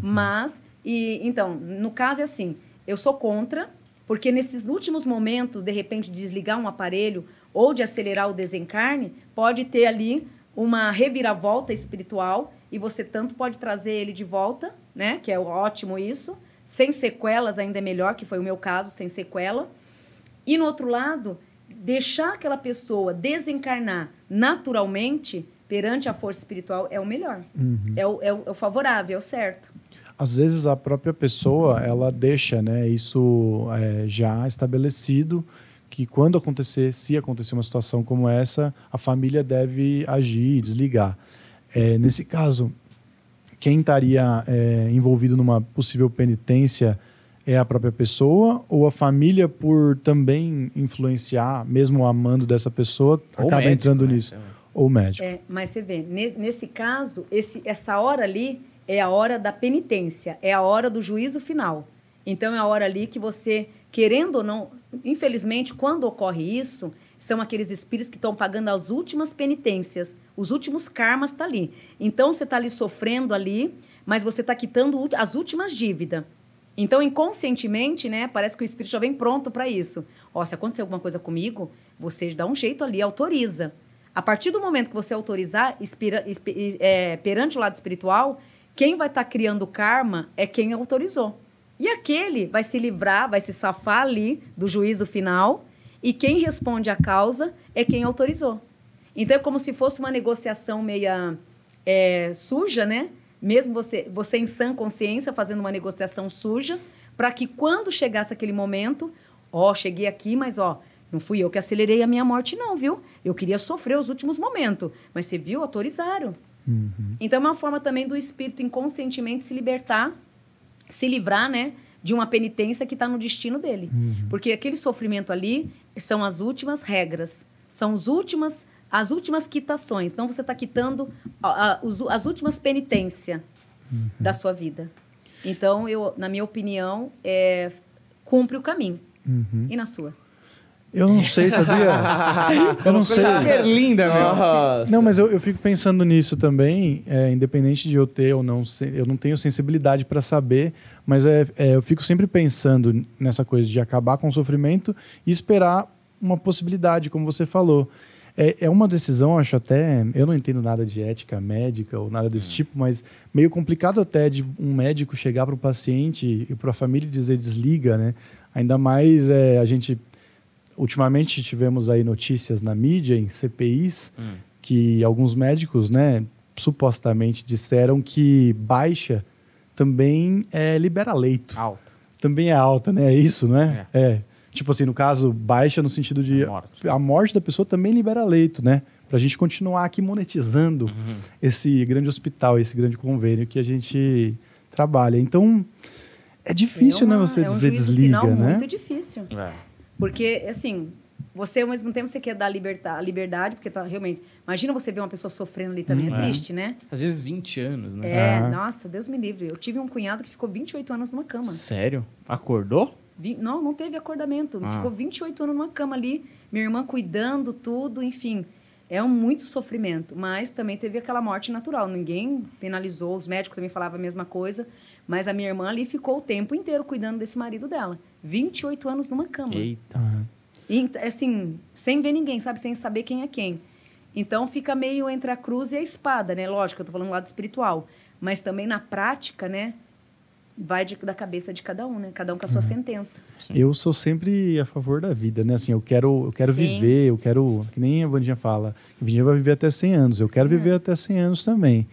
Mas, e então, no caso é assim, eu sou contra, porque nesses últimos momentos, de repente, de desligar um aparelho ou de acelerar o desencarne, pode ter ali uma reviravolta espiritual e você tanto pode trazer ele de volta, né? Que é ótimo isso. Sem sequelas ainda é melhor, que foi o meu caso, sem sequela. E no outro lado, deixar aquela pessoa desencarnar naturalmente perante a força espiritual é o melhor. Uhum. É, o, é, o, é o favorável, é o certo. Às vezes a própria pessoa ela deixa, né, isso é, já estabelecido que quando acontecer, se acontecer uma situação como essa, a família deve agir, desligar. É, nesse caso, quem estaria é, envolvido numa possível penitência é a própria pessoa ou a família por também influenciar, mesmo amando dessa pessoa, Ou acaba médico, entrando né? nisso? Ou médico. É, mas você vê, ne- nesse caso, esse, essa hora ali é a hora da penitência, é a hora do juízo final. Então é a hora ali que você, querendo ou não, infelizmente, quando ocorre isso, são aqueles espíritos que estão pagando as últimas penitências, os últimos karmas tá ali. Então você está ali sofrendo ali, mas você está quitando as últimas dívidas. Então, inconscientemente, né, parece que o espírito já vem pronto para isso. Ó, se acontecer alguma coisa comigo, você dá um jeito ali, autoriza. A partir do momento que você autorizar, é, perante o lado espiritual, quem vai estar criando o karma é quem autorizou. E aquele vai se livrar, vai se safar ali do juízo final, e quem responde à causa é quem autorizou. Então é como se fosse uma negociação meia é, suja, né? Mesmo você, você em sã consciência fazendo uma negociação suja, para que quando chegasse aquele momento, ó, cheguei aqui, mas ó, não fui eu que acelerei a minha morte, não, viu? Eu queria sofrer os últimos momentos, mas você viu, autorizaram. Então é uma forma também do espírito inconscientemente se libertar, se livrar, né, de uma penitência que está no destino dele. Porque aquele sofrimento ali são as últimas regras, são as últimas, as últimas quitações. Então você está quitando a- a- os- as últimas penitências da sua vida. Então, eu, na minha opinião, é, cumpre o caminho. E na sua? Eu não sei, sabia? eu não sei. Super linda, meu. Nossa. Não, mas eu, eu fico pensando nisso também, é, independente de eu ter ou não, eu não tenho sensibilidade para saber, mas é, é, eu fico sempre pensando nessa coisa de acabar com o sofrimento e esperar uma possibilidade, como você falou. É, é uma decisão, acho até, eu não entendo nada de ética médica ou nada desse tipo, mas meio complicado até de um médico chegar para o paciente e para a família dizer desliga, né? Ainda mais é, a gente ultimamente tivemos aí notícias na mídia, em CPIs, que alguns médicos, né, supostamente disseram que baixa também é, libera leito. Alto. Também é alta, né? É isso, né? É. Tipo assim, no caso, baixa no sentido de A morte. a morte da pessoa também libera leito, né? Pra gente continuar aqui monetizando Uhum. esse grande hospital, esse grande convênio que a gente trabalha. Então, é difícil, É uma- né, você é um dizer desliga, final né? muito difícil. É. Porque, assim, você ao mesmo tempo você quer dar liberta- a liberdade, porque tá realmente. Imagina você ver uma pessoa sofrendo ali também, é, Hum, é. triste, né? Às vezes 20 anos, né? É, Ah. nossa, Deus me livre. Eu tive um cunhado que ficou 28 anos numa cama. Sério? Acordou? Vi- não, não teve acordamento. Ah. Ficou 28 anos numa cama ali, minha irmã cuidando, tudo, enfim. É um muito sofrimento, mas também teve aquela morte natural. Ninguém penalizou, os médicos também falavam a mesma coisa, mas a minha irmã ali ficou o tempo inteiro cuidando desse marido dela. 28 anos numa cama. Eita. E, assim, sem ver ninguém, sabe? Sem saber quem é quem. Então fica meio entre a cruz e a espada, né? Lógico, eu tô falando do lado espiritual. Mas também na prática, né? Vai de- da cabeça de cada um, né? Cada um com a sua sentença. Eu sou sempre a favor da vida, né? Assim, eu quero, eu quero Sim. viver, eu quero, que nem a Vandinha fala, a Vandinha vai viver até 100 anos, eu quero 100 viver até 100 anos também.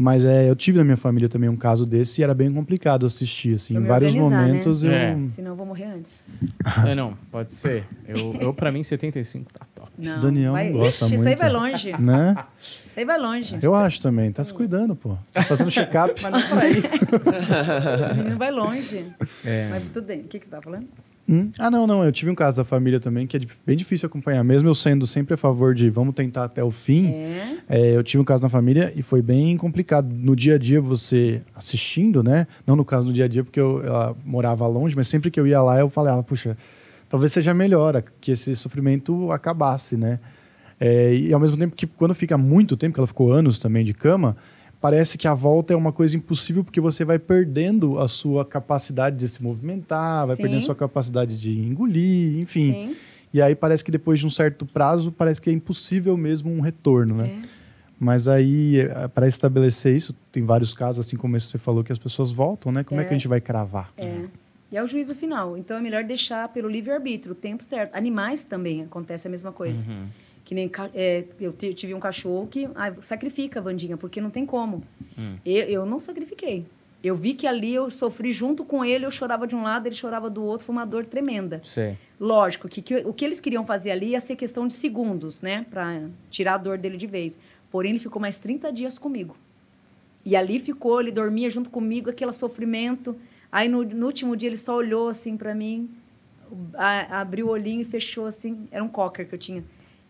Mas é, eu tive na minha família também um caso desse e era bem complicado assistir, assim, em vários né? momentos eu... É. Senão eu vou morrer antes. É, não, pode ser. Eu, eu pra mim, 75 tá top. Não, Daniel vai, não gosta Ixi, Isso aí muito. vai longe. Né? Isso aí vai longe. Eu acho também, tá se cuidando, pô. Tá fazendo check-up. Mas não isso. Esse menino vai longe. É. Mas tudo bem. O que, que você tá falando? Hum? Ah, não, não. Eu tive um caso da família também que é bem difícil acompanhar. Mesmo eu sendo sempre a favor de vamos tentar até o fim, É. é, eu tive um caso na família e foi bem complicado. No dia a dia, você assistindo, né? Não no caso do dia a dia, porque eu ela morava longe, mas sempre que eu ia lá, eu falava, puxa, talvez seja melhor que esse sofrimento acabasse, né? É, e ao mesmo tempo que quando fica muito tempo, que ela ficou anos também de cama, parece que a volta é uma coisa impossível porque você vai perdendo a sua capacidade de se movimentar, vai Sim. perdendo a sua capacidade de engolir, enfim. Sim. E aí parece que depois de um certo prazo, parece que é impossível mesmo um retorno, né? É. Mas aí, para estabelecer isso, tem vários casos, assim como esse que você falou, que as pessoas voltam, né? Como é, que a É. gente vai cravar? É. E é o juízo final. Então é melhor deixar pelo livre-arbítrio, o tempo certo. Animais também acontece a mesma coisa. Uhum. Que nem é, eu ti- tive um cachorro que ah, sacrifica a Vandinha, porque não tem como. Hum. Eu, eu não sacrifiquei. Eu vi que ali eu sofri junto com ele, eu chorava de um lado, ele chorava do outro, foi uma dor tremenda. Sei. Lógico que, que o que eles queriam fazer ali ia ser questão de segundos, né? Pra tirar a dor dele de vez. Porém, ele ficou mais 30 dias comigo. E ali ficou, ele dormia junto comigo, aquele sofrimento. Aí no, no último dia ele só olhou assim para mim, a- abriu o olhinho e fechou assim. Era um cocker que eu tinha.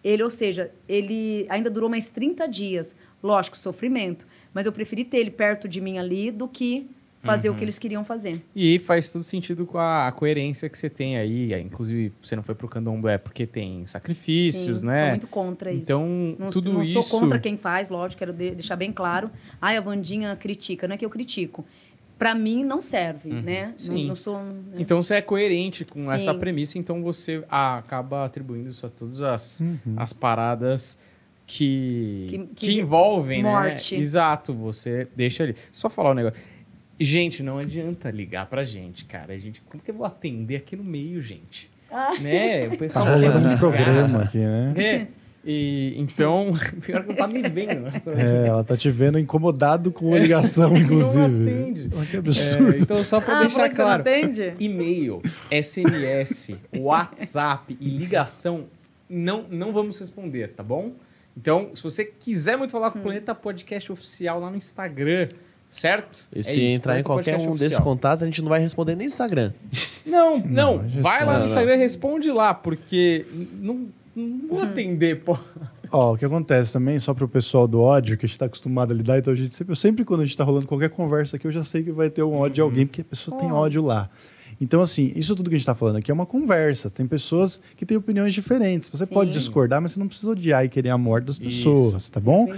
Ele, ou seja, ele ainda durou mais 30 dias. Lógico, sofrimento. Mas eu preferi ter ele perto de mim ali do que fazer o que eles queriam fazer. E faz todo sentido com a, a coerência que você tem aí. É, Inclusive, você não foi pro candomblé porque tem sacrifícios, Sim, né? Sou muito contra isso. Então, não, tudo não isso- sou contra quem faz, lógico, quero de- deixar bem claro. Ai, a Vandinha critica, não é que eu critico. Pra mim não serve, né? Não, Uhum. Sim. não sou. né? Então você é coerente com Sim. essa premissa, então você ah, acaba atribuindo isso a todas as, as paradas que, Que- que, que- envolvem, morte. né? Exato, você deixa ali. Só falar um negócio. Gente, não adianta ligar pra gente, cara. A gente, como que eu vou atender aqui no meio, gente? Né? O Tá pessoal quer rolando um programa aqui, né? É. E, então, pior que não tá me vendo, né? É, ela tá te vendo incomodado com a ligação, inclusive. Não atende. Olha que É, absurdo. então, só pra Ah, deixar claro. não? E-mail, SMS, WhatsApp e ligação, não, não vamos responder, tá bom? Então, se você quiser muito falar com o Planeta Podcast Oficial lá no Instagram, certo? E É se isso, entrar em qualquer um desses Oficial. contatos, a gente não vai responder nem no Instagram. Não, não, gente vai lá no Instagram e responde lá, porque não, não vou atender, pô. Ó, o que acontece também, só pro pessoal do ódio, que a gente tá acostumado a lidar, então a gente sempre, eu sempre quando a gente tá rolando qualquer conversa aqui, eu já sei que vai ter um ódio de alguém, porque a pessoa tem ódio lá. Então, assim, isso tudo que a gente tá falando aqui é uma conversa. Tem pessoas que têm opiniões diferentes. Você Sim. pode discordar, mas você não precisa odiar e querer a morte das Isso. pessoas, tá bom?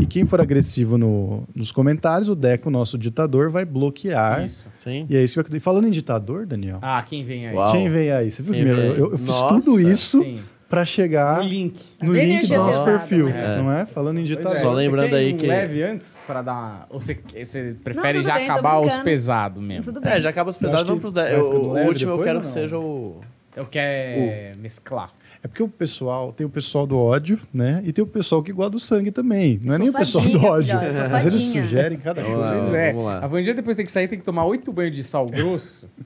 E quem for agressivo no- nos comentários, o Deco, nosso ditador, vai bloquear. Isso. Sim. E é isso que eu acredito. Falando em ditador, Daniel, Ah, quem vem aí? Uau. quem vem aí? Você viu meu- eu, eu fiz Nossa, tudo isso Sim. Pra chegar No link. no Bem link do nosso perfil, né? não é? Falando em Pois é. Só lembrando você quer aí um que- leve antes para dar. Ou você, você prefere tudo já bem, acabar os pesados mesmo? Tudo bem. É, já acaba os Eu pesados, vamos pros 10. vai O, o último eu quero que não? seja o. Eu quero mesclar. É porque o pessoal, tem o pessoal do ódio, né? E tem o pessoal que gosta do sangue também. Não é nem o pessoal do ódio. Mas eles sugerem cada coisa. Pois é. vamos lá. A Vandinha depois tem que sair, tem que tomar oito banhos de sal grosso.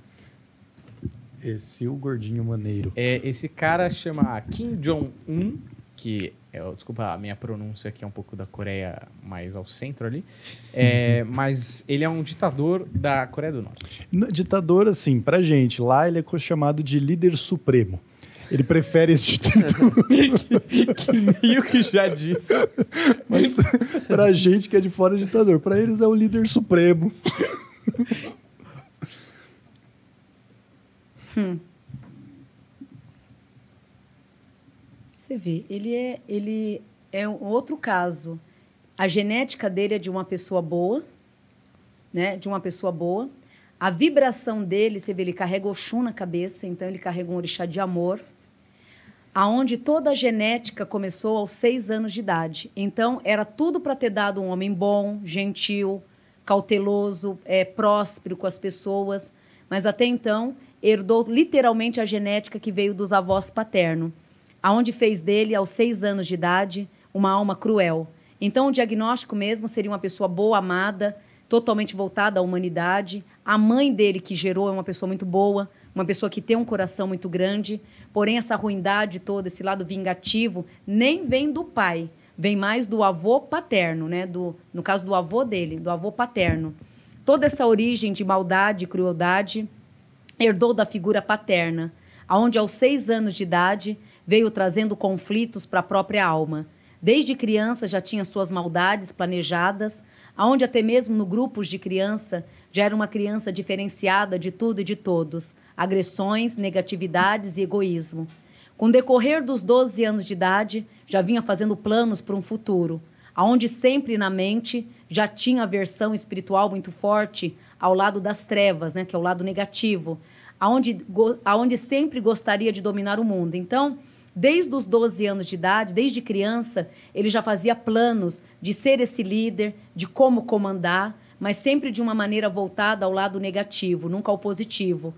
Esse o gordinho maneiro. É, esse cara chama Kim Jong-un, que é, desculpa a minha pronúncia aqui é um pouco da Coreia mais ao centro ali, É, mas ele é um ditador da Coreia do Norte. No- Ditador, assim, pra gente, lá ele é chamado de líder supremo. Ele prefere esse título. que meio que já disse. Mas pra gente que é de fora é ditador. Pra eles é o líder supremo. Você vê, ele é, ele é um outro caso. A genética dele é de uma pessoa boa, né? De uma pessoa boa. A vibração dele, você vê, ele carrega Oxum na cabeça, então ele carrega um orixá de amor. Aonde toda a genética começou aos seis anos de idade. Então, era tudo para ter dado um homem bom, gentil, cauteloso, é, próspero com as pessoas. Mas até então, herdou literalmente a genética que veio dos avós paternos aonde fez dele, aos seis anos de idade, uma alma cruel. Então, o diagnóstico mesmo seria uma pessoa boa, amada, totalmente voltada à humanidade. A mãe dele, que gerou, é uma pessoa muito boa, uma pessoa que tem um coração muito grande. Porém, essa ruindade toda, esse lado vingativo, nem vem do pai, vem mais do avô paterno, né? Do, no caso do avô dele, do avô paterno. Toda essa origem de maldade crueldade herdou da figura paterna, aonde aos seis anos de idade veio trazendo conflitos para a própria alma. Desde criança já tinha suas maldades planejadas, aonde até mesmo no grupos de criança já era uma criança diferenciada de tudo e de todos, agressões, negatividades e egoísmo. Com o decorrer dos 12 anos de idade, já vinha fazendo planos para um futuro, aonde sempre na mente já tinha a versão espiritual muito forte ao lado das trevas, né, que é o lado negativo, aonde, go- aonde sempre gostaria de dominar o mundo. Então, desde os 12 anos de idade, desde criança, ele já fazia planos de ser esse líder, de como comandar, mas sempre de uma maneira voltada ao lado negativo, nunca ao positivo.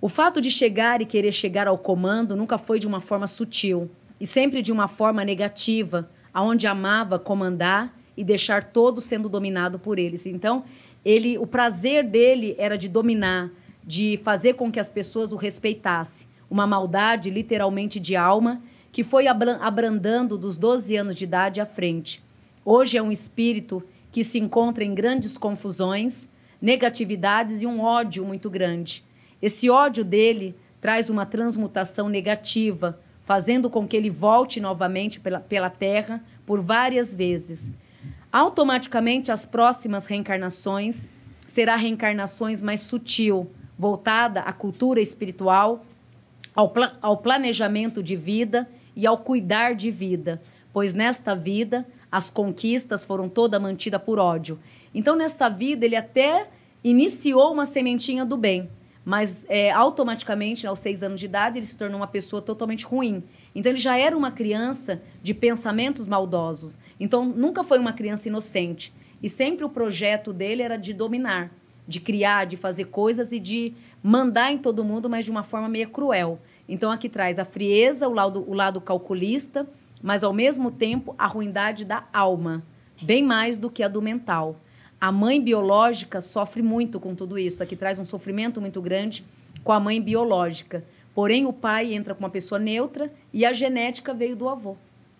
O fato de chegar e querer chegar ao comando nunca foi de uma forma sutil e sempre de uma forma negativa, aonde amava comandar e deixar todo sendo dominado por eles. Então, ele, o prazer dele era de dominar, de fazer com que as pessoas o respeitassem. Uma maldade, literalmente, de alma, que foi abrandando dos 12 anos de idade à frente. Hoje é um espírito que se encontra em grandes confusões, negatividades e um ódio muito grande. Esse ódio dele traz uma transmutação negativa, fazendo com que ele volte novamente pela, pela terra por várias vezes. Automaticamente, as próximas reencarnações será reencarnações mais sutil, voltada à cultura espiritual, ao, pla ao planejamento de vida e ao cuidar de vida, pois nesta vida as conquistas foram toda mantida por ódio. Então, nesta vida, ele até iniciou uma sementinha do bem, mas é, automaticamente, aos seis anos de idade, ele se tornou uma pessoa totalmente ruim. Então, ele já era uma criança de pensamentos maldosos. Então, nunca foi uma criança inocente. E sempre o projeto dele era de dominar, de criar, de fazer coisas e de mandar em todo mundo, mas de uma forma meio cruel. Então, aqui traz a frieza, o lado, o lado calculista, mas ao mesmo tempo a ruindade da alma, bem mais do que a do mental. A mãe biológica sofre muito com tudo isso. Aqui traz um sofrimento muito grande com a mãe biológica. Porém, o pai entra com uma pessoa neutra e a genética veio do avô.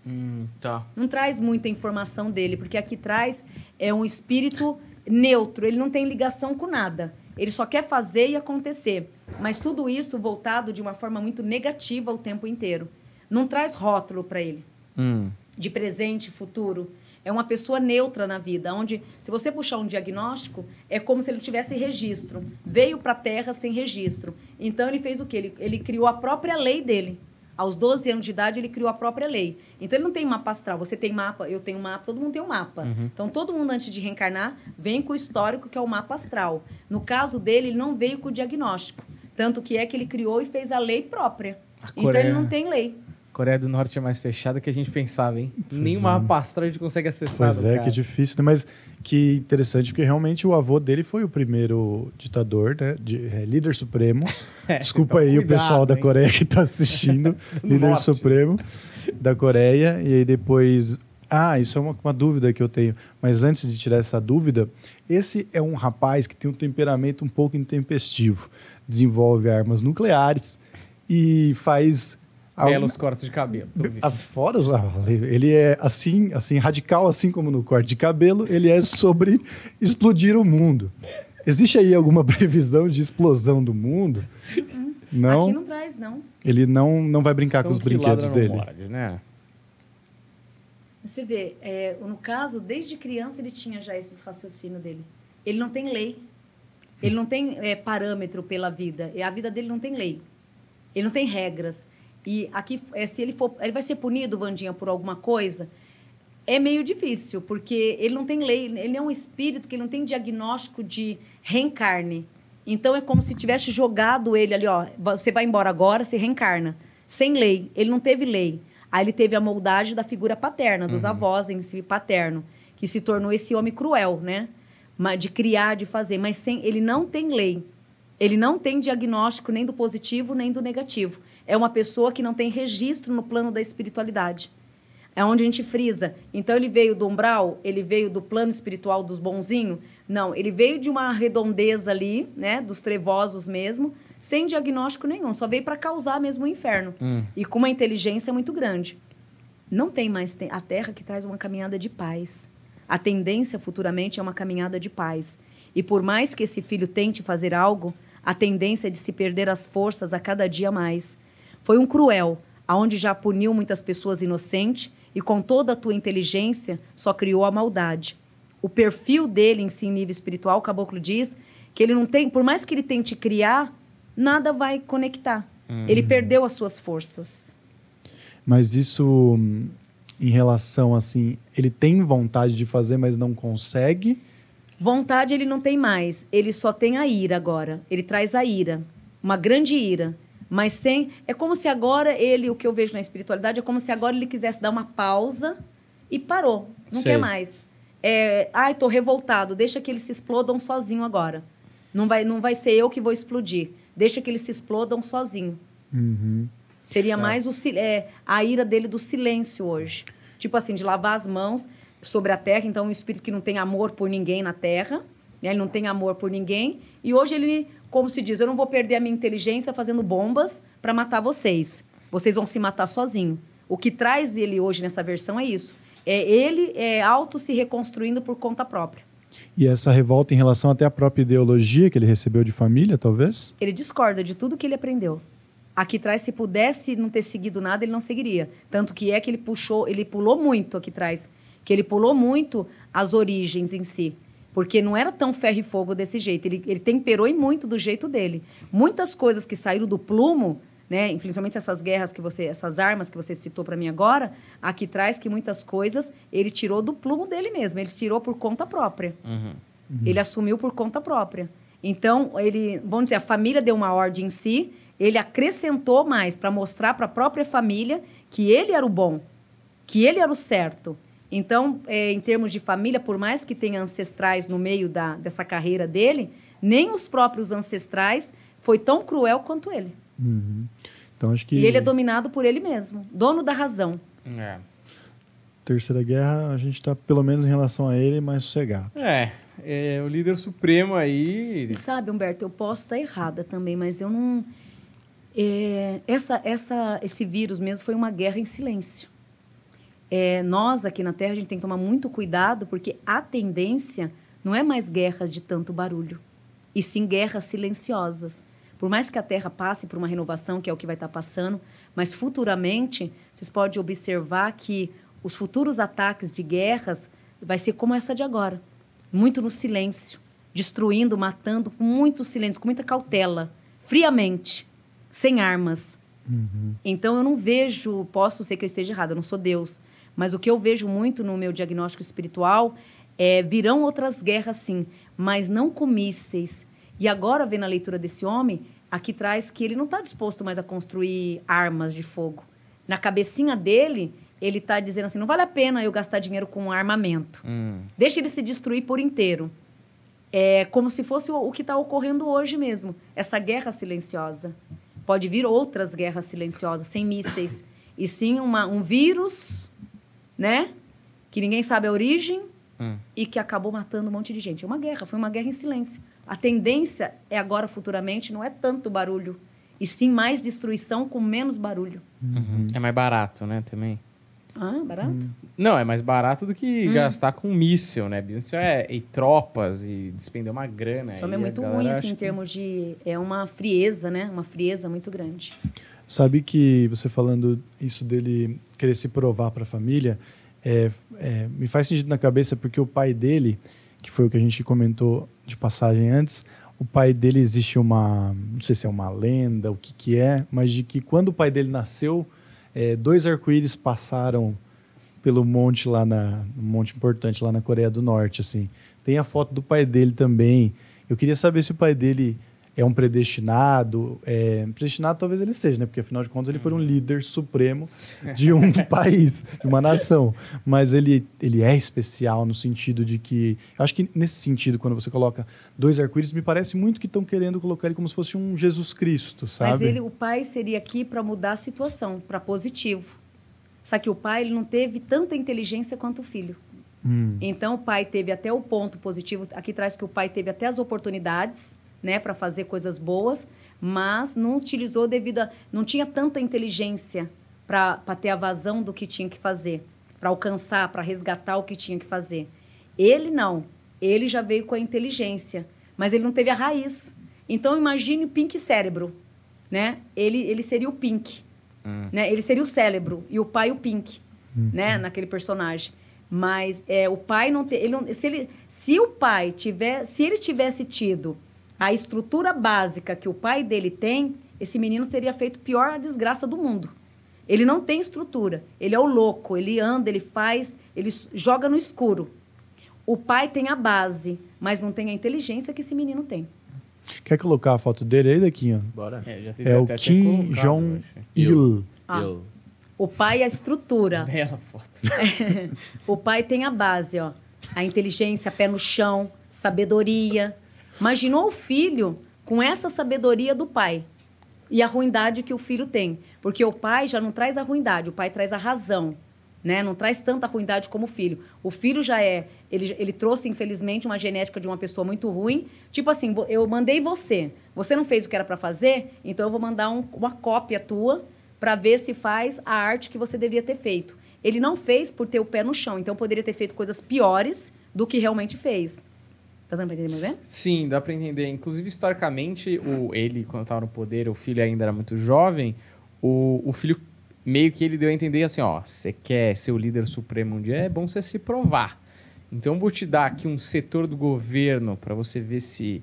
Hum, tá. Não traz muita informação dele, porque aqui traz é um espírito neutro, ele não tem ligação com nada. Ele só quer fazer e acontecer. Mas tudo isso voltado de uma forma muito negativa o tempo inteiro. Não traz rótulo para ele. Hum. De presente, futuro. É uma pessoa neutra na vida, onde, se você puxar um diagnóstico, é como se ele tivesse registro. Veio para a Terra sem registro. Então, ele fez o quê? Ele, ele criou a própria lei dele. Aos 12 anos de idade, ele criou a própria lei. Então, ele não tem mapa astral. Você tem mapa, eu tenho mapa, todo mundo tem um mapa. Uhum. Então, todo mundo, antes de reencarnar, vem com o histórico, que é o mapa astral. No caso dele, ele não veio com o diagnóstico. Tanto que é que ele criou e fez a lei própria. A Então, Coreia- ele não tem lei. Coreia do Norte é mais fechada que a gente pensava, hein? Pois Nenhuma é. gente consegue acessar. Pois do é, cara. que difícil, né? Mas que interessante, porque realmente o avô dele foi o primeiro ditador, né? De, é, líder supremo. É, Desculpa então aí o cuidado, pessoal da hein? Coreia que está assistindo. Líder norte. supremo da Coreia. E aí depois. Ah, isso é uma, uma dúvida que eu tenho. Mas antes de tirar essa dúvida, esse é um rapaz que tem um temperamento um pouco intempestivo. Desenvolve armas nucleares e faz. Algum- Belos cortes de cabelo. pelo visto. Fora os ele é assim, assim radical, assim como no corte de cabelo, ele é sobre explodir o mundo. Existe aí alguma previsão de explosão do mundo? Não, Aqui não traz, não. ele não, não vai brincar com Então, os que brinquedos dele. morde, né? Você vê, é, no caso, desde criança ele tinha já esses raciocínios dele. Ele não tem lei. Ele não tem é, parâmetro pela vida. E a vida dele não tem lei. Ele não tem regras. E aqui, é, se ele for, ele vai ser punido, Vandinha, por alguma coisa. É meio difícil, porque ele não tem lei. Ele é um espírito que não tem diagnóstico de reencarne. Então é como se tivesse jogado ele ali, ó. Você vai embora agora, você reencarna. Sem lei. Ele não teve lei. Aí ele teve a moldagem da figura paterna, dos avós em si paterno, que se tornou esse homem cruel, né? De criar, de fazer. Mas sem, ele não tem lei. Ele não tem diagnóstico nem do positivo nem do negativo. É uma pessoa que não tem registro no plano da espiritualidade. É onde a gente frisa. Então ele veio do umbral, ele veio do plano espiritual dos bonzinhos. Não, ele veio de uma redondeza ali, né, dos trevosos mesmo, sem diagnóstico nenhum, só veio para causar mesmo o inferno. Hum. E com uma inteligência muito grande. Não tem mais te- a terra que traz uma caminhada de paz. A tendência futuramente é uma caminhada de paz. E por mais que esse filho tente fazer algo, a tendência é de se perder as forças a cada dia mais. Foi um cruel, aonde já puniu muitas pessoas inocentes e com toda a tua inteligência só criou a maldade. O perfil dele em si, em nível espiritual, o caboclo diz que ele não tem, por mais que ele tente criar, nada vai conectar. Ele perdeu as suas forças. Mas isso, hum, em relação assim, ele tem vontade de fazer, mas não consegue. Vontade ele não tem mais, ele só tem a ira agora. Ele traz a ira, uma grande ira. Mas sem. É como se agora ele, o que eu vejo na espiritualidade, é como se agora ele quisesse dar uma pausa e parou. Não Sei. quer mais. É, Ai, tô revoltado, deixa que eles se explodam sozinho agora. Não vai, não vai ser eu que vou explodir. deixa que eles se explodam sozinho. Uhum. Seria mais o, é, a ira dele do silêncio hoje. Tipo assim, de lavar as mãos sobre a terra. Então, um espírito que não tem amor por ninguém na terra, né? ele não tem amor por ninguém. E hoje ele, como se diz, eu não vou perder a minha inteligência fazendo bombas para matar vocês. Vocês vão se matar sozinho. O que traz ele hoje nessa versão é isso. É ele é auto se reconstruindo por conta própria. E essa revolta em relação até à própria ideologia que ele recebeu de família, talvez? Ele discorda de tudo que ele aprendeu. Aqui atrás, se pudesse não ter seguido nada, ele não seguiria. Tanto que é que ele puxou, ele pulou muito aqui atrás. Que ele pulou muito as origens em si. Porque não era tão ferro e fogo desse jeito. Ele, ele temperou e muito do jeito dele. Muitas coisas que saíram do plumo, né? Principalmente essas guerras que você, essas armas que você citou para mim agora, aqui traz que muitas coisas ele tirou do plumo dele mesmo. Ele tirou por conta própria. Ele assumiu por conta própria. Então, ele, vamos dizer, a família deu uma ordem em si, ele acrescentou mais para mostrar para a própria família que ele era o bom, que ele era o certo. Então, eh, em termos de família, por mais que tenha ancestrais no meio da, dessa carreira dele, nem os próprios ancestrais foi tão cruel quanto ele. Uhum. Então acho que E ele é dominado por ele mesmo, dono da razão. É. Terceira Guerra a gente está pelo menos em relação a ele mais sossegado. É, é, o líder supremo aí. E sabe, Humberto, eu posso estar errada também, mas eu não. é, essa, essa, esse vírus mesmo foi uma guerra em silêncio. É, nós aqui na Terra a gente tem que tomar muito cuidado porque a tendência não é mais guerras de tanto barulho, e sim guerras silenciosas. Por mais que a Terra passe por uma renovação, que é o que vai estar passando, mas futuramente vocês podem observar que os futuros ataques de guerras vai ser como essa de agora, muito no silêncio, destruindo, matando com muito silêncio, com muita cautela, friamente, sem armas. Então eu não vejo, posso ser que eu esteja errada, eu não sou Deus, mas o que eu vejo muito no meu diagnóstico espiritual é virão outras guerras sim, mas não com mísseis. E agora vendo a leitura desse homem, aqui traz que ele não está disposto mais a construir armas de fogo. Na cabecinha dele, ele está dizendo assim, não vale a pena eu gastar dinheiro com armamento. Hum. Deixa ele se destruir por inteiro. É como se fosse o, o que está ocorrendo hoje mesmo. Essa guerra silenciosa. Pode vir outras guerras silenciosas, sem mísseis. E sim uma, um vírus, né? Que ninguém sabe a origem Hum. e que acabou matando um monte de gente. É uma guerra, foi uma guerra em silêncio. A tendência é agora, futuramente, não é tanto barulho, e sim mais destruição com menos barulho. Uhum. É mais barato, né, também. Ah, barato? Não, é mais barato do Hum. que gastar com míssil, né? Míssil é e tropas e despender uma grana. Isso é muito ruim, assim, em que- termos de... É uma frieza, né? Uma frieza muito grande. Sabe que você falando isso dele querer se provar para a família, é, é, me faz sentido na cabeça porque o pai dele, que foi o que a gente comentou de passagem antes, o pai dele existe uma, não sei se é uma lenda, o que que é, mas de que quando o pai dele nasceu, é, dois arco-íris passaram pelo monte lá na, um monte importante lá na Coreia do Norte, assim. Tem a foto do pai dele também. Eu queria saber se o pai dele é um predestinado. É, predestinado talvez ele seja, né? Porque afinal de contas ele foi um líder supremo de um país, de uma nação. Mas ele, ele é especial no sentido de que. Acho que nesse sentido, quando você coloca dois arco-íris, me parece muito que estão querendo colocar ele como se fosse um Jesus Cristo, sabe? Mas ele, o pai seria aqui para mudar a situação, para positivo. Só que o pai ele não teve tanta inteligência quanto o filho. Hum, Então o pai teve até o ponto positivo. Aqui traz que o pai teve até as oportunidades, né, para fazer coisas boas, mas não utilizou devido a não tinha tanta inteligência para ter a vazão do que tinha que fazer, para alcançar, para resgatar o que tinha que fazer. Ele não. Ele já veio com a inteligência, mas ele não teve a raiz. Então imagine o Pink cérebro, né? Ele ele seria o Pink, né? Ele seria o cérebro e o pai o Pink, né? Naquele personagem. Mas é, o pai não tem. Ele não, se, ele, se o pai tiver. Se ele tivesse tido a estrutura básica que o pai dele tem, esse menino teria feito pior a desgraça do mundo. Ele não tem estrutura. Ele é o louco. Ele anda, ele faz, ele joga no escuro. O pai tem a base, mas não tem a inteligência que esse menino tem. Quer colocar a foto dele aí, Dequinho? Bora. É, É o Kim colocado, Jong eu acho. Il. Ah. O pai é a estrutura. Bela foto. o pai tem a base, ó. A inteligência, pé no chão, sabedoria. Imaginou o filho com essa sabedoria do pai e a ruindade que o filho tem. Porque o pai já não traz a ruindade, o pai traz a razão. Né? Não traz tanta ruindade como o filho. O filho já é. Ele, ele trouxe, infelizmente, uma genética de uma pessoa muito ruim. Tipo assim, eu mandei você. Você não fez o que era para fazer, então eu vou mandar um, uma cópia tua para ver se faz a arte que você deveria ter feito. Ele não fez por ter o pé no chão, então poderia ter feito coisas piores do que realmente fez. Tá dando pra entender, ver? Sim, dá pra entender. Inclusive, historicamente, o, ele, quando estava no poder, o filho ainda era muito jovem, o, o filho meio que ele deu a entender assim, ó, você quer ser o líder supremo um dia, é bom você se provar. Então, vou te dar aqui um setor do governo para você ver se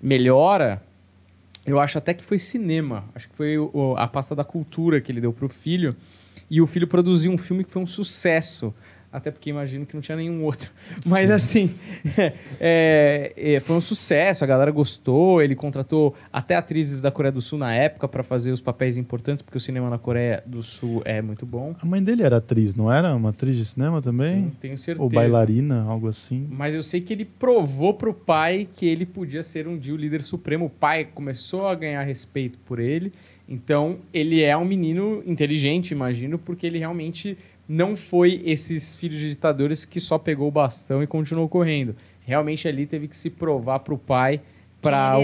melhora. Eu acho até que foi cinema. Acho que foi o, a pasta da cultura que ele deu pro filho. E o filho produziu um filme que foi um sucesso até porque imagino que não tinha nenhum outro. Mas assim, é, é, foi um sucesso, a galera gostou, ele contratou até atrizes da Coreia do Sul na época para fazer os papéis importantes, porque o cinema na Coreia do Sul é muito bom. A mãe dele era atriz, não era? Uma atriz de cinema também? Sim, tenho certeza. Ou bailarina, algo assim. Mas eu sei que ele provou pro pai que ele podia ser um dia o líder supremo. O pai começou a ganhar respeito por ele. Então, ele é um menino inteligente, imagino, porque ele realmente não foi esses filhos de ditadores que só pegou o bastão e continuou correndo. Realmente ali teve que se provar para o pai para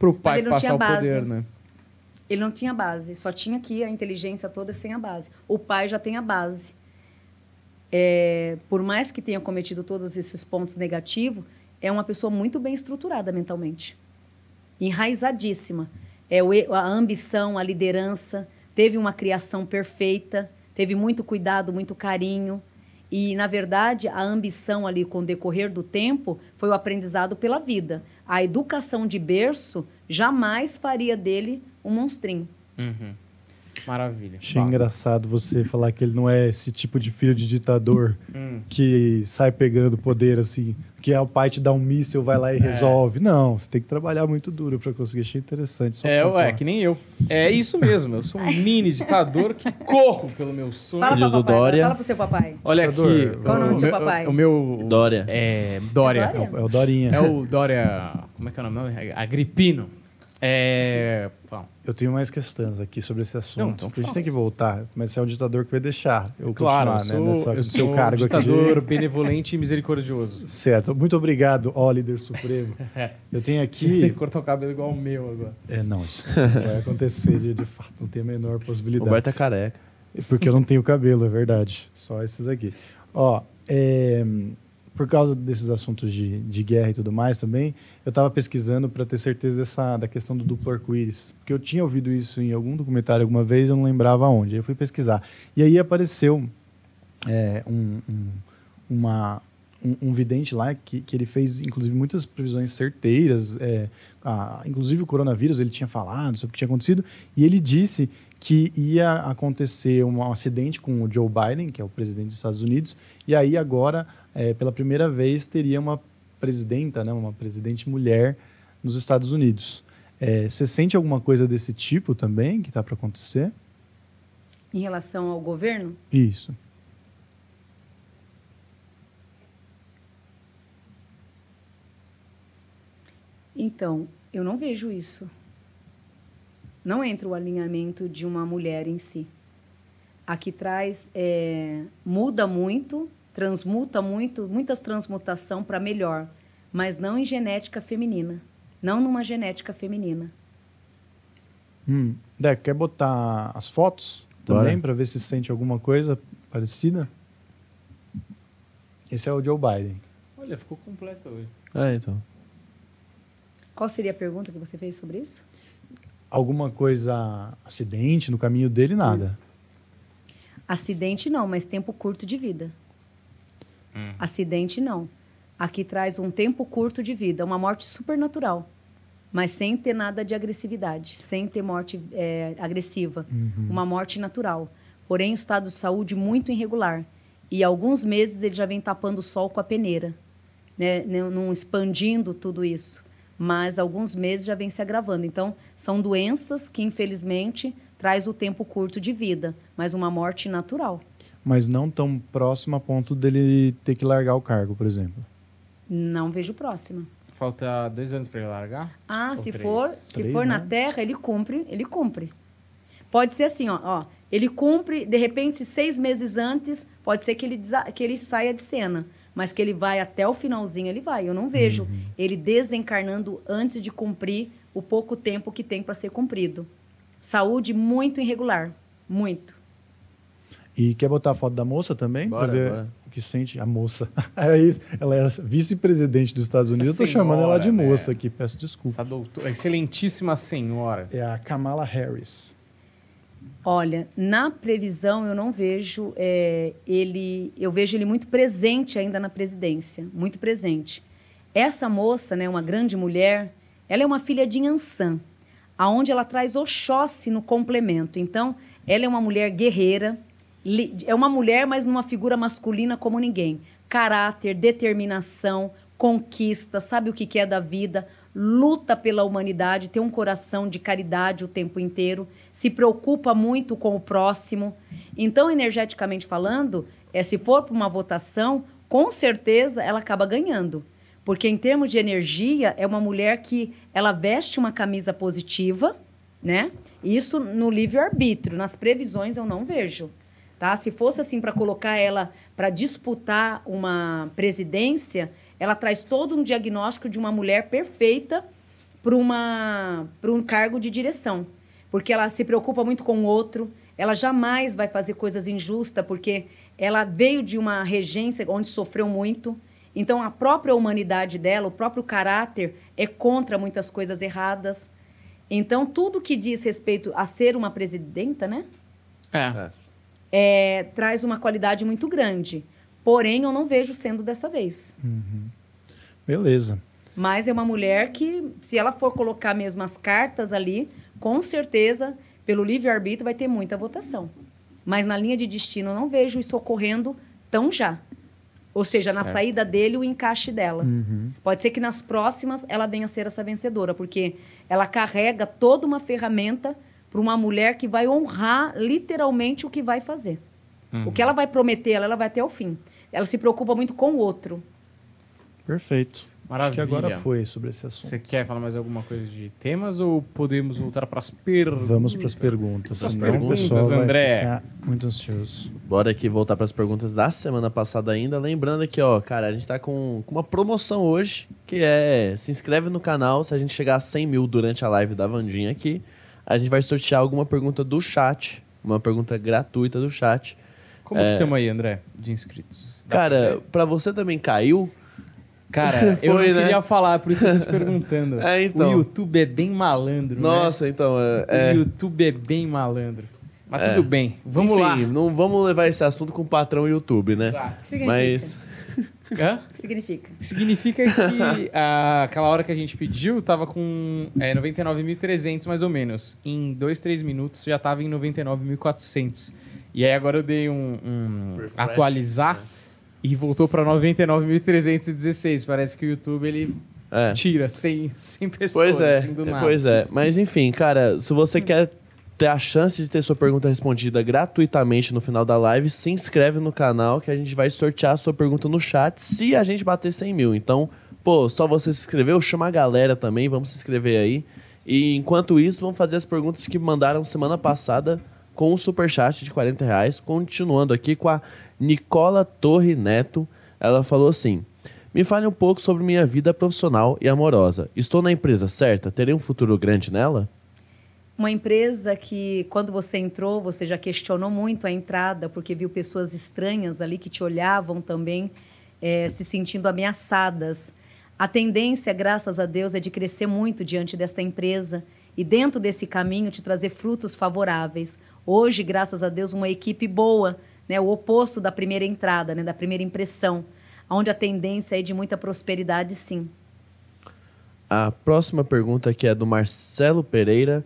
o pai passar o poder, né? Ele não tinha base, só tinha aqui a inteligência toda sem a base. O pai já tem a base. É, por mais que tenha cometido todos esses pontos negativos, é uma pessoa muito bem estruturada mentalmente, enraizadíssima. É a ambição, a liderança, teve uma criação perfeita teve muito cuidado, muito carinho. E, na verdade, a ambição ali com o decorrer do tempo foi o aprendizado pela vida. A educação de berço jamais faria dele um monstrinho. Uhum. Maravilha. Achei engraçado você falar que ele não é esse tipo de filho de ditador hum. que sai pegando poder assim, que é o pai te dá um míssil, vai lá e é. resolve. Não, você tem que trabalhar muito duro para conseguir. Achei interessante. é, ué, que nem eu. É isso mesmo. Eu sou um mini ditador que corro pelo meu sonho. Fala do papai, Dória. Fala pro seu papai. Olha ditador, aqui. Qual o nome do seu papai? O meu. Dória. É. Dória. É, Dória? é o Dorinha. É o Dória. Como é que é o nome? Agripino. É. Bom. Eu tenho mais questões aqui sobre esse assunto. Não, então a gente tem que voltar, mas você é um ditador que vai deixar eu claro, continuar, eu sou, né? Nessa, eu seu cargo ditador aqui. benevolente e misericordioso. Certo. Muito obrigado, ó líder supremo. É. Eu tenho aqui... Você tem que cortar o cabelo igual o meu agora. É, não. Isso não vai acontecer de, de fato. Não tem a menor possibilidade. Roberto é careca. Porque eu não tenho cabelo, é verdade. Só esses aqui. Ó, é por causa desses assuntos de, de guerra e tudo mais também, eu estava pesquisando para ter certeza dessa, da questão do duplo arco-íris. Porque eu tinha ouvido isso em algum documentário alguma vez, eu não lembrava onde. Aí eu fui pesquisar. E aí apareceu é, um, um, uma, um, um, vidente lá que, que ele fez, inclusive, muitas previsões certeiras. É, a, inclusive o coronavírus, ele tinha falado sobre o que tinha acontecido. E ele disse que ia acontecer um acidente com o Joe Biden, que é o presidente dos Estados Unidos, e aí agora é, pela primeira vez, teria uma presidenta, né, uma presidente mulher nos Estados Unidos. É, você sente alguma coisa desse tipo também que está para acontecer? Em relação ao governo? Isso. Então, eu não vejo isso. Não entra o alinhamento de uma mulher em si. Aqui traz, é, muda muito transmuta muito, muitas transmutação para melhor, mas não em genética feminina, não numa genética feminina. Hum. Deco, quer botar as fotos também para ver se sente alguma coisa parecida? Esse é o Joe Biden. Olha, ficou completo hoje. É, então. Qual seria a pergunta que você fez sobre isso? Alguma coisa, acidente no caminho dele, nada. Acidente não, mas tempo curto de vida. Hum. Acidente, não. Aqui traz um tempo curto de vida, uma morte supernatural, mas sem ter nada de agressividade, sem ter morte é, agressiva. Uhum. Uma morte natural. Porém, estado de saúde muito irregular. E alguns meses ele já vem tapando o sol com a peneira, né? não expandindo tudo isso. Mas alguns meses já vem se agravando. Então, são doenças que, infelizmente, traz o tempo curto de vida, mas uma morte natural mas não tão próximo a ponto dele ter que largar o cargo, por exemplo. Não vejo próxima. falta dois anos para ele largar? Ah, Ou se três? for, se Três, for na né? terra, ele cumpre, ele cumpre. Pode ser assim, ó, ó, ele cumpre, de repente, seis meses antes, pode ser que ele, que ele saia de cena. Mas que ele vai até o finalzinho, ele vai. Eu não vejo Uhum. ele desencarnando antes de cumprir o pouco tempo que tem para ser cumprido. Saúde muito irregular. Muito. E quer botar a foto da moça também? Bora, pra ver bora. o que sente a moça. É isso, ela é vice-presidente dos Estados Unidos. Eu tô chamando ela de senhora, moça né? aqui, peço desculpa. Essa doutora, excelentíssima senhora. É a Kamala Harris. Olha, na previsão eu não vejo é, ele, eu vejo ele muito presente ainda na presidência, muito presente. Essa moça, né, uma grande mulher, ela é uma filha de Ansan, aonde ela traz Oxóssi no complemento. Então, ela é uma mulher guerreira, é uma mulher, mas numa figura masculina como ninguém. Caráter, determinação, conquista, sabe o que é da vida, luta pela humanidade, tem um coração de caridade o tempo inteiro, se preocupa muito com o próximo. Então, energeticamente falando, é, se for para uma votação, com certeza ela acaba ganhando. Porque em termos de energia, é uma mulher que ela veste uma camisa positiva, né? Isso no livre-arbítrio, nas previsões eu não vejo. Tá? Se fosse assim para colocar ela para disputar uma presidência, ela traz todo um diagnóstico de uma mulher perfeita para uma para um cargo de direção, porque ela se preocupa muito com o outro, ela jamais vai fazer coisas injustas, porque ela veio de uma regência onde sofreu muito. Então a própria humanidade dela, o próprio caráter é contra muitas coisas erradas. Então tudo que diz respeito a ser uma presidenta, né? É. é, traz uma qualidade muito grande. Porém, eu não vejo sendo dessa vez. Beleza. Mas é uma mulher que, se ela for colocar mesmo as cartas ali, com certeza, pelo livre-arbítrio, vai ter muita votação. Mas na linha de destino, eu não vejo isso ocorrendo tão já. Ou seja, na Certo. saída dele, o encaixe dela. Uhum. Pode ser que nas próximas ela venha a ser essa vencedora, porque ela carrega toda uma ferramenta para uma mulher que vai honrar literalmente o que vai fazer. O que ela vai prometer, ela, ela vai até o fim. Ela se preocupa muito com o outro. Perfeito. Maravilha. Acho que agora foi sobre esse assunto. Você quer falar mais alguma coisa de temas ou podemos voltar para as perguntas? Vamos para as perguntas. Pras senão perguntas, o pessoal vai André. ficar muito ansioso. Bora aqui voltar para as perguntas da semana passada ainda. Lembrando aqui, ó, cara, a gente tá com, com uma promoção hoje, que é se inscreve no canal. Se a gente chegar a 100 mil durante a live da Vandinha aqui, a gente vai sortear alguma pergunta do chat. Uma pergunta gratuita do chat. Como que estamos aí, André, de inscritos? Dá Cara, pra você também caiu? Cara, eu Foi, não né? queria falar, por isso que eu tô te perguntando. É, então. O YouTube é bem malandro, né? Nossa, então, é... é- O YouTube é bem malandro. Mas É. tudo bem, vamos Enfim, lá. não vamos levar esse assunto com o patrão YouTube, né? Exato. Significa. Mas... Hã? O que significa? Significa que aquela hora que a gente pediu tava com é, 99.300 mais ou menos. Em 2, 3 minutos já tava em 99.400. E aí agora eu dei um, um Refresh, atualizar né? e voltou para 99.316. Parece que o YouTube ele É. tira 100, 100 pessoas Pois é, assim do nada. pois é. Mas enfim, cara, se você quer ter a chance de ter sua pergunta respondida gratuitamente no final da live, se inscreve no canal que a gente vai sortear a sua pergunta no chat se a gente bater 100 mil. Então, pô, só você se inscreveu, chama a galera também, vamos se inscrever aí. E enquanto isso, vamos fazer as perguntas que mandaram semana passada com o superchat de 40 reais. Continuando aqui com a Nicola Torre Neto. Ela falou assim: Me fale um pouco sobre minha vida profissional e amorosa. Estou na empresa certa? Terei um futuro grande nela? Uma empresa que, quando você entrou, você já questionou muito a entrada, porque viu pessoas estranhas ali que te olhavam também, eh, se sentindo ameaçadas. A tendência, graças a Deus, é de crescer muito diante dessa empresa e, dentro desse caminho, te trazer frutos favoráveis. Hoje, graças a Deus, uma equipe boa, né? o oposto da primeira entrada, né? da primeira impressão, onde a tendência é de muita prosperidade, sim. A próxima pergunta aqui é do Marcelo Pereira.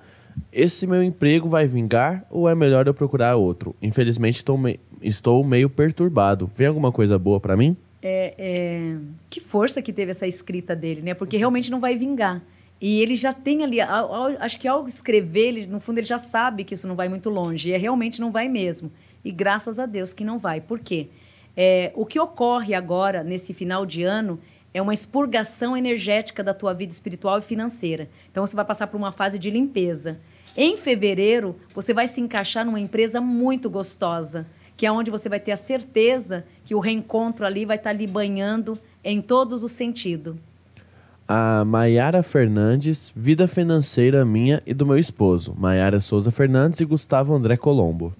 Esse meu emprego vai vingar ou é melhor eu procurar outro? Infelizmente estou, me- estou meio perturbado. Vem alguma coisa boa pra mim? é, é, que força que teve essa escrita dele, né? Porque realmente não vai vingar. E ele já tem ali, ao- ao- acho que ao escrever, ele, no fundo ele já sabe que isso não vai muito longe. E é, realmente não vai mesmo. E graças a Deus que não vai. Por quê? É, o que ocorre agora, nesse final de ano, é uma expurgação energética da tua vida espiritual e financeira. Então você vai passar por uma fase de limpeza. Em fevereiro, você vai se encaixar numa empresa muito gostosa, que é onde você vai ter a certeza que o reencontro ali vai estar lhe banhando em todos os sentidos. A Maiara Fernandes, vida financeira minha e do meu esposo, Maiara Souza Fernandes e Gustavo André Colombo.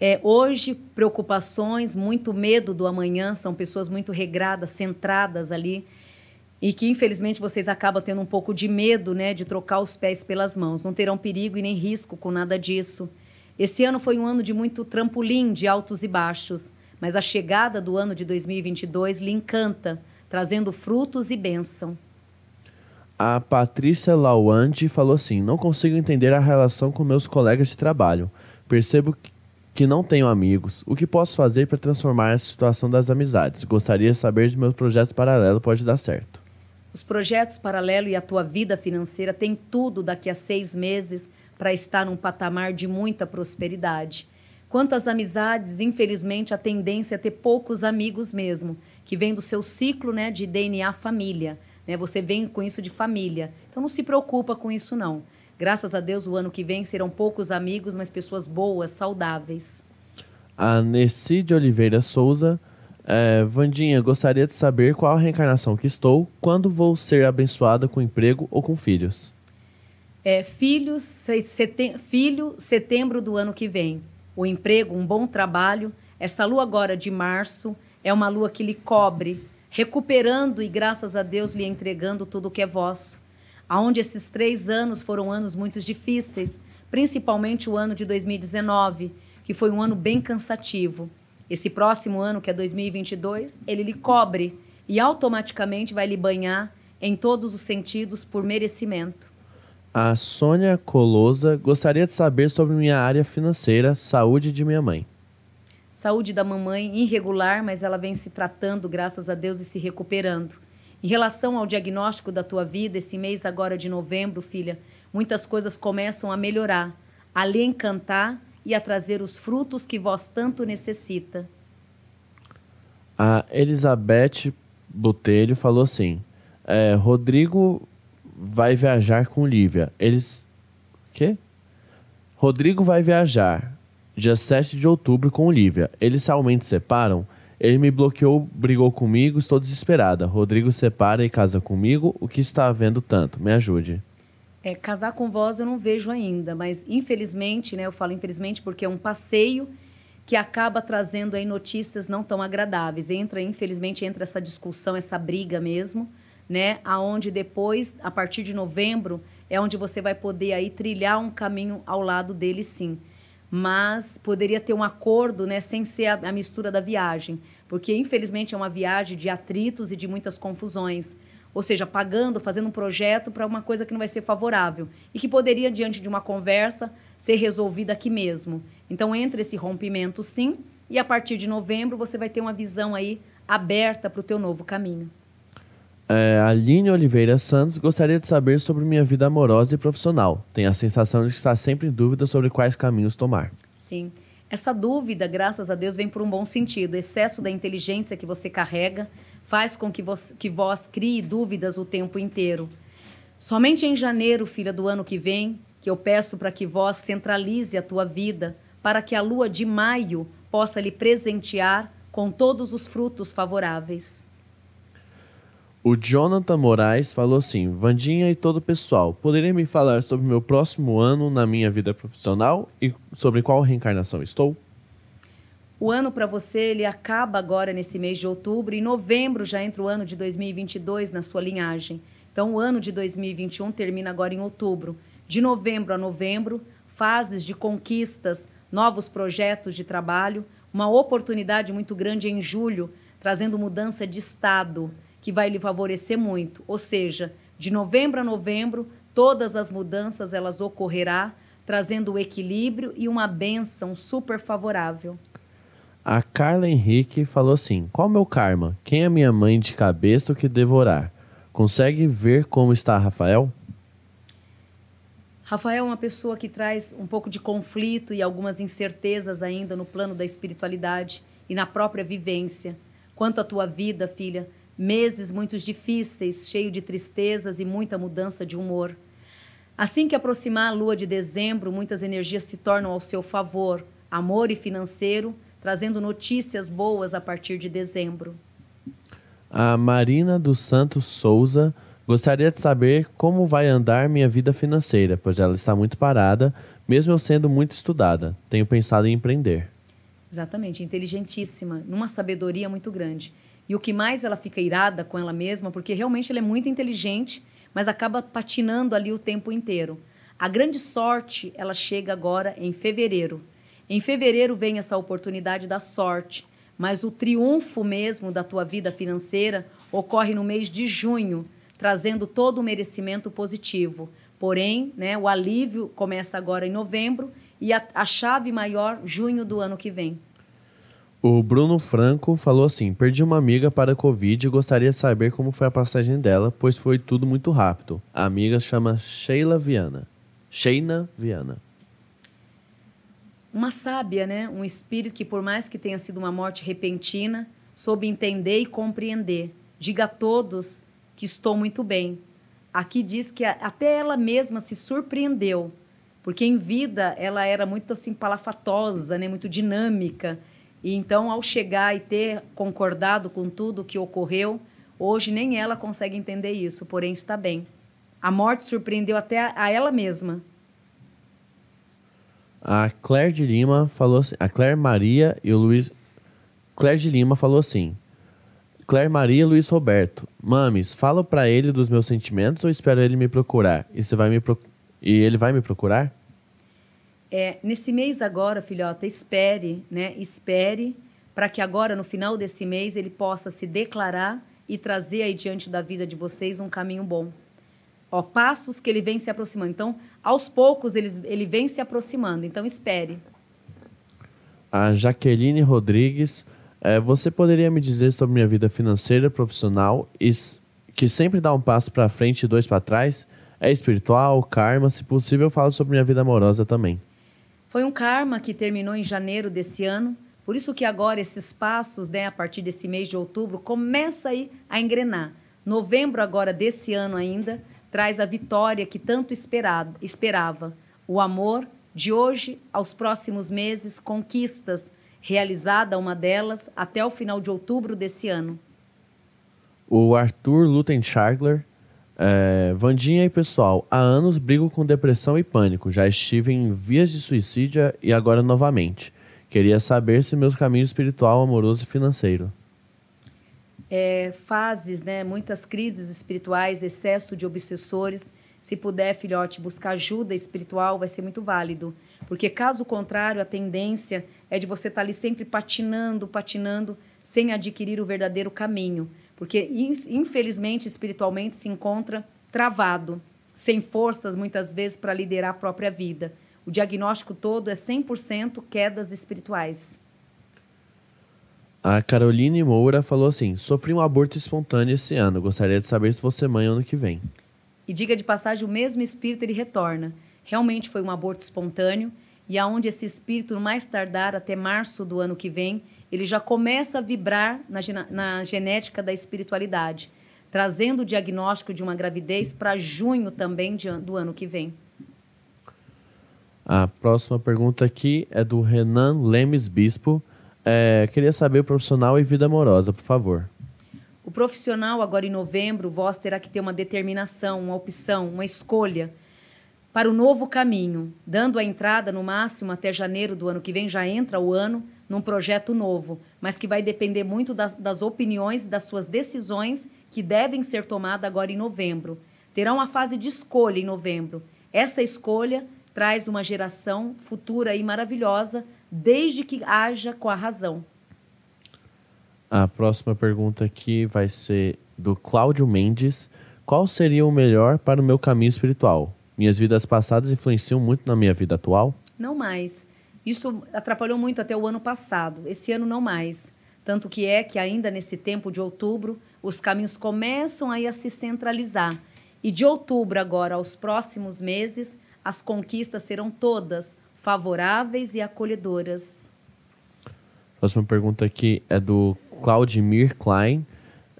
É, hoje, preocupações, muito medo do amanhã, são pessoas muito regradas, centradas ali, e que infelizmente vocês acabam tendo um pouco de medo né, de trocar os pés pelas mãos. Não terão perigo e nem risco com nada disso. Esse ano foi um ano de muito trampolim, de altos e baixos, mas a chegada do ano de 2022 lhe encanta, trazendo frutos e bênção. A Patrícia Lawande falou assim: Não consigo entender a relação com meus colegas de trabalho. Percebo que que não tenho amigos. O que posso fazer para transformar essa situação das amizades? Gostaria de saber de meus projetos paralelos pode dar certo. Os projetos paralelos e a tua vida financeira têm tudo daqui a seis meses para estar num patamar de muita prosperidade. Quanto às amizades, infelizmente a tendência é ter poucos amigos mesmo, que vem do seu ciclo né, de DNA família. Né? Você vem com isso de família. Então não se preocupa com isso não. Graças a Deus, o ano que vem serão poucos amigos, mas pessoas boas, saudáveis. A Nessi de Oliveira Souza. É, Vandinha, gostaria de saber qual a reencarnação que estou, quando vou ser abençoada com emprego ou com filhos. É, filhos, setem filho, setembro do ano que vem. O emprego, um bom trabalho. Essa lua agora de março é uma lua que lhe cobre, recuperando e, graças a Deus, lhe entregando tudo o que é vosso aonde esses três anos foram anos muito difíceis, principalmente o ano de 2019, que foi um ano bem cansativo. Esse próximo ano, que é 2022, ele lhe cobre e automaticamente vai lhe banhar em todos os sentidos por merecimento. A Sônia Colosa gostaria de saber sobre minha área financeira, saúde de minha mãe. Saúde da mamãe irregular, mas ela vem se tratando, graças a Deus, e se recuperando. Em relação ao diagnóstico da tua vida, esse mês agora de novembro, filha, muitas coisas começam a melhorar, a lhe encantar e a trazer os frutos que vós tanto necessita. A Elizabeth Botelho falou assim: é, Rodrigo vai viajar com Lívia. Eles. Quê? Rodrigo vai viajar dia 7 de outubro com Lívia. Eles realmente separam? Ele me bloqueou, brigou comigo, estou desesperada. Rodrigo separa e casa comigo. O que está havendo tanto? Me ajude. É, casar com vós eu não vejo ainda, mas infelizmente, né, eu falo infelizmente porque é um passeio que acaba trazendo aí notícias não tão agradáveis. Entra, infelizmente, entra essa discussão, essa briga mesmo, né, aonde depois, a partir de novembro, é onde você vai poder aí trilhar um caminho ao lado dele sim mas poderia ter um acordo, né, sem ser a, a, mistura da viagem, porque infelizmente é uma viagem de atritos e de muitas confusões, ou seja, pagando, fazendo um projeto para uma coisa que não vai ser favorável e que poderia diante de uma conversa ser resolvida aqui mesmo. Então entre esse rompimento, sim, e a partir de novembro você vai ter uma visão aí aberta para o teu novo caminho. É, Aline Oliveira Santos gostaria de saber sobre minha vida amorosa e profissional. Tem a sensação de está sempre em dúvida sobre quais caminhos tomar. Sim. Essa dúvida, graças a Deus, vem por um bom sentido. O excesso da inteligência que você carrega faz com que, você, que vós crie dúvidas o tempo inteiro. Somente em janeiro, filha, do ano que vem, que eu peço para que vós centralize a tua vida, para que a lua de maio possa lhe presentear com todos os frutos favoráveis. O Jonathan Moraes falou assim: Vandinha e todo o pessoal, poderia me falar sobre meu próximo ano na minha vida profissional e sobre qual reencarnação estou? O ano para você ele acaba agora nesse mês de outubro e novembro já entra o ano de 2022 na sua linhagem. Então o ano de 2021 termina agora em outubro. De novembro a novembro, fases de conquistas, novos projetos de trabalho, uma oportunidade muito grande em julho, trazendo mudança de estado que vai lhe favorecer muito. Ou seja, de novembro a novembro, todas as mudanças elas ocorrerá, trazendo o equilíbrio e uma benção super favorável. A Carla Henrique falou assim: Qual meu karma? Quem é minha mãe de cabeça o que devorar? Consegue ver como está Rafael? Rafael é uma pessoa que traz um pouco de conflito e algumas incertezas ainda no plano da espiritualidade e na própria vivência. Quanto à tua vida, filha, meses muito difíceis, cheio de tristezas e muita mudança de humor. Assim que aproximar a lua de dezembro, muitas energias se tornam ao seu favor, amor e financeiro, trazendo notícias boas a partir de dezembro. A Marina dos Santos Souza gostaria de saber como vai andar minha vida financeira, pois ela está muito parada, mesmo eu sendo muito estudada. Tenho pensado em empreender. Exatamente, inteligentíssima, numa sabedoria muito grande. E o que mais ela fica irada com ela mesma, porque realmente ela é muito inteligente, mas acaba patinando ali o tempo inteiro. A grande sorte, ela chega agora em fevereiro. Em fevereiro vem essa oportunidade da sorte, mas o triunfo mesmo da tua vida financeira ocorre no mês de junho, trazendo todo o merecimento positivo. Porém, né, o alívio começa agora em novembro e a, a chave maior, junho do ano que vem. O Bruno Franco falou assim: Perdi uma amiga para a Covid e gostaria de saber como foi a passagem dela, pois foi tudo muito rápido. A amiga chama Sheila Viana. Sheina Viana. Uma sábia, né? Um espírito que, por mais que tenha sido uma morte repentina, soube entender e compreender. Diga a todos que estou muito bem. Aqui diz que até ela mesma se surpreendeu, porque em vida ela era muito assim palafatosa, né? Muito dinâmica e então, ao chegar e ter concordado com tudo o que ocorreu, hoje nem ela consegue entender isso, porém está bem. A morte surpreendeu até a ela mesma. A Claire de Lima falou assim, a Claire Maria e o Luiz Claire de Lima falou assim: Claire Maria Luiz Roberto, mames, falo para ele dos meus sentimentos ou espero ele me procurar? E você vai me e ele vai me procurar? É, nesse mês agora, filhota, espere, né? Espere para que agora, no final desse mês, ele possa se declarar e trazer aí diante da vida de vocês um caminho bom. Ó, passos que ele vem se aproximando. Então, aos poucos, ele, ele vem se aproximando. Então, espere. A Jaqueline Rodrigues, é, você poderia me dizer sobre minha vida financeira, profissional, que sempre dá um passo para frente e dois para trás? É espiritual, karma? Se possível, fala sobre minha vida amorosa também. Foi um karma que terminou em janeiro desse ano, por isso que agora esses passos, né, a partir desse mês de outubro, começa aí a engrenar. Novembro agora desse ano ainda traz a vitória que tanto esperado, esperava. O amor de hoje aos próximos meses, conquistas, realizada uma delas até o final de outubro desse ano. O Arthur Lutenschagler é, Vandinha e pessoal, há anos brigo com depressão e pânico. Já estive em vias de suicídio e agora novamente. Queria saber se meus caminhos espiritual, amoroso e financeiro. É, fases, né? Muitas crises espirituais, excesso de obsessores. Se puder, filhote, buscar ajuda espiritual, vai ser muito válido. Porque, caso contrário, a tendência é de você estar ali sempre patinando, patinando, sem adquirir o verdadeiro caminho porque infelizmente espiritualmente se encontra travado, sem forças muitas vezes para liderar a própria vida. O diagnóstico todo é 100% quedas espirituais. A Caroline Moura falou assim: sofri um aborto espontâneo esse ano. Gostaria de saber se você mãe ano que vem. E diga de passagem, o mesmo espírito ele retorna. Realmente foi um aborto espontâneo e aonde esse espírito, mais tardar até março do ano que vem, ele já começa a vibrar na, na genética da espiritualidade, trazendo o diagnóstico de uma gravidez para junho também de, do ano que vem. A próxima pergunta aqui é do Renan Lemes Bispo. É, queria saber o profissional e vida amorosa, por favor. O profissional, agora em novembro, vós terá que ter uma determinação, uma opção, uma escolha para o novo caminho, dando a entrada no máximo até janeiro do ano que vem, já entra o ano, num projeto novo, mas que vai depender muito das, das opiniões das suas decisões que devem ser tomadas agora em novembro. Terá uma fase de escolha em novembro. Essa escolha traz uma geração futura e maravilhosa, desde que haja com a razão. A próxima pergunta aqui vai ser do Cláudio Mendes. Qual seria o melhor para o meu caminho espiritual? Minhas vidas passadas influenciam muito na minha vida atual? Não mais. Isso atrapalhou muito até o ano passado. Esse ano não mais. Tanto que é que ainda nesse tempo de outubro, os caminhos começam aí a se centralizar. E de outubro agora aos próximos meses, as conquistas serão todas favoráveis e acolhedoras. Próxima pergunta aqui é do Claudimir Klein.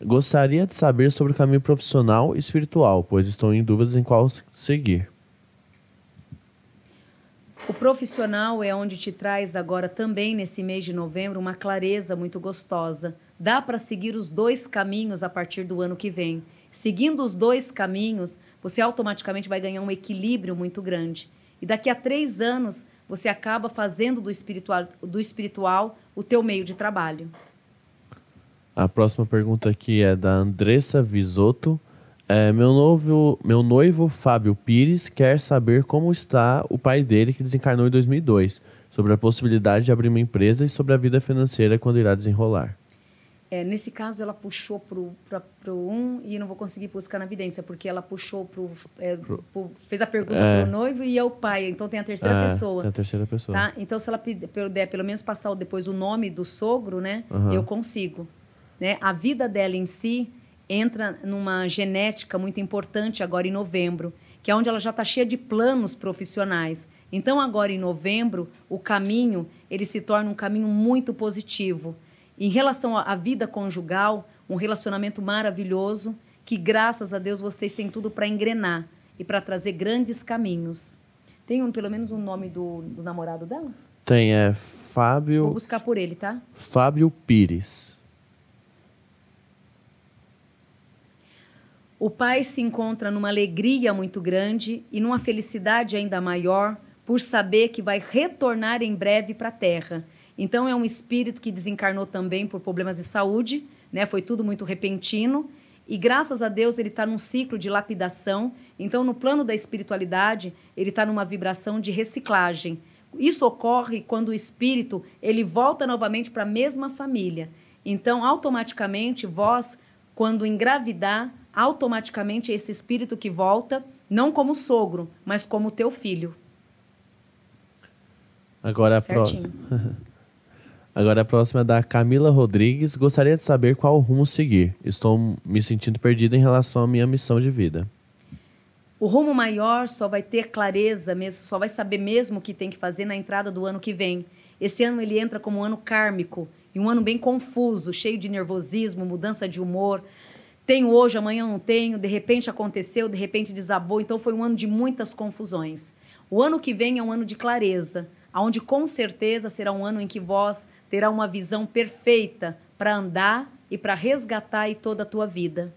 Gostaria de saber sobre o caminho profissional e espiritual, pois estou em dúvidas em qual seguir. O profissional é onde te traz agora também nesse mês de novembro uma clareza muito gostosa. Dá para seguir os dois caminhos a partir do ano que vem. Seguindo os dois caminhos, você automaticamente vai ganhar um equilíbrio muito grande. E daqui a três anos, você acaba fazendo do espiritual, do espiritual o teu meio de trabalho. A próxima pergunta aqui é da Andressa Visotto. É, meu, novo, meu noivo Fábio Pires quer saber como está o pai dele que desencarnou em 2002, sobre a possibilidade de abrir uma empresa e sobre a vida financeira quando irá desenrolar. É, nesse caso, ela puxou para o um e não vou conseguir buscar na evidência, porque ela puxou pro, é, pro fez a pergunta é. para o noivo e é o pai. Então tem a terceira é, pessoa. Tem a terceira pessoa. Tá? Então, se ela puder pelo menos passar depois o nome do sogro, né? Uhum. Eu consigo. Né? A vida dela em si entra numa genética muito importante agora em novembro, que é onde ela já está cheia de planos profissionais. Então, agora em novembro, o caminho ele se torna um caminho muito positivo. Em relação à vida conjugal, um relacionamento maravilhoso que, graças a Deus, vocês têm tudo para engrenar e para trazer grandes caminhos. Tem um, pelo menos um nome do, do namorado dela? Tem, é Fábio. Vou buscar por ele, tá? Fábio Pires. O pai se encontra numa alegria muito grande e numa felicidade ainda maior por saber que vai retornar em breve para a Terra então é um espírito que desencarnou também por problemas de saúde, né? Foi tudo muito repentino. E graças a Deus ele está num ciclo de lapidação. Então, no plano da espiritualidade, ele está numa vibração de reciclagem. Isso ocorre quando o espírito ele volta novamente para a mesma família. Então, automaticamente, vós, quando engravidar, automaticamente esse espírito que volta, não como sogro, mas como teu filho. Agora a próxima. Agora a próxima é da Camila Rodrigues. Gostaria de saber qual rumo seguir. Estou me sentindo perdida em relação à minha missão de vida. O rumo maior só vai ter clareza mesmo, só vai saber mesmo o que tem que fazer na entrada do ano que vem. Esse ano ele entra como um ano kármico e um ano bem confuso, cheio de nervosismo, mudança de humor. Tenho hoje, amanhã não tenho, de repente aconteceu, de repente desabou. Então foi um ano de muitas confusões. O ano que vem é um ano de clareza, aonde com certeza será um ano em que vós terá uma visão perfeita para andar e para resgatar aí toda a tua vida.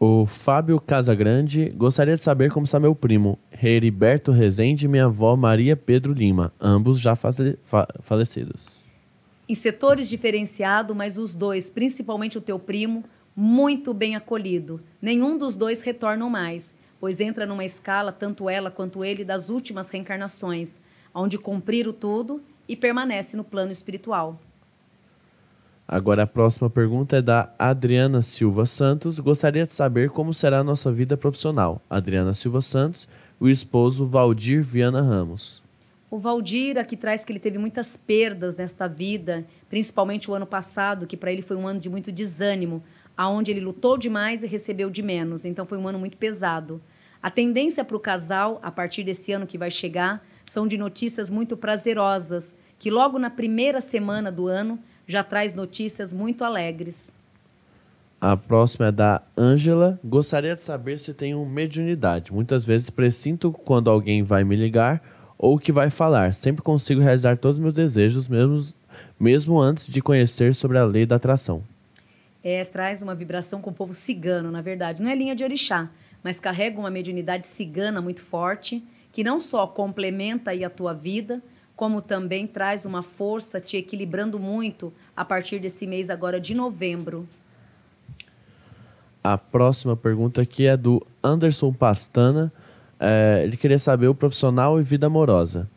O Fábio Casagrande gostaria de saber como está meu primo, Heriberto Rezende e minha avó Maria Pedro Lima, ambos já fale fa falecidos. Em setores diferenciados, mas os dois, principalmente o teu primo, muito bem acolhido. Nenhum dos dois retornam mais, pois entra numa escala, tanto ela quanto ele, das últimas reencarnações, onde cumpriram tudo e permanece no plano espiritual. Agora a próxima pergunta é da Adriana Silva Santos. Gostaria de saber como será a nossa vida profissional. Adriana Silva Santos, o esposo Valdir Viana Ramos. O Valdir aqui traz que ele teve muitas perdas nesta vida, principalmente o ano passado, que para ele foi um ano de muito desânimo, aonde ele lutou demais e recebeu de menos. Então foi um ano muito pesado. A tendência para o casal, a partir desse ano que vai chegar, são de notícias muito prazerosas, que logo na primeira semana do ano já traz notícias muito alegres. A próxima é da Ângela. Gostaria de saber se tenho mediunidade. Muitas vezes presinto quando alguém vai me ligar ou que vai falar. Sempre consigo realizar todos os meus desejos, mesmo, mesmo antes de conhecer sobre a lei da atração. É, traz uma vibração com o povo cigano, na verdade. Não é linha de orixá, mas carrega uma mediunidade cigana muito forte que não só complementa aí a tua vida, como também traz uma força te equilibrando muito a partir desse mês agora de novembro. A próxima pergunta aqui é do Anderson Pastana. É, ele queria saber o profissional e vida amorosa.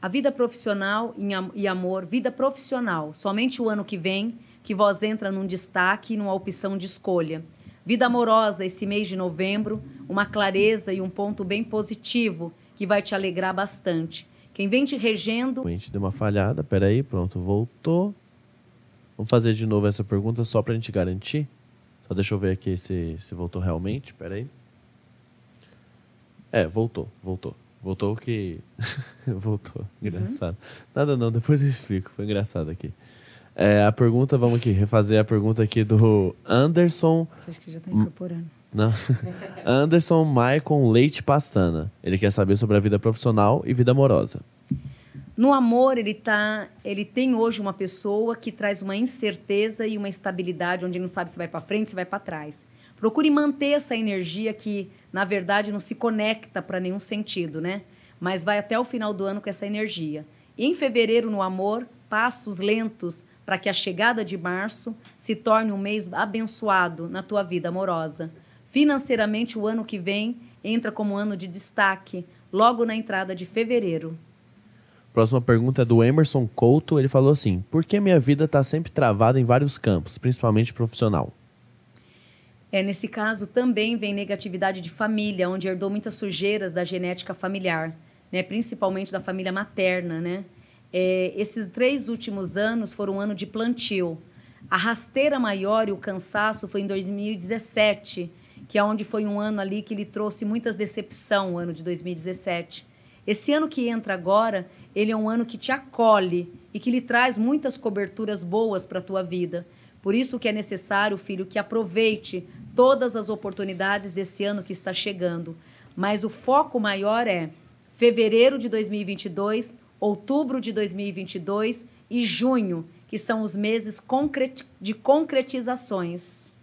A vida profissional e amor, vida profissional, somente o ano que vem que vós entra num destaque e numa opção de escolha. Vida amorosa, esse mês de novembro, uma clareza e um ponto bem positivo que vai te alegrar bastante. Quem vem te regendo. A gente deu uma falhada, peraí, pronto, voltou. Vamos fazer de novo essa pergunta só para a gente garantir. Só deixa eu ver aqui se, se voltou realmente, peraí. É, voltou, voltou. Voltou que. voltou. Engraçado. Uhum. Nada não, depois eu explico. Foi engraçado aqui. É, a pergunta, vamos aqui, refazer a pergunta aqui do Anderson. Acho que já está incorporando. Não. Anderson Maicon Leite Pastana. Ele quer saber sobre a vida profissional e vida amorosa. No amor, ele tá, ele tem hoje uma pessoa que traz uma incerteza e uma estabilidade onde ele não sabe se vai para frente, se vai para trás. Procure manter essa energia que, na verdade, não se conecta para nenhum sentido, né? Mas vai até o final do ano com essa energia. em fevereiro, no amor, passos lentos para que a chegada de março se torne um mês abençoado na tua vida amorosa. Financeiramente, o ano que vem entra como ano de destaque, logo na entrada de fevereiro. Próxima pergunta é do Emerson Couto. Ele falou assim: Por que minha vida está sempre travada em vários campos, principalmente profissional? É, nesse caso, também vem negatividade de família, onde herdou muitas sujeiras da genética familiar, né? principalmente da família materna. Né? É, esses três últimos anos foram um ano de plantio. A rasteira maior e o cansaço foi em 2017, que é onde foi um ano ali que ele trouxe muitas decepção, o ano de 2017. Esse ano que entra agora, ele é um ano que te acolhe e que lhe traz muitas coberturas boas para a tua vida. Por isso que é necessário, filho, que aproveite todas as oportunidades desse ano que está chegando. Mas o foco maior é fevereiro de 2022, outubro de 2022 e junho, que são os meses de concretizações.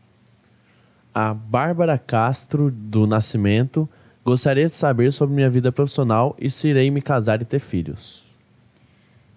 A Bárbara Castro, do Nascimento, gostaria de saber sobre minha vida profissional e se irei me casar e ter filhos.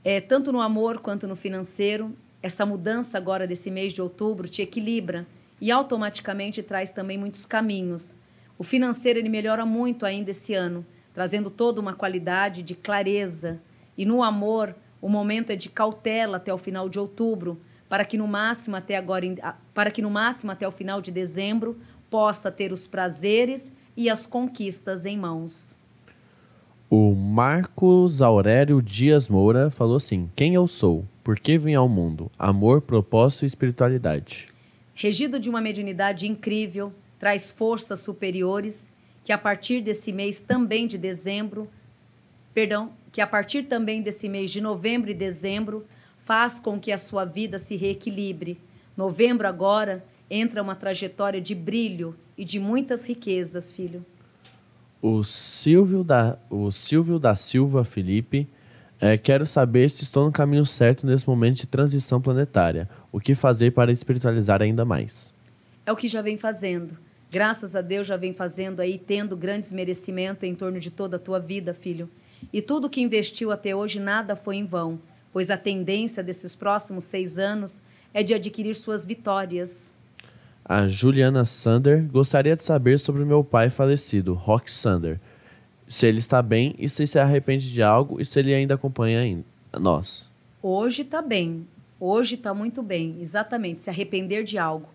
É, tanto no amor quanto no financeiro, essa mudança agora desse mês de outubro te equilibra e automaticamente traz também muitos caminhos. O financeiro ele melhora muito ainda esse ano, trazendo toda uma qualidade de clareza. E no amor, o momento é de cautela até o final de outubro, para que no máximo até agora, para que no máximo até o final de dezembro possa ter os prazeres e as conquistas em mãos. O Marcos Aurélio Dias Moura falou assim: Quem eu sou? Por que vim ao mundo? Amor, propósito e espiritualidade. Regido de uma mediunidade incrível, traz forças superiores que a partir desse mês também de dezembro, perdão, que a partir também desse mês de novembro e dezembro faz com que a sua vida se reequilibre. Novembro agora entra uma trajetória de brilho e de muitas riquezas, filho. O Silvio da, o Silvio da Silva Felipe é, quero saber se estou no caminho certo nesse momento de transição planetária. O que fazer para espiritualizar ainda mais? É o que já vem fazendo. Graças a Deus já vem fazendo aí, tendo grandes merecimentos em torno de toda a tua vida, filho. E tudo que investiu até hoje, nada foi em vão, pois a tendência desses próximos seis anos é de adquirir suas vitórias. A Juliana Sander gostaria de saber sobre meu pai falecido, Rock Sander se ele está bem e se se arrepende de algo e se ele ainda acompanha nós. Hoje está bem. Hoje está muito bem. Exatamente. Se arrepender de algo.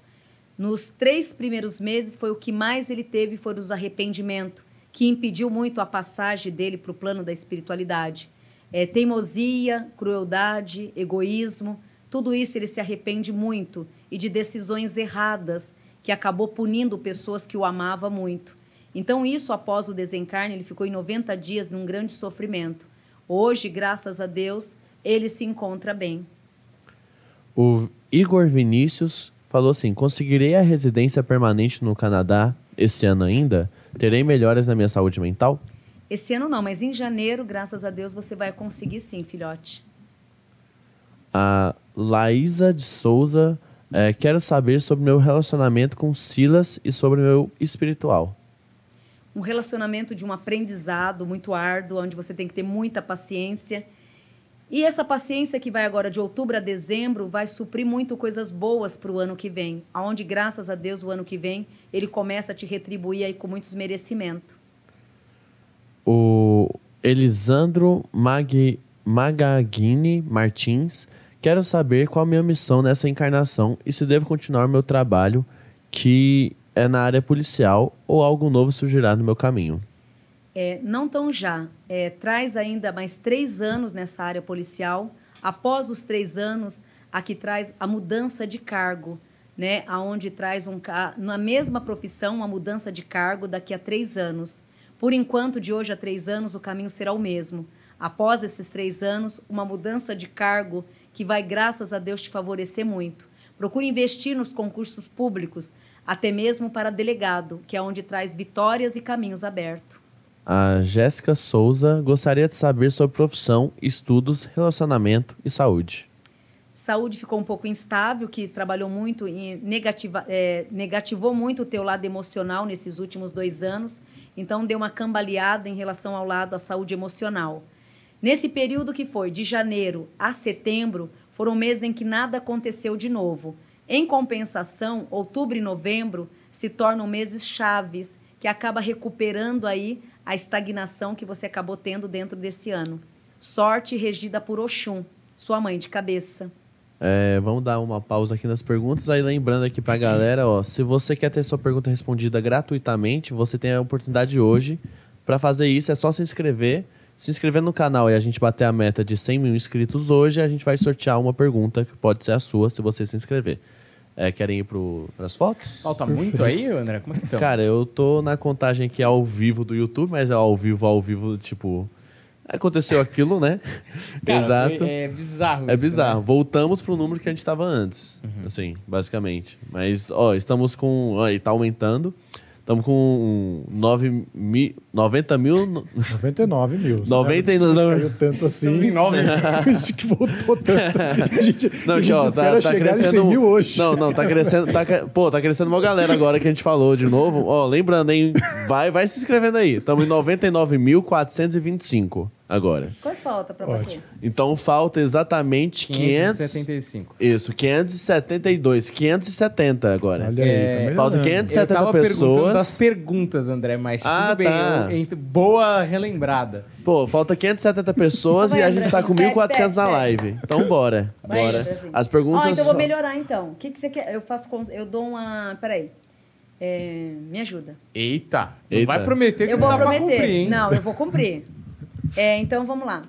Nos três primeiros meses foi o que mais ele teve foi os arrependimentos, que impediu muito a passagem dele para o plano da espiritualidade. É, teimosia, crueldade, egoísmo, tudo isso ele se arrepende muito e de decisões erradas que acabou punindo pessoas que o amavam muito. Então, isso após o desencarne, ele ficou em 90 dias num grande sofrimento. Hoje, graças a Deus, ele se encontra bem. O Igor Vinícius falou assim: conseguirei a residência permanente no Canadá esse ano ainda? Terei melhoras na minha saúde mental? Esse ano não, mas em janeiro, graças a Deus, você vai conseguir sim, filhote. A Laísa de Souza é, quero saber sobre meu relacionamento com Silas e sobre meu espiritual um relacionamento de um aprendizado muito árduo, onde você tem que ter muita paciência. E essa paciência que vai agora de outubro a dezembro vai suprir muito coisas boas para o ano que vem, aonde graças a Deus o ano que vem ele começa a te retribuir aí com muitos merecimentos. O Elisandro Mag... Magagini Martins, quero saber qual a minha missão nessa encarnação e se devo continuar meu trabalho que é na área policial ou algo novo surgirá no meu caminho? É, não tão já. É, traz ainda mais três anos nessa área policial. Após os três anos, aqui traz a mudança de cargo, né? Aonde traz um na mesma profissão uma mudança de cargo daqui a três anos. Por enquanto, de hoje a três anos, o caminho será o mesmo. Após esses três anos, uma mudança de cargo que vai, graças a Deus, te favorecer muito. Procure investir nos concursos públicos, até mesmo para delegado, que é onde traz vitórias e caminhos abertos. A Jéssica Souza gostaria de saber sobre profissão, estudos, relacionamento e saúde. Saúde ficou um pouco instável, que trabalhou muito e negativa, é, negativou muito o teu lado emocional nesses últimos dois anos. Então, deu uma cambaleada em relação ao lado da saúde emocional. Nesse período que foi de janeiro a setembro, foram meses em que nada aconteceu de novo. Em compensação, outubro e novembro se tornam meses chaves que acaba recuperando aí a estagnação que você acabou tendo dentro desse ano. Sorte regida por Oxum, sua mãe de cabeça. É, vamos dar uma pausa aqui nas perguntas. Aí lembrando aqui pra galera, ó, se você quer ter sua pergunta respondida gratuitamente, você tem a oportunidade hoje. Para fazer isso é só se inscrever se inscrever no canal e a gente bater a meta de 100 mil inscritos hoje, a gente vai sortear uma pergunta que pode ser a sua se você se inscrever. É, querem ir para as fotos? Falta muito aí, André? Como é que estão? Cara, eu tô na contagem aqui ao vivo do YouTube, mas é ao vivo, ao vivo, tipo. Aconteceu aquilo, né? Cara, Exato. é bizarro É isso, bizarro. né? Voltamos pro número que a gente estava antes. Uhum. Assim, basicamente. Mas, ó, estamos com. Ó, e tá aumentando. Estamos com 9 mil, 90 mil. 99 mil. 99 Caiu tanto Estamos em assim. nove. Isso que voltou tanto. A gente, Não, a gente ó, espera tá, tá chegar em 100 crescendo. mil hoje. Não, não, tá crescendo. Tá, pô, tá crescendo uma galera agora que a gente falou de novo. Ó, lembrando, hein? Vai, vai se inscrevendo aí. Estamos em 99.425 agora. Quanto falta para Ótimo. bater? Então falta exatamente 500. 575. Isso, 572. 570 agora. Olha aí, É, tá melhorando. falta 500 Eu tava 70 perguntando pessoas. das perguntas, André, mas Ah, tudo bem. tá. eu- ent- boa relembrada. Pô, falta 570 pessoas e a gente tá com Pede, 1.400 na live. Então bora. Vai, bora. Andrezinho. As perguntas. Ó, então eu vou melhorar então. O que, que você quer? Eu faço. cons- Eu dou uma. Peraí. É, me ajuda. Eita. Não Eita. vai prometer que Eu vou prometer. cumprir, hein? Não, eu vou cumprir. É, então vamos lá.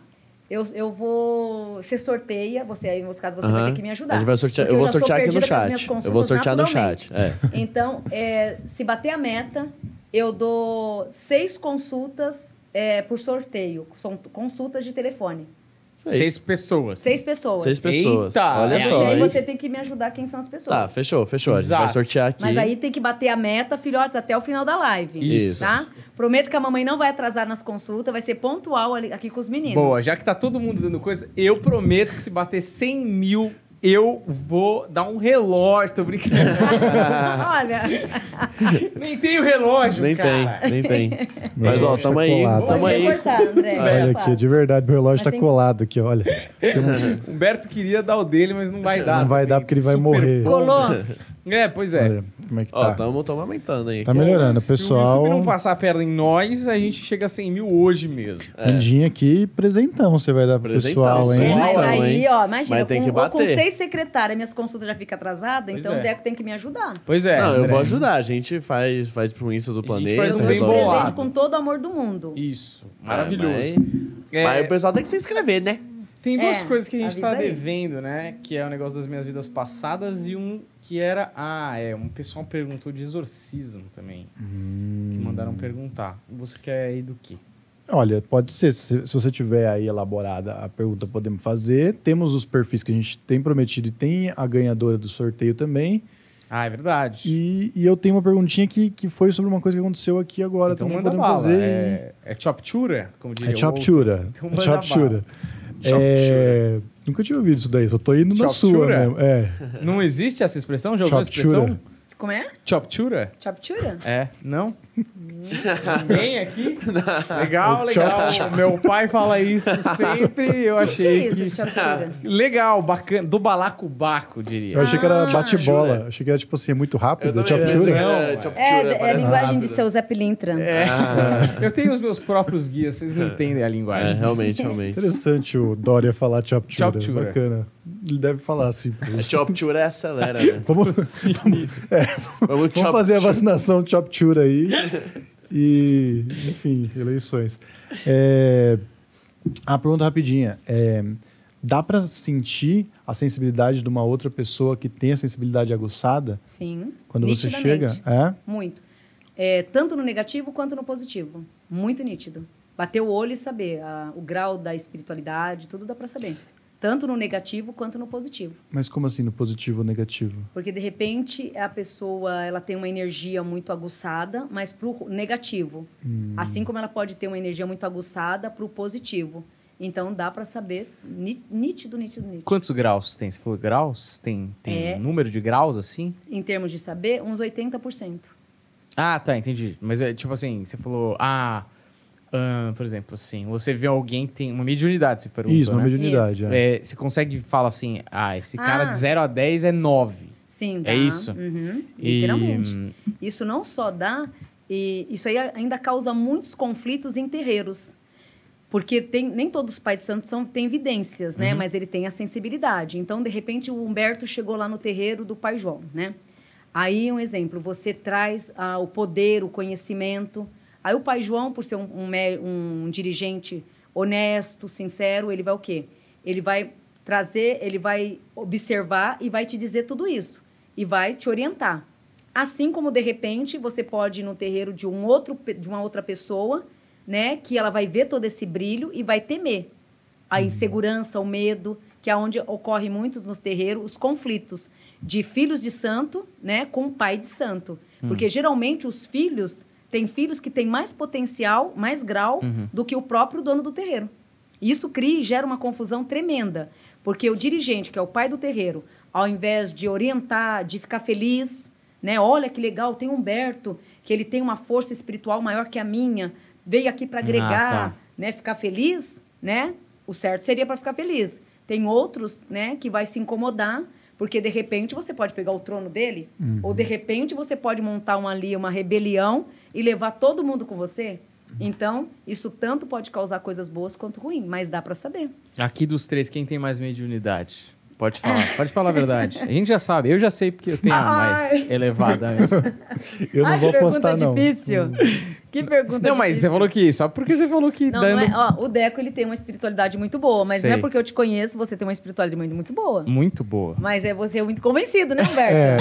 Eu, eu vou. Você sorteia, você aí, no caso, você vai ter que me ajudar. A gente vai sortear, eu vou sortear aqui no chat. Eu vou sortear no chat. É. Então, é, se bater a meta, eu dou seis consultas é, por sorteio. São consultas de telefone. Seis pessoas. Seis pessoas. Seis pessoas. Eita, Olha só. Mas aí você tem que me ajudar quem são as pessoas. Tá, fechou, fechou. A gente vai Exato. sortear aqui. Mas aí tem que bater a meta, filhotes, até o final da live. Isso. Tá? Prometo que a mamãe não vai atrasar nas consultas, vai ser pontual ali- aqui com os meninos. Boa, já que tá todo mundo dando coisa, eu prometo que se bater 100 mil, eu vou dar um relógio. Tô brincando. Olha, nem tem o relógio, Nem cara. tem, nem tem. Mas ó, tá tamo aí. colado. Tamo pode aí. reforçar, André. Olha aqui, de verdade, meu relógio Mas tá tem- colado aqui, olha. Temos- Humberto queria dar o dele, mas não vai dar. Não vai dar porque ele vai morrer. Colou. É, pois é. olha como é que Ó, tá. tamo, tamo aumentando aí. Tá melhorando, Se o pessoal. YouTube não passar a perna em nós, a gente chega a 100 mil hoje mesmo. Andinha aqui, presentão você vai dar pro Presentão, pessoal, hein? Mas aí, hein? ó, imagina, Mas tem com, que ou com bater. seis secretárias, minhas consultas já ficam atrasadas, Pois então é. o Deco tem que me ajudar. Pois é. Não, eu André. vou ajudar. A gente faz, faz pro Insta do A gente planeta. faz um Eu bem presente com todo o amor do mundo. Isso, É, maravilhoso. mas- É, Mas o pessoal tem que se inscrever, né? Tem duas É, coisas que a gente tá aí. devendo, né? Que é o negócio das minhas vidas passadas e um que era. Ah, é. Um pessoal perguntou de exorcismo também. Hum. Que mandaram perguntar. Você quer ir do quê? Olha, pode ser. Se você, se você tiver aí elaborada a pergunta, podemos fazer. Temos os perfis que a gente tem prometido e tem a ganhadora do sorteio também. Ah, é verdade. E, e eu tenho uma perguntinha que, que foi sobre uma coisa que aconteceu aqui agora então também. Podemos bala. fazer. É, é choptura? Como diria É choptura. Então É choptura. É, nunca tinha ouvido isso daí, só tô indo na sua Choptura? mesmo. É. Não existe essa expressão? Já ouviu a Choptura. expressão? Como é? Choptura? Chaptura? É, não? Ninguém aqui? Legal, O legal. Meu pai fala isso sempre. Eu O que é achei isso, que. Legal, bacana. Do balacobaco, diria. Eu achei que era Ah. bate-bola. Achei que era tipo assim, muito rápido. era Não, choptura, É, é a linguagem de seu Zé Pilintra. É. Ah. Eu tenho os meus próprios guias, vocês não entendem a É, linguagem. realmente, realmente. Interessante o Dória falar Choptura. Choptura. Bacana. Ele deve falar assim. pra A isso. choptura é acelera, né? Vamos, Vamos, vamos fazer a vacinação Choptura aí. E, enfim, eleições. É, a pergunta rapidinha. É, dá pra sentir a sensibilidade de uma outra pessoa que tem a sensibilidade aguçada Sim. quando você chega? É? Muito. É, tanto no negativo quanto no positivo. Muito nítido. Bater o olho e saber. a- o grau da espiritualidade, tudo dá pra saber. Tanto no negativo quanto no positivo. Mas como assim, no positivo ou negativo? Porque de repente a pessoa ela tem uma energia muito aguçada, mas para o negativo. Hum. Assim como ela pode ter uma energia muito aguçada para o positivo. Então dá para saber nítido, nítido, nítido. Quantos graus tem? Você falou graus? Tem, tem É. número de graus assim? Em termos de saber, uns 80%. Ah, tá, entendi. Mas é tipo assim, você falou, ah, ah, por exemplo, assim, você vê alguém que tem uma mediunidade, você perguntou, Isso, uma né? mediunidade. Isso. é. É, você consegue falar assim, ah, esse cara Ah. de 0 a 10 é 9. Sim, É dá. isso? Uhum, E- literalmente. Isso não só dá, e isso aí ainda causa muitos conflitos em terreiros. Porque tem, nem todos os pais de santos são, têm evidências, né? Mas ele tem a sensibilidade. Então, de repente, o Humberto chegou lá no terreiro do pai João, né? Aí, um exemplo, você traz ah, o poder, o conhecimento. Aí o pai João, por ser um, um um dirigente honesto, sincero, ele vai o quê? Ele vai trazer, ele vai observar e vai te dizer tudo isso. E vai te orientar. Assim como, de repente, você pode ir no terreiro de, um outro, de uma outra pessoa, né? Que ela vai ver todo esse brilho e vai temer. A insegurança, o medo, que é onde ocorre muitos nos terreiros, os conflitos de filhos de santo, né? Com pai de santo. Porque, geralmente, os filhos... Tem filhos que têm mais potencial, mais grau, do que o próprio dono do terreiro. Isso cria e gera uma confusão tremenda, porque o dirigente, que é o pai do terreiro, ao invés de orientar, de ficar feliz, né? Olha que legal, tem Humberto, que ele tem uma força espiritual maior que a minha, veio aqui para agregar, tá. né? Ficar feliz, né? O certo seria para ficar feliz. Tem outros, né, que vai se incomodar, porque de repente você pode pegar o trono dele, ou de repente você pode montar uma ali uma rebelião e levar todo mundo com você. Então, isso tanto pode causar coisas boas quanto ruins, mas dá para saber. Aqui dos três, quem tem mais mediunidade? Pode falar, pode falar a verdade. A gente já sabe, eu já sei porque eu tenho a mais Ai. elevada mesmo. Eu não Ai, vou apostar, pergunta não. difícil. Que pergunta Não, mas você difícil. falou que só porque você falou que Não, dando não é, ó, o Deco ele tem uma espiritualidade muito boa, mas não é Sei. porque eu te conheço, você tem uma espiritualidade muito, muito boa. muito boa. Mas é você é muito convencido, né, Humberto? É,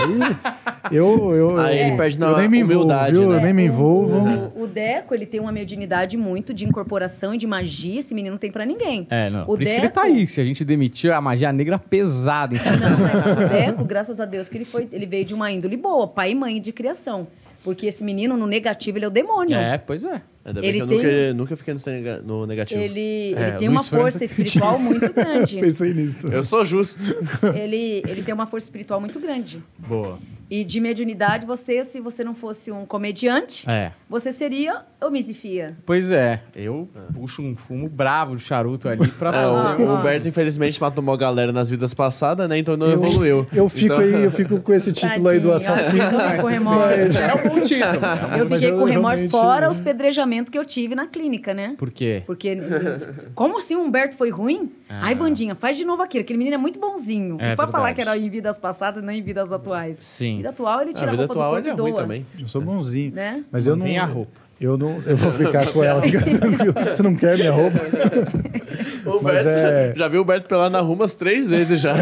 e eu, eu, Aí eu, ele perde na eu nem me envolvo, humildade, viu? né? Eu nem me envolvo. O, o Deco, ele tem uma mediunidade muito de incorporação e de magia. Esse menino não tem pra ninguém. É, não. O Por isso que ele tá aí. Se a gente demitir a magia negra pesada em cima Não, mas o Deco, graças a Deus, que ele foi, ele veio de uma índole boa, pai e mãe de criação. Porque esse menino, no negativo, ele é o demônio. É, pois é. Ainda bem Ele que eu tem- nunca, nunca fiquei no nega- no negativo. Ele, É, ele tem Luiz uma França- força espiritual muito grande. Pensei nisso. também. Eu sou justo. ele, ele tem uma força espiritual muito grande. Boa. E de mediunidade, você, se você não fosse um comediante, É. você seria homicifia. Pois é. Eu puxo um fumo bravo de charuto ali pra É, fazer o, um... o Humberto, infelizmente, matou uma galera nas vidas passadas, né? Então não Eu- evoluiu. Eu fico Então- aí, eu fico com esse título aí do Tadinho, assassino. eu fiquei com remorso. É um bom título. Eu fiquei eu com remorso realmente- fora os pedrejamentos que eu tive na clínica, né? Por quê? Porque, como assim o Humberto foi ruim? Ai, Bandinha, faz de novo aquilo. Aquele menino é muito bonzinho. É não pode falar que era em vidas passadas e não em vidas atuais. Sim. Vida atual, ele A tira a, vida roupa atual do ele corpo é e ruim doa. também. Eu sou bonzinho. Né? Mas eu não. Mantém a roupa. Eu não. Eu vou ficar com ela, fica tranquilo. Você não quer minha roupa? O Mas é- Já viu o Humberto pelar na rua umas três vezes já.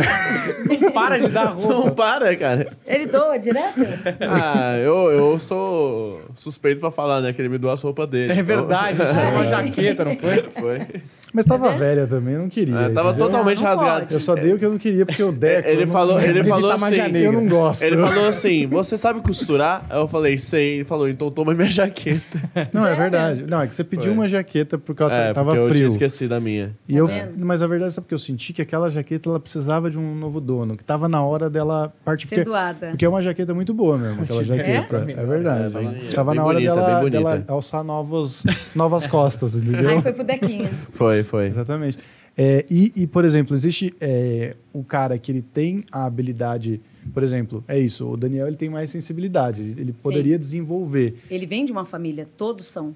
Não para de dar roupa. Não para, cara. Ele doa direto? Ah, eu, eu sou suspeito pra falar, né? Que ele me doou as roupas dele. É então- verdade, tirou uma jaqueta, não foi? Foi. Mas tava velha também, eu não queria. É, tava entendeu? totalmente rasgado. pode. Eu só dei o que eu não queria, porque o Deco. Ele eu não- falou, ele falou assim. magia negra. Eu não gosto. Ele falou assim: Você sabe costurar? Aí eu falei: Sei. Ele falou: Então toma minha jaqueta. Não, é verdade. Não, é que você pediu Foi. uma jaqueta porque ela É, tava porque eu tinha frio. esquecido a minha. E eu, vendo? mas a verdade é porque eu senti que aquela jaqueta ela precisava de um novo dono, que tava na hora dela partir. Ser Porque, doada. porque é uma jaqueta muito boa mesmo, aquela jaqueta. É? É, verdade. É, bem- tava bem na hora bonita, dela, dela alçar novos, novas costas, entendeu? Aí foi pro Dequinha. Foi, foi. Exatamente. É, e, e, por exemplo, existe é, o cara que ele tem a habilidade, por exemplo, é isso, o Daniel ele tem mais sensibilidade, ele, ele poderia desenvolver. Ele vem de uma família, todos são.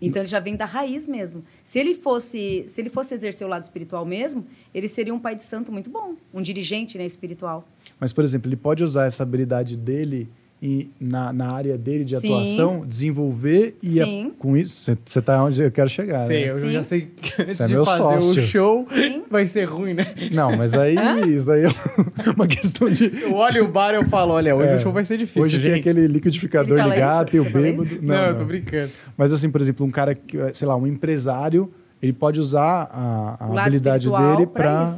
Então ele já vem da raiz mesmo. Se ele fosse, se ele fosse exercer o lado espiritual mesmo, ele seria um pai de santo muito bom, um dirigente, né, espiritual. Mas, por exemplo, ele pode usar essa habilidade dele e na, na área dele de Sim. atuação, desenvolver e a- Sim. com isso, você tá onde eu quero chegar, Sei, né? eu Sim. já sei que antes Você é de meu fazer sócio. o show Sim. vai ser ruim, né? Não, mas aí isso aí é uma questão de Eu olho o bar e eu falo, olha, hoje É. o show vai ser difícil, Hoje gente. tem aquele liquidificador ligado, tem o bêbado. Não, Não, eu tô brincando. Mas assim, por exemplo, um cara que, sei lá, um empresário, ele pode usar a, a habilidade dele pra para.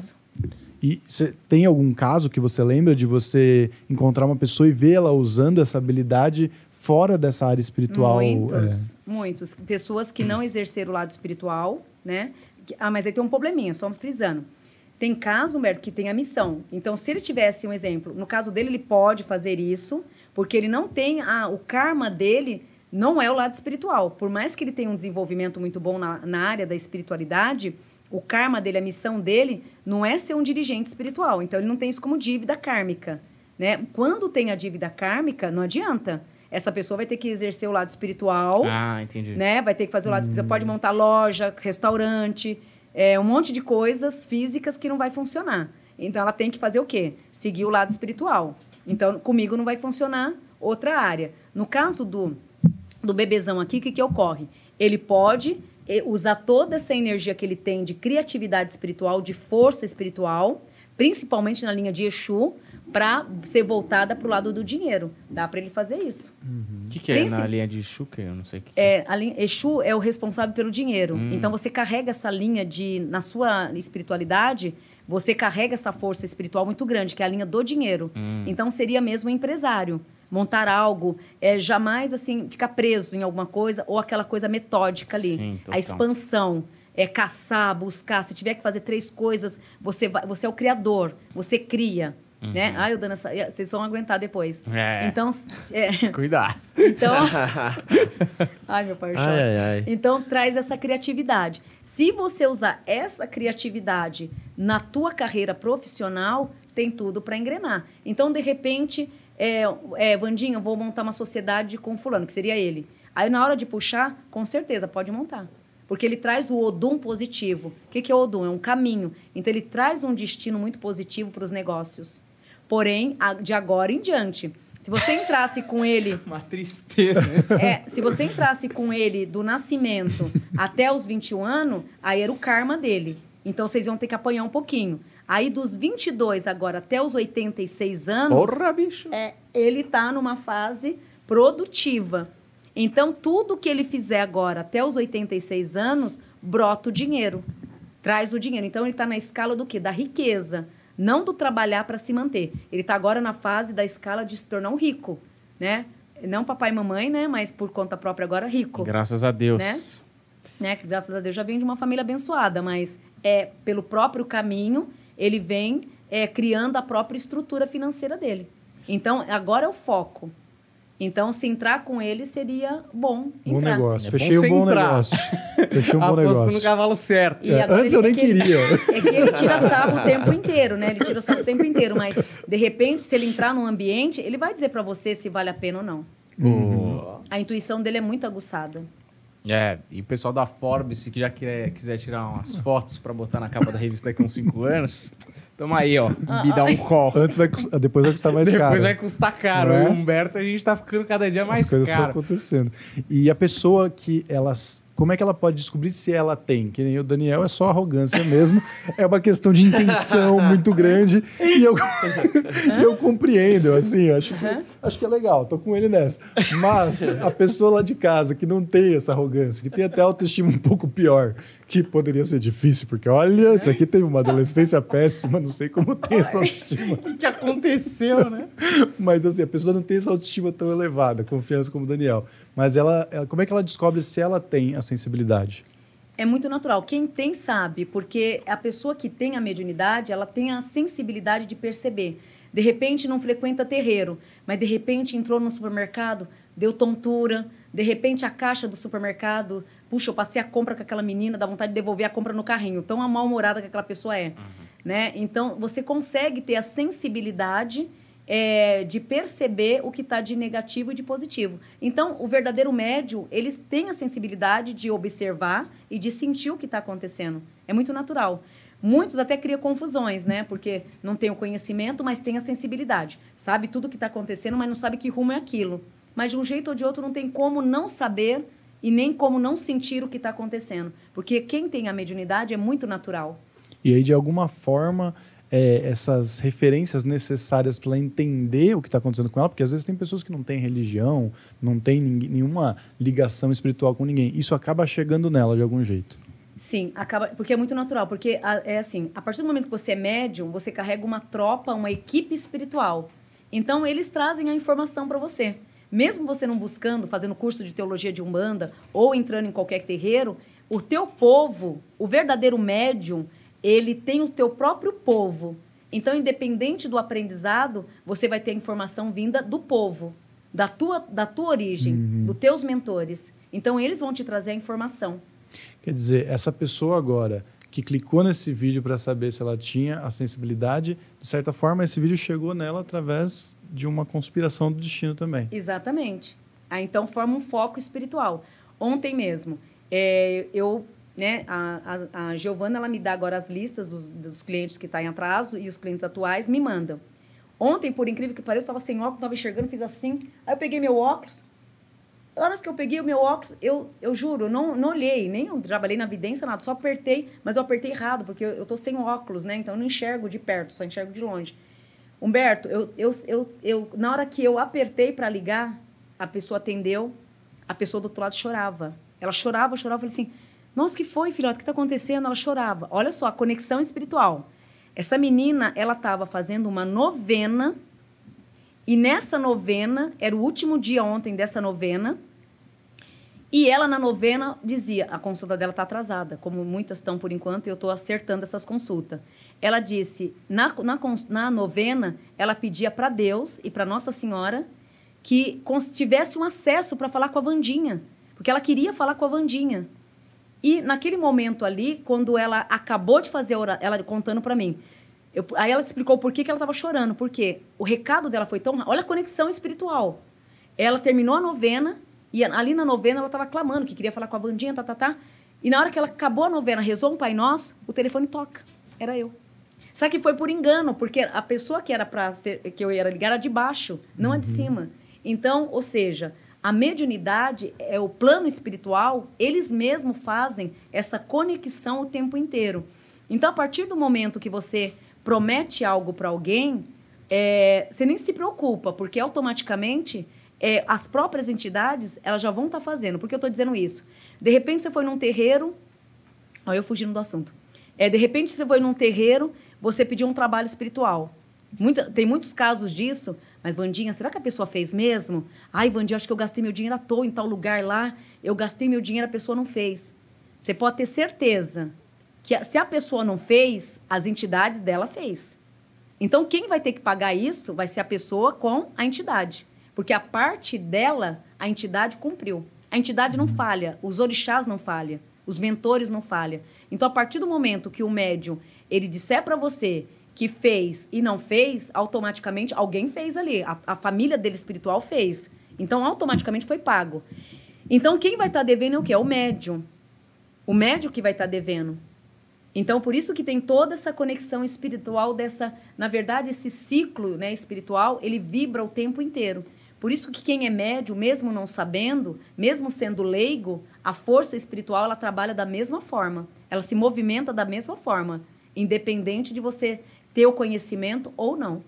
E cê, tem algum caso que você lembra de você encontrar uma pessoa e vê-la usando essa habilidade fora dessa área espiritual? Muitos, é... muitos. Pessoas que não exerceram o lado espiritual, né? Ah, mas aí tem um probleminha, só frisando. Tem caso, Humberto, que tem a missão. Então, se ele tivesse um exemplo, no caso dele, ele pode fazer isso, porque ele não tem. Ah, o karma dele não é o lado espiritual. Por mais que ele tenha um desenvolvimento muito bom na, na área da espiritualidade, o karma dele, a missão dele, não é ser um dirigente espiritual. Então, ele não tem isso como dívida kármica. Né? Quando tem a dívida kármica, não adianta. Essa pessoa vai ter que exercer o lado espiritual. Ah, entendi. Né? Vai ter que fazer o lado hum. espiritual. Pode montar loja, restaurante, é, um monte de coisas físicas que não vai funcionar. Então, ela tem que fazer o quê? Seguir o lado espiritual. Então, comigo não vai funcionar outra área. No caso do, do bebezão aqui, o que, que ocorre? Ele pode usar toda essa energia que ele tem de criatividade espiritual, de força espiritual, principalmente na linha de Exu, para ser voltada para o lado do dinheiro. Dá para ele fazer isso. O uhum. que, que é na linha de Exu? Que eu não sei o que, é. A linha, Exu é o responsável pelo dinheiro. Hum. Então você carrega essa linha de na sua espiritualidade, você carrega essa força espiritual muito grande, que é a linha do dinheiro. Hum. Então seria mesmo um empresário montar algo, é jamais assim ficar preso em alguma coisa ou aquela coisa metódica ali, Sim, a expansão, é caçar, buscar. Se tiver que fazer três coisas, você vai, você é o criador, você cria. Uhum. Né? Ai, eu dando essa. Vocês vão aguentar depois. É. Então. É... Cuidar. Então. ai, meu pai, ai, ai, ai. Então, traz essa criatividade. Se você usar essa criatividade na tua carreira profissional, tem tudo para engrenar. Então, de repente, é, é, Vandinha, vou montar uma sociedade com fulano, que seria ele. Aí, na hora de puxar, com certeza, pode montar. Porque ele traz o Odum positivo. O que, que é o Odum? É um caminho. Então, ele traz um destino muito positivo para os negócios. Porém, de agora em diante, se você entrasse com ele. Uma tristeza. É, se você entrasse com ele do nascimento até os 21 anos, aí era o karma dele. Então vocês iam ter que apanhar um pouquinho. Aí dos 22 agora até os 86 anos. Porra, bicho! É, ele tá numa fase produtiva. Então tudo que ele fizer agora até os 86 anos, brota o dinheiro. Traz o dinheiro. Então ele está na escala do quê? Da riqueza não do trabalhar para se manter. Ele está agora na fase da escala de se tornar um rico, né? Não papai e mamãe, né? Mas por conta própria agora rico. Graças a Deus. Né? né? Que graças a Deus já vem de uma família abençoada, mas é pelo próprio caminho ele vem é, criando a própria estrutura financeira dele. Então agora é o foco. Então, se entrar com ele, seria bom entrar. Bom negócio. É Fechei um bom entrar. negócio. Fechei um bom negócio. no cavalo certo. É, antes eu nem que queria. é que ele tira sarro o tempo inteiro, né? Ele tira sarro o tempo inteiro. Mas, de repente, se ele entrar num ambiente, ele vai dizer para você se vale a pena ou não. Uhum. A intuição dele é muito aguçada. É, e o pessoal da Forbes, que já quiser, quiser tirar umas fotos para botar na capa da revista daqui a uns 5 anos... Tamo aí, ó. Me dá um call. Antes vai custar, depois vai custar mais depois caro. Depois vai custar caro. É? O Humberto, a gente tá ficando cada dia mais As coisas caro. estão acontecendo. E a pessoa que elas como é que ela pode descobrir se ela tem? Que nem o Daniel é só arrogância mesmo. é uma questão de intenção muito grande. E eu, eu compreendo, assim, acho que, acho que é legal, tô com ele nessa. Mas a pessoa lá de casa que não tem essa arrogância, que tem até autoestima um pouco pior, que poderia ser difícil, porque olha, isso aqui teve uma adolescência péssima, não sei como tem essa autoestima. O que aconteceu, né? Mas assim, a pessoa não tem essa autoestima tão elevada, confiança como o Daniel. Mas ela, ela, como é que ela descobre se ela tem a sensibilidade? É muito natural. Quem tem sabe, porque a pessoa que tem a mediunidade, ela tem a sensibilidade de perceber. De repente não frequenta terreiro, mas de repente entrou no supermercado, deu tontura, de repente a caixa do supermercado, puxa, eu passei a compra com aquela menina, dá vontade de devolver a compra no carrinho, tão mal-humorada que aquela pessoa é. Uhum. Né? Então, você consegue ter a sensibilidade é, de perceber o que está de negativo e de positivo. Então, o verdadeiro médio, eles têm a sensibilidade de observar e de sentir o que está acontecendo. É muito natural. Muitos até criam confusões, né? Porque não tem o conhecimento, mas tem a sensibilidade. Sabe tudo o que está acontecendo, mas não sabe que rumo é aquilo. Mas de um jeito ou de outro não tem como não saber e nem como não sentir o que está acontecendo. Porque quem tem a mediunidade é muito natural. E aí, de alguma forma, é, essas referências necessárias para entender o que está acontecendo com ela, porque às vezes tem pessoas que não têm religião, não têm nenhuma ligação espiritual com ninguém. Isso acaba chegando nela de algum jeito. Sim, acaba, porque é muito natural. Porque a- é assim, a partir do momento que você é médium, você carrega uma tropa, uma equipe espiritual. Então, eles trazem a informação para você. Mesmo você não buscando, fazendo curso de teologia de Umbanda ou entrando em qualquer terreiro, o teu povo, o verdadeiro médium, ele tem o teu próprio povo. Então, independente do aprendizado, você vai ter a informação vinda do povo, da tua, da tua origem, dos teus mentores. Então, eles vão te trazer a informação. Quer dizer, essa pessoa agora que clicou nesse vídeo para saber se ela tinha a sensibilidade, de certa forma, esse vídeo chegou nela através de uma conspiração do destino também. Exatamente. Aí, então, forma um foco espiritual. Ontem mesmo, é, eu, né, a, a, a Giovana, ela me dá agora as listas dos, dos clientes que estão em atraso e os clientes atuais me mandam. Ontem, por incrível que pareça, eu estava sem óculos, estava enxergando, fiz assim. Aí eu peguei meu óculos. Horas que eu peguei o meu óculos, eu, eu juro, eu não, não olhei, nem trabalhei na vidência, nada, só apertei, mas eu apertei errado, porque eu, eu tô sem óculos, né? Então eu não enxergo de perto, só enxergo de longe. Humberto, eu, eu, eu, eu, na hora que eu apertei para ligar, a pessoa atendeu, a pessoa do outro lado chorava. Ela chorava, chorava, eu falei assim: Nossa, que foi, filhote? O que está acontecendo? Ela chorava. Olha só, a conexão espiritual. Essa menina, ela estava fazendo uma novena, e nessa novena, era o último dia ontem dessa novena, e ela, na novena, dizia: a consulta dela está atrasada, como muitas estão por enquanto, e eu estou acertando essas consultas. Ela disse: na, na, na novena, ela pedia para Deus e para Nossa Senhora que tivesse um acesso para falar com a Vandinha, porque ela queria falar com a Vandinha. E naquele momento ali, quando ela acabou de fazer a oração, ela contando para mim, eu- aí ela explicou por que, que ela estava chorando, porque o recado dela foi tão. Olha a conexão espiritual. Ela terminou a novena, e ali na novena ela estava clamando que queria falar com a Vandinha, tá, tá, tá. E na hora que ela acabou a novena, rezou um Pai Nosso, o telefone toca. Era eu. Só que foi por engano, porque a pessoa que era para que eu ia ligar era de baixo, não a de cima. Então, ou seja, a mediunidade é o plano espiritual, eles mesmos fazem essa conexão o tempo inteiro. Então, a partir do momento que você promete algo para alguém, é, você nem se preocupa, porque automaticamente é, as próprias entidades elas já vão estar fazendo. Por que eu estou dizendo isso? De repente você foi num terreiro, Olha eu fugindo do assunto. É, de repente você foi num terreiro, você pediu um trabalho espiritual. Muita, tem muitos casos disso, mas Vandinha, será que a pessoa fez mesmo? Ai, Vandinha, acho que eu gastei meu dinheiro à toa em tal lugar lá, eu gastei meu dinheiro, a pessoa não fez. Você pode ter certeza que se a pessoa não fez, as entidades dela fez. Então, quem vai ter que pagar isso vai ser a pessoa com a entidade. Porque a parte dela, a entidade cumpriu. A entidade não falha, os orixás não falham, os mentores não falham. Então, a partir do momento que o médium ele disser para você que fez e não fez, automaticamente alguém fez ali. A, a família dele espiritual fez. Então, automaticamente foi pago. Então, quem vai estar devendo é o quê? É o médium. O médium que vai estar devendo. Então, por isso que tem toda essa conexão espiritual dessa, na verdade, esse ciclo, né, espiritual, ele vibra o tempo inteiro. Por isso que quem é médio, mesmo não sabendo, mesmo sendo leigo, a força espiritual ela trabalha da mesma forma. Ela se movimenta da mesma forma, independente de você ter o conhecimento ou não.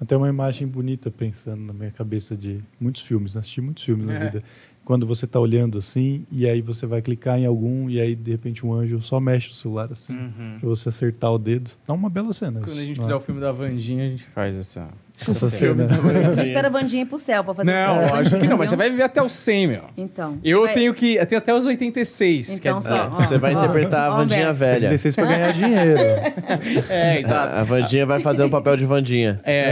Até uma imagem bonita pensando na minha cabeça de muitos filmes, assisti muitos filmes na É. vida. Quando você está olhando assim, e aí você vai clicar em algum, e aí de repente um anjo só mexe o celular assim, Uhum. pra você acertar o dedo. Dá uma bela cena. Quando a isso, gente não fizer é? o filme da Vandinha, a gente faz essa. Essa cena. Você espera a bandinha ir pro céu para fazer Não, acho que não, mas você vai viver até os 100, meu. Então. Eu vai- tenho que. Eu tenho até os 86, Então, quer dizer. só, ó, Você vai ó, interpretar a ó, Vandinha Beto. velha. 36 pra ganhar dinheiro. É, exato. A, a Vandinha vai fazer o papel de Vandinha. É,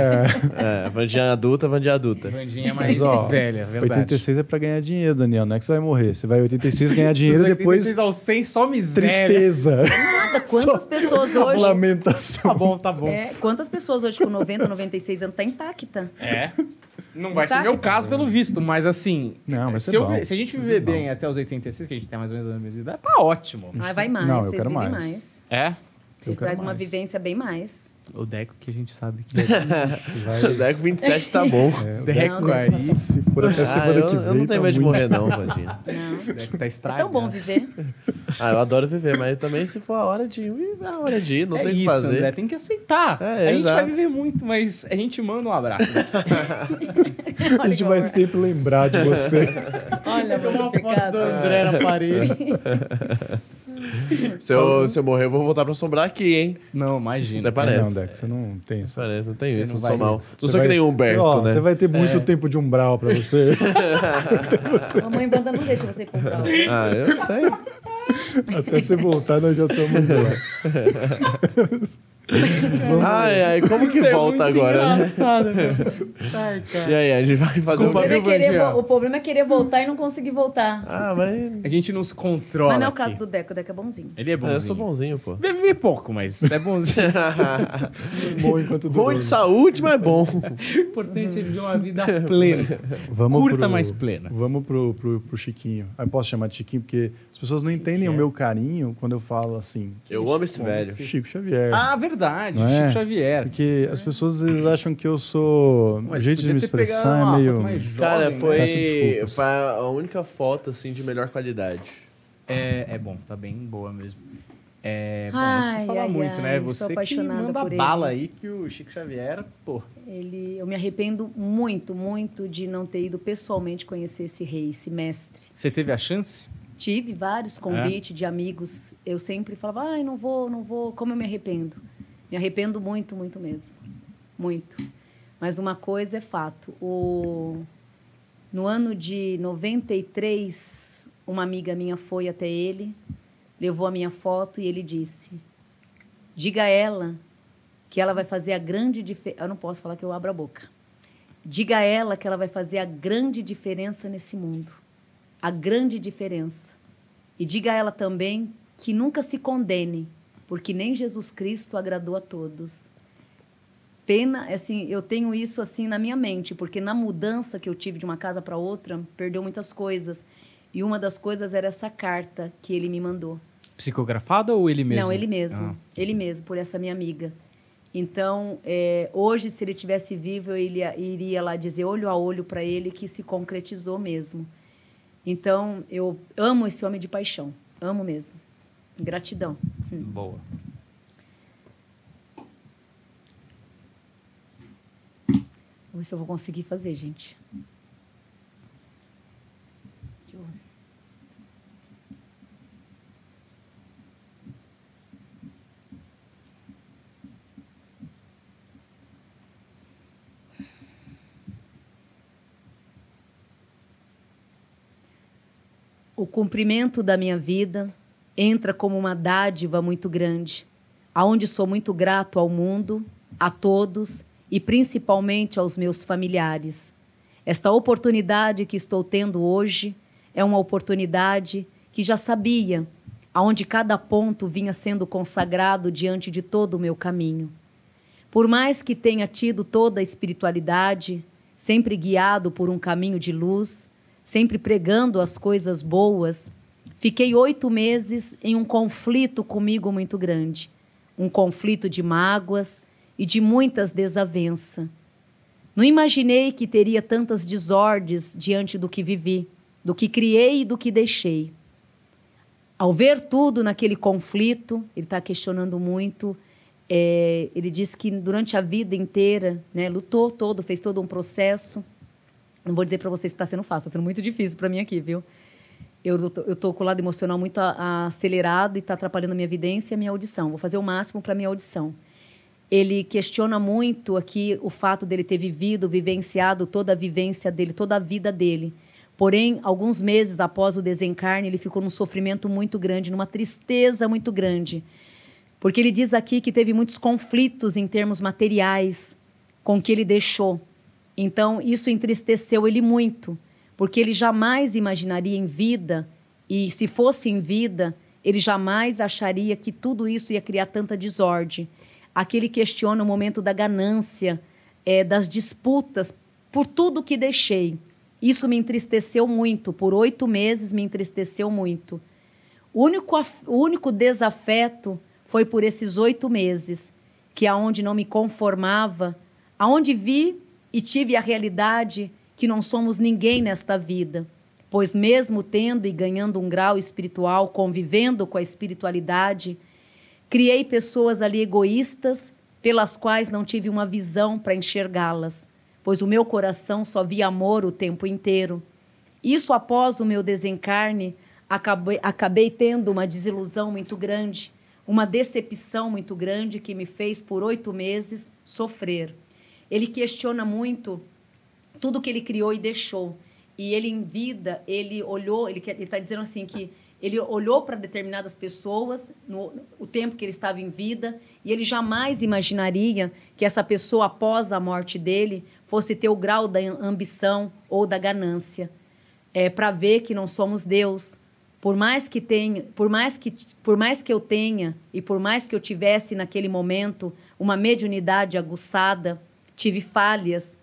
É, a Vandinha adulta, a Vandinha adulta. Vandinha é mais Mas, ó, velha, verdade. 86 é pra ganhar dinheiro, Daniel. Não é que você vai morrer. Você vai 86 ganhar dinheiro e depois 86 aos 100, só miséria. tristeza. Nada, quantas Só pessoas hoje. Lamentação. Tá bom, tá bom. É, quantas pessoas hoje com 90, 96 anos tá intacta? É. Não vai ser Tá. meu caso, pelo visto, mas assim. Não, vai se, ser eu- bom. se a gente viver bem até os 86, que a gente tem mais ou menos a mesma idade, tá ótimo. Ai, vai mais, Não, eu vocês quero vivem mais. mais. É? Vocês quero trazem uma mais. vivência bem mais. O Deco que a gente sabe que. Vai, Deco 27 tá bom. é, o Deco aí. Se for até Ah, semana eu, que eu vem. não tenho tá medo de morrer, não, Vandinha. Não. O Deco tá É estragado. tão bom viver. Ah, eu adoro viver, mas também se for a hora de ir, é a hora de ir, não é tem o que fazer. André, tem que aceitar. É, a gente vai viver muito, mas a gente manda um abraço. A gente vai sempre lembrar de você. Olha, Tem uma mano, foto do. André na parede. Se eu, se eu morrer, eu vou voltar pra assombrar aqui, hein? Não, imagina. Até parece. Não, Dex, você não tem isso. Parece, não tem Você isso, não não vai- sou mal. Não Você sou vai- que nem o Humberto, ó, né? Você vai ter muito É. tempo de umbral pra você. A mãe banda não deixa você comprar. Ah, eu sei. Até você voltar, nós já estamos lá. Ai, ai, como que Isso é volta muito agora, né? engraçado, meu. Ai, cara. E aí, a gente vai fazer Desculpa, o O problema, é querer Vandinha? vo- o problema é querer voltar e não conseguir voltar. Ah, mas... A gente não se controla. Mas não é o aqui. caso do Deco, o Deco é bonzinho. Ele é Eu bonzinho. sou bonzinho, pô. Vive pouco, mas é bonzinho. Bom enquanto Bom de saúde, mas bom. o importante é viver uma vida plena. Vamos Curta, pro- mas plena. Vamos pro, pro, pro Chiquinho. Aí posso chamar de Chiquinho, porque as pessoas não entendem o meu carinho quando eu falo assim. Eu amo esse velho. Chico Xavier. Ah, verdade. Não é? Chico Xavier. Porque as pessoas às vezes acham que eu sou. Mas o jeito de me expressar uma é meio. foto mais jovem, Cara, né? foi, a única foto, assim, de melhor qualidade. É, é bom, tá bem boa mesmo. É, bom, não precisa Ai, falar ai, muito, né? ai, sou Você que manda bala aí que o Chico Xavier, pô. Ele, eu me arrependo muito, muito de não ter ido pessoalmente conhecer esse rei, esse mestre. Você teve a chance? Tive É? vários convites de amigos. Eu sempre falava, ai, não vou, não vou. Como eu me arrependo? Me arrependo muito, muito mesmo. Muito. Mas uma coisa é fato. O... No ano de 93, uma amiga minha foi até ele, levou a minha foto e ele disse: Diga a ela que ela vai fazer a grande diferença. Eu não posso falar que eu abro a boca. Diga a ela que ela vai fazer a grande diferença nesse mundo. A grande diferença. E diga a ela também que nunca se condene, porque nem Jesus Cristo agradou a todos. Pena, assim, eu tenho isso assim na minha mente, porque na mudança que eu tive de uma casa para outra, perdeu muitas coisas. E uma das coisas era essa carta que ele me mandou. Psicografada ou ele mesmo? Não, ele mesmo. Ah. Ele mesmo, por essa minha amiga. Então, é, hoje, se ele tivesse vivo, eu iria, iria lá dizer olho a olho para ele que se concretizou mesmo. Então, eu amo esse homem de paixão. Amo mesmo. Gratidão. Boa. Vamos ver se eu vou conseguir fazer, gente. O cumprimento da minha vida entra como uma dádiva muito grande, aonde sou muito grato ao mundo, a todos e principalmente aos meus familiares. Esta oportunidade que estou tendo hoje é uma oportunidade que já sabia, aonde cada ponto vinha sendo consagrado diante de todo o meu caminho. Por mais que tenha tido toda a espiritualidade, sempre guiado por um caminho de luz, sempre pregando as coisas boas, fiquei oito meses em um conflito comigo muito grande. Um conflito de mágoas e de muitas desavenças. Não imaginei que teria tantas desordens diante do que vivi, do que criei e do que deixei. Ao ver tudo naquele conflito, ele está questionando muito. é, ele disse que durante a vida inteira, né, lutou todo, fez todo um processo. Não vou dizer para vocês que está sendo fácil, está sendo muito difícil para mim aqui, viu? Eu tô com o lado emocional muito a- a- acelerado e está atrapalhando a minha evidência e a minha audição. Vou fazer o máximo para minha audição. Ele questiona muito aqui o fato dele ter vivido, vivenciado toda a vivência dele, toda a vida dele. Porém, alguns meses após o desencarne, ele ficou num sofrimento muito grande, numa tristeza muito grande. Porque ele diz aqui que teve muitos conflitos em termos materiais com o que ele deixou. Então, isso entristeceu ele muito, porque ele jamais imaginaria em vida, e se fosse em vida, ele jamais acharia que tudo isso ia criar tanta desordem. Aqui ele questiona o momento da ganância, eh, das disputas, por tudo que deixei. Isso me entristeceu muito, por oito meses me entristeceu muito. O único, o único desafeto foi por esses oito meses, que aonde não me conformava, aonde vi e tive a realidade que não somos ninguém nesta vida. pois mesmo tendo e ganhando um grau espiritual, convivendo com a espiritualidade, criei pessoas ali egoístas, pelas quais não tive uma visão para enxergá-las, pois o meu coração só via amor o tempo inteiro. Isso após o meu desencarne, acabei, acabei tendo uma desilusão muito grande, uma decepção muito grande que me fez por oito meses sofrer. Ele questiona muito tudo que ele criou e deixou. E ele, em vida, ele olhou, ele está dizendo assim que ele olhou para determinadas pessoas no, o tempo que ele estava em vida e ele jamais imaginaria que essa pessoa, após a morte dele, fosse ter o grau da ambição ou da ganância. É para ver que não somos Deus. Por mais que tenha, por mais que, por mais que eu tenha e por mais que eu tivesse naquele momento uma mediunidade aguçada, tive falhas.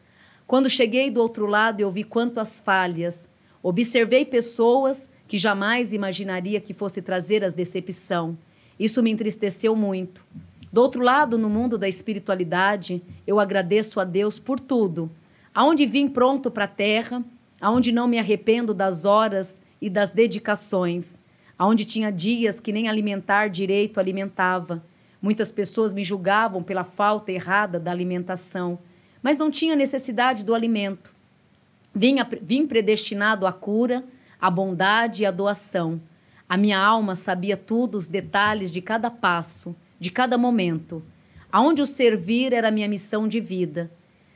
Quando cheguei do outro lado, eu vi quantas falhas. Observei pessoas que jamais imaginaria que fosse trazer as decepção. Isso me entristeceu muito. Do outro lado, no mundo da espiritualidade, eu agradeço a Deus por tudo. Aonde vim pronto para a terra, aonde não me arrependo das horas e das dedicações, aonde tinha dias que nem alimentar direito alimentava. Muitas pessoas me julgavam pela falta errada da alimentação, mas não tinha necessidade do alimento. Vim, vim predestinado à cura, à bondade e à doação. A minha alma sabia tudo, os detalhes de cada passo, de cada momento. Aonde o servir era minha missão de vida.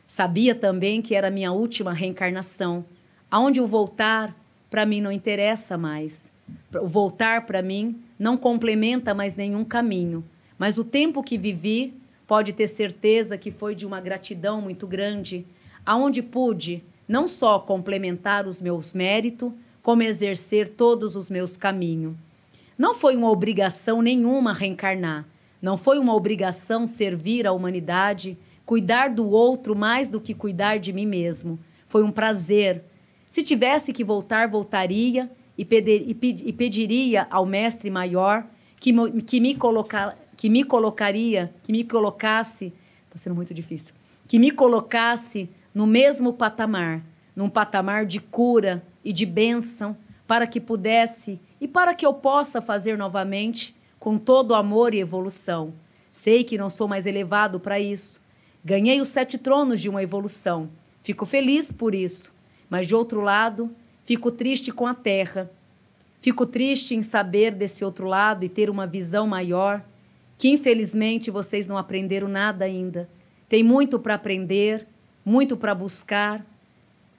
Sabia também que era minha última reencarnação. Aonde o voltar, para mim não interessa mais. O voltar para mim não complementa mais nenhum caminho. Mas o tempo que vivi, pode ter certeza que foi de uma gratidão muito grande, aonde pude não só complementar os meus méritos, como exercer todos os meus caminhos. Não foi uma obrigação nenhuma reencarnar, não foi uma obrigação servir à humanidade, cuidar do outro mais do que cuidar de mim mesmo. Foi um prazer. Se tivesse que voltar, voltaria e, e, e pediria ao Mestre Maior que, que, me colocar, que me colocaria, que me colocasse, está sendo muito difícil, que me colocasse no mesmo patamar, num patamar de cura, e de bênção, para que pudesse e para que eu possa fazer novamente com todo amor e evolução. Sei que não sou mais elevado para isso. Ganhei os sete tronos de uma evolução. Fico feliz por isso. Mas, de outro lado, fico triste com a terra. Fico triste em saber desse outro lado e ter uma visão maior, que infelizmente vocês não aprenderam nada ainda. Tem muito para aprender, muito para buscar,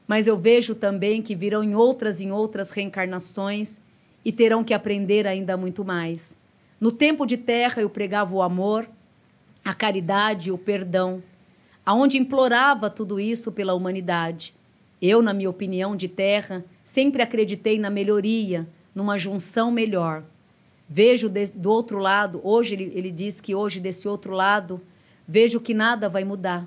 mas eu vejo também que virão em outras em outras reencarnações e terão que aprender ainda muito mais. No tempo de terra eu pregava o amor, a caridade, o perdão, aonde implorava tudo isso pela humanidade. Eu, na minha opinião de terra, sempre acreditei na melhoria, numa junção melhor. Vejo de, do outro lado, hoje ele, ele diz que hoje desse outro lado, vejo que nada vai mudar.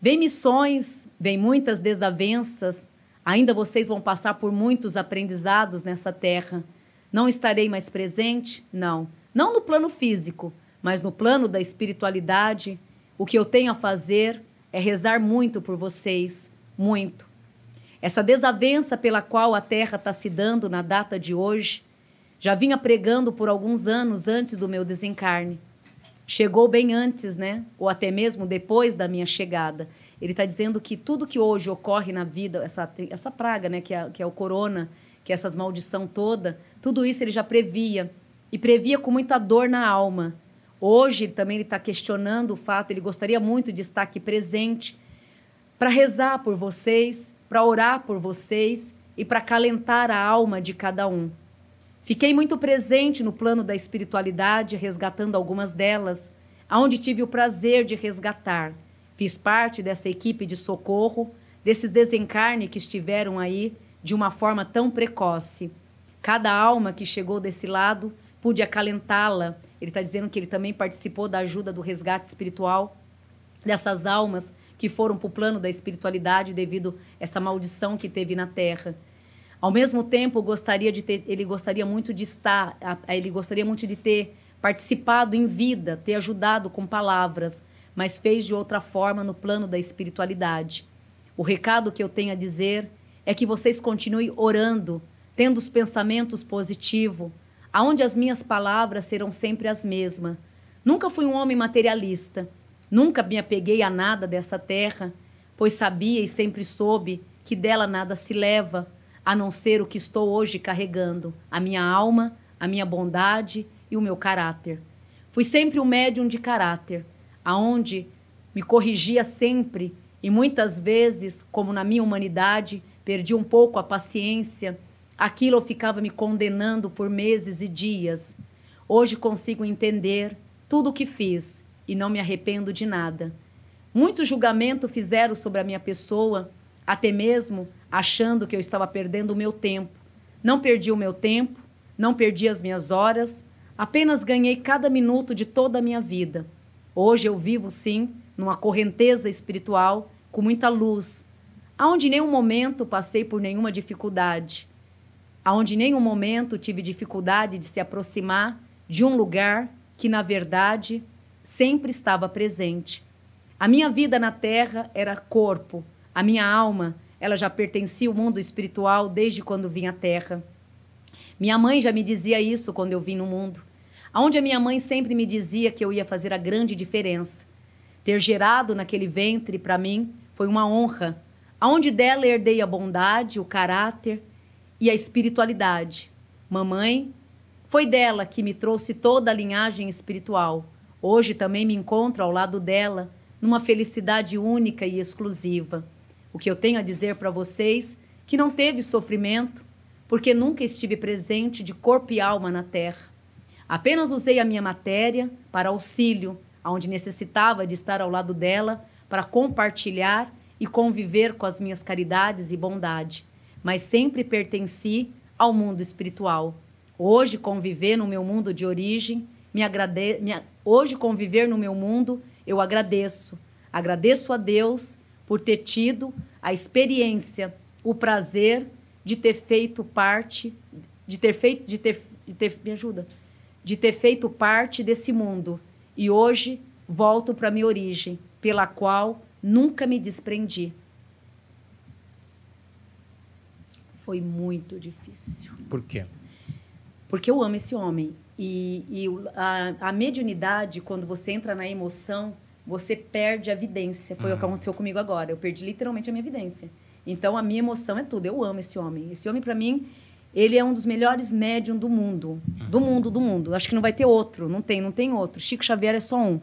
Vem missões, vem muitas desavenças, ainda vocês vão passar por muitos aprendizados nessa terra. Não estarei mais presente? Não. Não no plano físico, mas no plano da espiritualidade. O que eu tenho a fazer é rezar muito por vocês, muito. Essa desavença pela qual a terra está se dando na data de hoje, já vinha pregando por alguns anos antes do meu desencarne chegou bem antes, né? Ou até mesmo depois da minha chegada. Ele está dizendo que tudo que hoje ocorre na vida, essa, essa praga, né? Que é, que é o corona, que é essas maldição toda, tudo isso ele já previa. E previa com muita dor na alma. Hoje também ele está questionando o fato, ele gostaria muito de estar aqui presente para rezar por vocês, para orar por vocês e para calentar a alma de cada um. Fiquei muito presente no plano da espiritualidade, resgatando algumas delas, aonde tive o prazer de resgatar. Fiz parte dessa equipe de socorro, desses desencarne que estiveram aí de uma forma tão precoce. Cada alma que chegou desse lado, pude acalentá-la. Ele está dizendo que ele também participou da ajuda do resgate espiritual dessas almas que foram para o plano da espiritualidade devido a essa maldição que teve na Terra. Ao mesmo tempo, gostaria de ter, ele gostaria muito de estar, ele gostaria muito de ter participado em vida, ter ajudado com palavras, mas fez de outra forma no plano da espiritualidade. O recado que eu tenho a dizer é que vocês continuem orando, tendo os pensamentos positivos, aonde as minhas palavras serão sempre as mesmas. Nunca fui um homem materialista, nunca me apeguei a nada dessa terra, pois sabia e sempre soube que dela nada se leva, a não ser o que estou hoje carregando, a minha alma, a minha bondade e o meu caráter. Fui sempre um médium de caráter, aonde me corrigia sempre e muitas vezes, como na minha humanidade, perdi um pouco a paciência, aquilo ficava me condenando por meses e dias. Hoje consigo entender tudo o que fiz e não me arrependo de nada. Muito julgamento fizeram sobre a minha pessoa, até mesmo achando que eu estava perdendo o meu tempo. Não perdi o meu tempo, não perdi as minhas horas, apenas ganhei cada minuto de toda a minha vida. Hoje eu vivo, sim, numa correnteza espiritual, com muita luz, aonde nenhum momento passei por nenhuma dificuldade, aonde nenhum momento tive dificuldade de se aproximar de um lugar que, na verdade, sempre estava presente. A minha vida na terra era corpo, a minha alma, ela já pertencia ao mundo espiritual desde quando vim à terra. Minha mãe já me dizia isso quando eu vim no mundo. Aonde a minha mãe sempre me dizia que eu ia fazer a grande diferença. Ter gerado naquele ventre para mim foi uma honra. Aonde dela herdei a bondade, o caráter e a espiritualidade. Mamãe, foi dela que me trouxe toda a linhagem espiritual. Hoje também me encontro ao lado dela, numa felicidade única e exclusiva. O que eu tenho a dizer para vocês que não teve sofrimento, porque nunca estive presente de corpo e alma na terra. Apenas usei a minha matéria para auxílio, onde necessitava de estar ao lado dela para compartilhar e conviver com as minhas caridades e bondade, mas sempre pertenci ao mundo espiritual. Hoje conviver no meu mundo de origem, me agrade... Hoje conviver no meu mundo, eu agradeço. Agradeço a Deus por ter tido a experiência, o prazer de ter feito parte, de ter feito, de ter, de ter me ajuda, de ter feito parte desse mundo. E hoje volto para minha origem, pela qual nunca me desprendi. Foi muito difícil. Por quê? Porque eu amo esse homem. E, e a, a, mediunidade, quando você entra na emoção, você perde a evidência. Foi uhum. o que uhum. aconteceu comigo agora. Eu perdi literalmente a minha evidência. Então, a minha emoção é tudo. Eu amo esse homem. Esse homem, para mim, ele é um dos melhores médiums do mundo. Do mundo, do mundo. Acho que não vai ter outro. Não tem, não tem outro. Chico Xavier é só um.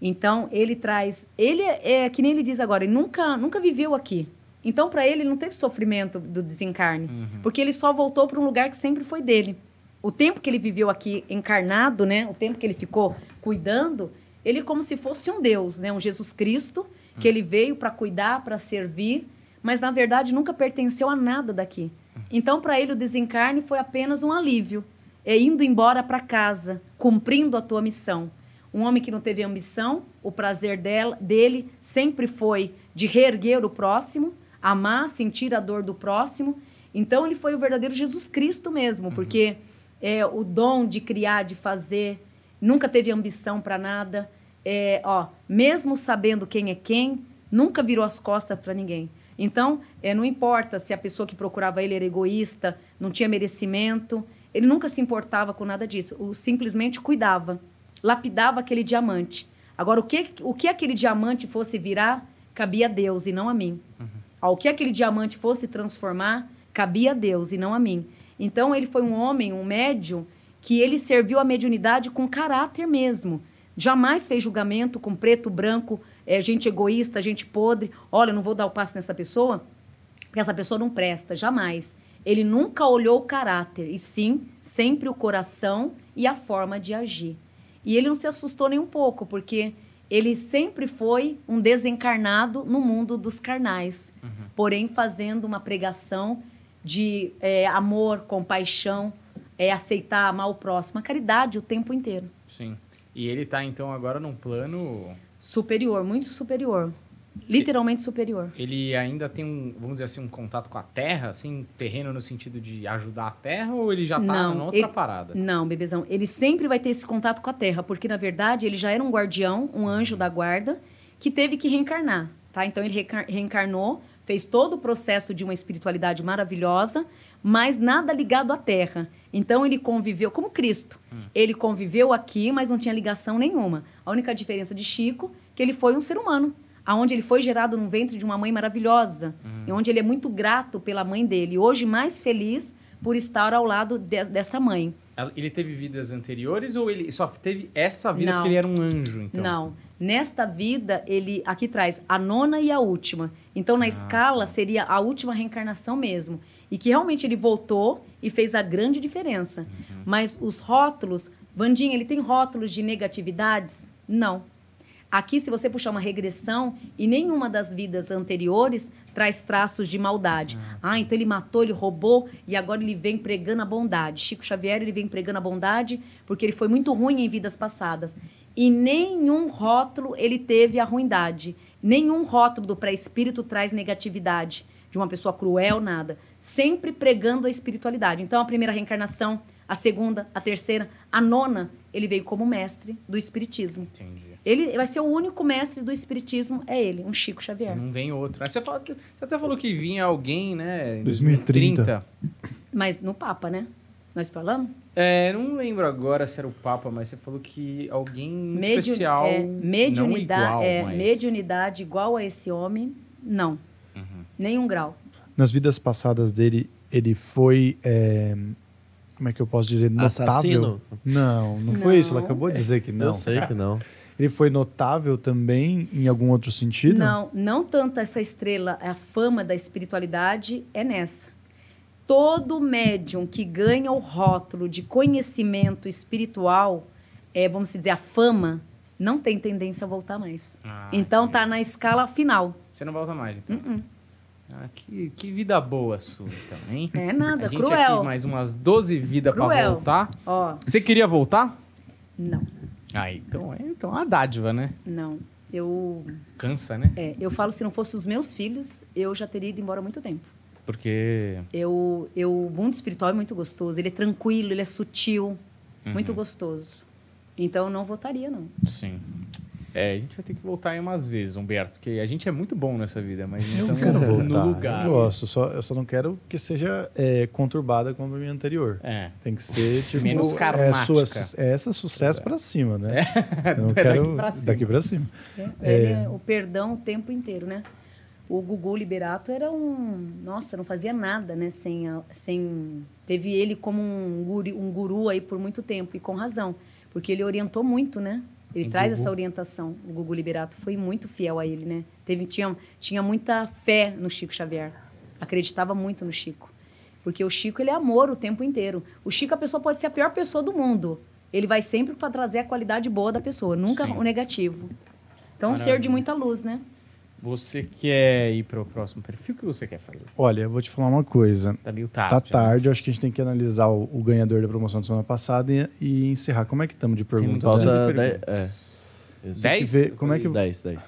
Então, ele traz... Ele é, é que nem ele diz agora, ele nunca, nunca viveu aqui. Então, para ele, ele não teve sofrimento do desencarne. Uhum. Porque ele só voltou para um lugar que sempre foi dele o tempo que ele viveu aqui encarnado, né? O tempo que ele ficou cuidando, ele como se fosse um Deus, né? Um Jesus Cristo que ele veio para cuidar, para servir, mas na verdade nunca pertenceu a nada daqui. Então para ele o desencarne foi apenas um alívio, é indo embora para casa, cumprindo a tua missão. Um homem que não teve ambição, o prazer dela, dele sempre foi de reerguer o próximo, amar, sentir a dor do próximo. Então ele foi o verdadeiro Jesus Cristo mesmo, porque é, o dom de criar, de fazer, nunca teve ambição para nada. É, ó, mesmo sabendo quem é quem, nunca virou as costas para ninguém. Então, é, não importa se a pessoa que procurava ele era egoísta, não tinha merecimento, ele nunca se importava com nada disso. O, simplesmente cuidava, lapidava aquele diamante. Agora, o que, o que aquele diamante fosse virar, cabia a Deus e não a mim. Uhum. Ó, o que aquele diamante fosse transformar, cabia a Deus e não a mim. Então, ele foi um homem, um médium, que ele serviu a mediunidade com caráter mesmo. Jamais fez julgamento com preto, branco, é, gente egoísta, gente podre. Olha, eu não vou dar o passo nessa pessoa, porque essa pessoa não presta. Jamais. Ele nunca olhou o caráter, e sim, sempre o coração e a forma de agir. E ele não se assustou nem um pouco, porque ele sempre foi um desencarnado no mundo dos carnais, uhum. porém fazendo uma pregação de é, amor, compaixão, é aceitar, amar o próximo, a caridade o tempo inteiro. Sim. E ele está então agora num plano superior, muito superior. Literalmente superior. Ele ainda tem um, vamos dizer assim, um contato com a Terra, assim, terreno no sentido de ajudar a Terra, ou ele já está em outra ele, parada? Não, bebezão. Ele sempre vai ter esse contato com a Terra, porque na verdade ele já era um guardião, um anjo da guarda, que teve que reencarnar, tá? Então ele reencarnou fez todo o processo de uma espiritualidade maravilhosa, mas nada ligado à terra. Então ele conviveu como Cristo. Ele conviveu aqui, mas não tinha ligação nenhuma. A única diferença de Chico que ele foi um ser humano, aonde ele foi gerado no ventre de uma mãe maravilhosa, e onde ele é muito grato pela mãe dele. Hoje mais feliz por estar ao lado de- dessa mãe. Ele teve vidas anteriores ou ele só teve essa vida Não. porque ele era um anjo, então? Não. Nesta vida, ele aqui traz a nona e a última. Então, na escala, seria a última reencarnação mesmo. E que realmente ele voltou e fez a grande diferença. Mas os rótulos, Vandinha, ele tem rótulos de negatividades? Não. Aqui, se você puxar uma regressão, e nenhuma das vidas anteriores traz traços de maldade. Ah, então ele matou, ele roubou, e agora ele vem pregando a bondade. Chico Xavier, ele vem pregando a bondade porque ele foi muito ruim em vidas passadas. E nenhum rótulo ele teve a ruindade. Nenhum rótulo do pré-espírito traz negatividade de uma pessoa cruel, nada. Sempre pregando a espiritualidade. Então, a primeira reencarnação, a segunda, a terceira, a nona, ele veio como mestre do espiritismo. Entendi. Ele vai ser o único mestre do espiritismo, é ele, um Chico Xavier. Não vem outro. Você, fala que- você até falou que vinha alguém, né? em 2030. Mas no Papa, né? Nós falamos? É, não lembro agora se era o Papa, mas você falou que alguém Mediu- especial. é, não mediunidade, igual, é, mas... mediunidade igual a esse homem, não. Uhum. Nenhum grau. Nas vidas passadas dele, ele foi. é, como é que eu posso dizer? Notável. Assassino? Não, não foi isso. Ela Não. acabou de dizer que não. Eu sei que não. Ele foi notável também em algum outro sentido? Não, não tanto essa estrela, a fama da espiritualidade é nessa. Todo médium que ganha o rótulo de conhecimento espiritual, é, vamos dizer, a fama, não tem tendência a voltar mais. Ah, então entendi. tá na escala final. Você não volta mais, então. Uh-uh. Ah, que, que vida boa sua, então, hein? É nada, A gente cruel. aqui mais umas 12 vidas pra Cruel. voltar. Ó, Você queria voltar? não, Ah, então é então, a dádiva, né? não. Eu, Cansa, né? é, eu falo, se não fosse os meus filhos, eu já teria ido embora há muito tempo. Porque Eu, eu, o mundo espiritual é muito gostoso. Ele é tranquilo, ele é sutil, Uhum. muito gostoso. Então, eu não votaria, não. Sim. É, a gente vai ter que voltar aí umas vezes, Humberto, porque a gente é muito bom nessa vida, mas Eu então quero voltar. no lugar. Eu gosto, só, eu só não quero que seja é, conturbada como a minha anterior. É. Tem que ser, tipo, Menos é, karmática. sua, é essa sucesso pra cima, né? Eu não Daqui quero pra cima. daqui pra cima. É, Ele é o perdão o tempo inteiro, né? O Gugu Liberato era um... Nossa, não fazia nada, né? Sem, a- sem... Teve ele como um guru, um guru aí por muito tempo, e com razão. Porque ele orientou muito, né? Ele O traz Gugu? essa orientação. O Gugu Liberato foi muito fiel a ele, né? Teve, tinha, tinha muita fé no Chico Xavier. Acreditava muito no Chico. Porque o Chico, ele é amor o tempo inteiro. O Chico, a pessoa pode ser a pior pessoa do mundo. Ele vai sempre para trazer a qualidade boa da pessoa, nunca Sim. o negativo. Então, um ser Maravilha. de muita luz, né? Você quer ir para o próximo perfil? O que você quer fazer? Olha, eu vou te falar uma coisa. Tá meio tarde. Tá né? tarde, eu acho que a gente tem que analisar o, o ganhador da promoção da semana passada e, e encerrar. Como é que estamos de perguntas? Temos Falta onze dez- perguntas. Isso. Dez? Tem que ver como é que- 10, 10.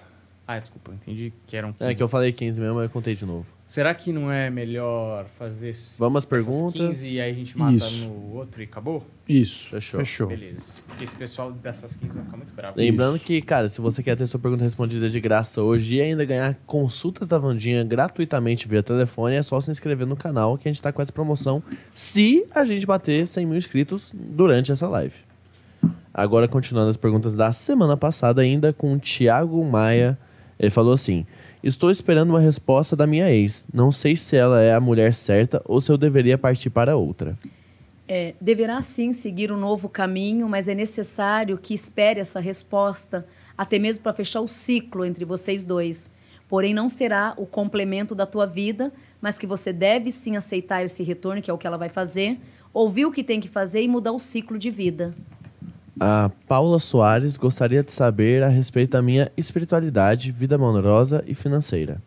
Ah, desculpa, eu entendi que eram 15. É que eu falei 15 mesmo, mas eu contei de novo. Será que não é melhor fazer Vamos às essas perguntas. 15 e aí a gente mata Isso. no outro e acabou? Isso. Fechou. Fechou. Beleza. Porque esse pessoal dessas 15 vai ficar muito bravo. Lembrando Isso. que, cara, se você quer ter sua pergunta respondida de graça hoje e ainda ganhar consultas da Vandinha gratuitamente via telefone, é só se inscrever no canal que a gente tá com essa promoção se a gente bater 100 mil inscritos durante essa live. Agora, continuando as perguntas da semana passada, ainda com o Thiago Maia, ele falou assim: Estou esperando uma resposta da minha ex. Não sei se ela é a mulher certa ou se eu deveria partir para outra. É, deverá sim seguir um novo caminho, mas é necessário que espere essa resposta, até mesmo para fechar o ciclo entre vocês dois. Porém, não será o complemento da tua vida, mas que você deve sim aceitar esse retorno, que é o que ela vai fazer, ouvir o que tem que fazer e mudar o ciclo de vida. A Paula Soares gostaria de saber a respeito da minha espiritualidade, vida amorosa e financeira.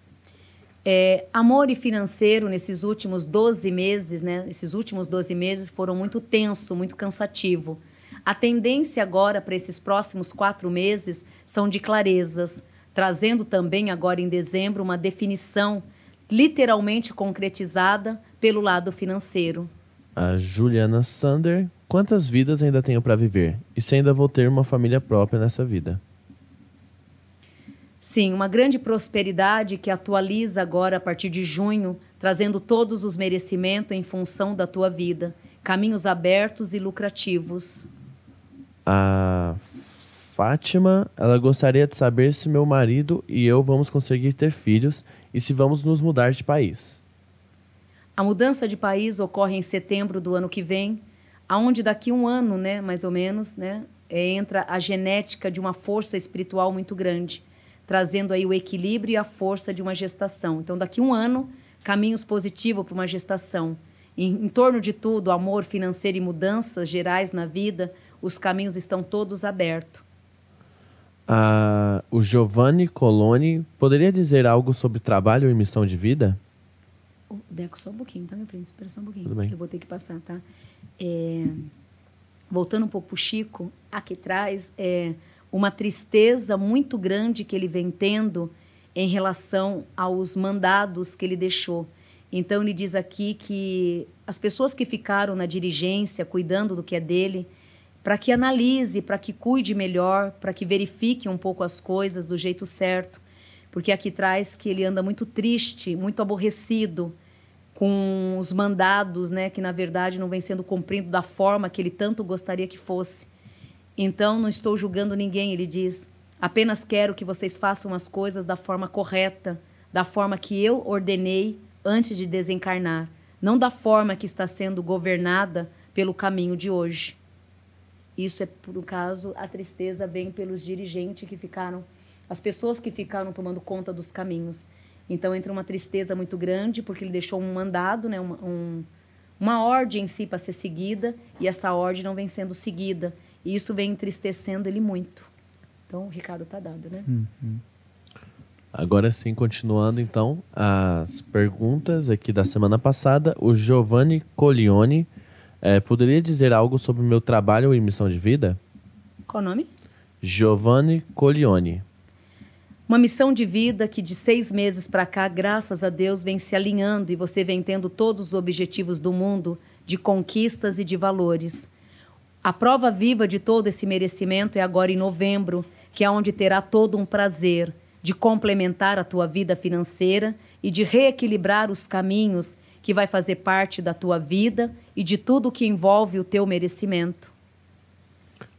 É, amor e financeiro nesses últimos 12 meses, né? Esses últimos 12 meses foram muito tenso, muito cansativo. A tendência agora para esses próximos quatro meses são de clarezas, trazendo também agora em dezembro uma definição literalmente concretizada pelo lado financeiro. A Juliana Sander, quantas vidas ainda tenho para viver? E se ainda vou ter uma família própria nessa vida? Sim, uma grande prosperidade que atualiza agora a partir de junho, trazendo todos os merecimentos em função da tua vida, caminhos abertos e lucrativos. A Fátima, ela gostaria de saber se meu marido e eu vamos conseguir ter filhos e se vamos nos mudar de país. A mudança de país ocorre em setembro do ano que vem, aonde daqui um ano, né, mais ou menos, né, é, entra a genética de uma força espiritual muito grande trazendo aí o equilíbrio e a força de uma gestação. Então, daqui um ano, caminhos positivos para uma gestação. Em, em torno de tudo, amor financeiro e mudanças gerais na vida, os caminhos estão todos abertos. Ah, o Giovanni Coloni poderia dizer algo sobre trabalho e missão de vida? Oh, Deco, só um pouquinho, tá, meu príncipe? Espera só um pouquinho. Tudo bem. Eu vou ter que passar, tá? É, voltando um pouco para o Chico, aqui traz é, uma tristeza muito grande que ele vem tendo em relação aos mandados que ele deixou. Então, ele diz aqui que as pessoas que ficaram na dirigência, cuidando do que é dele, para que analise, para que cuide melhor, para que verifique um pouco as coisas do jeito certo. Porque aqui traz que ele anda muito triste, muito aborrecido com os mandados, né, que na verdade não vem sendo cumprido da forma que ele tanto gostaria que fosse. Então não estou julgando ninguém, ele diz. Apenas quero que vocês façam as coisas da forma correta, da forma que eu ordenei antes de desencarnar, não da forma que está sendo governada pelo caminho de hoje. Isso é, por um caso, a tristeza vem pelos dirigentes que ficaram, as pessoas que ficaram tomando conta dos caminhos. Então entra uma tristeza muito grande, porque ele deixou um mandado, né, uma, um, uma ordem em si para ser seguida, e essa ordem não vem sendo seguida. E isso vem entristecendo ele muito. Então, o recado está dado, né? Uhum. Agora sim, continuando então as perguntas aqui da semana passada, o Giovanni Colione eh, poderia dizer algo sobre o meu trabalho e missão de vida? Qual o nome? Giovanni Colione. Uma missão de vida que de seis meses para cá, graças a Deus, vem se alinhando e você vem tendo todos os objetivos do mundo de conquistas e de valores. A prova viva de todo esse merecimento é agora em novembro, que é onde terá todo um prazer de complementar a tua vida financeira e de reequilibrar os caminhos que vai fazer parte da tua vida e de tudo que envolve o teu merecimento.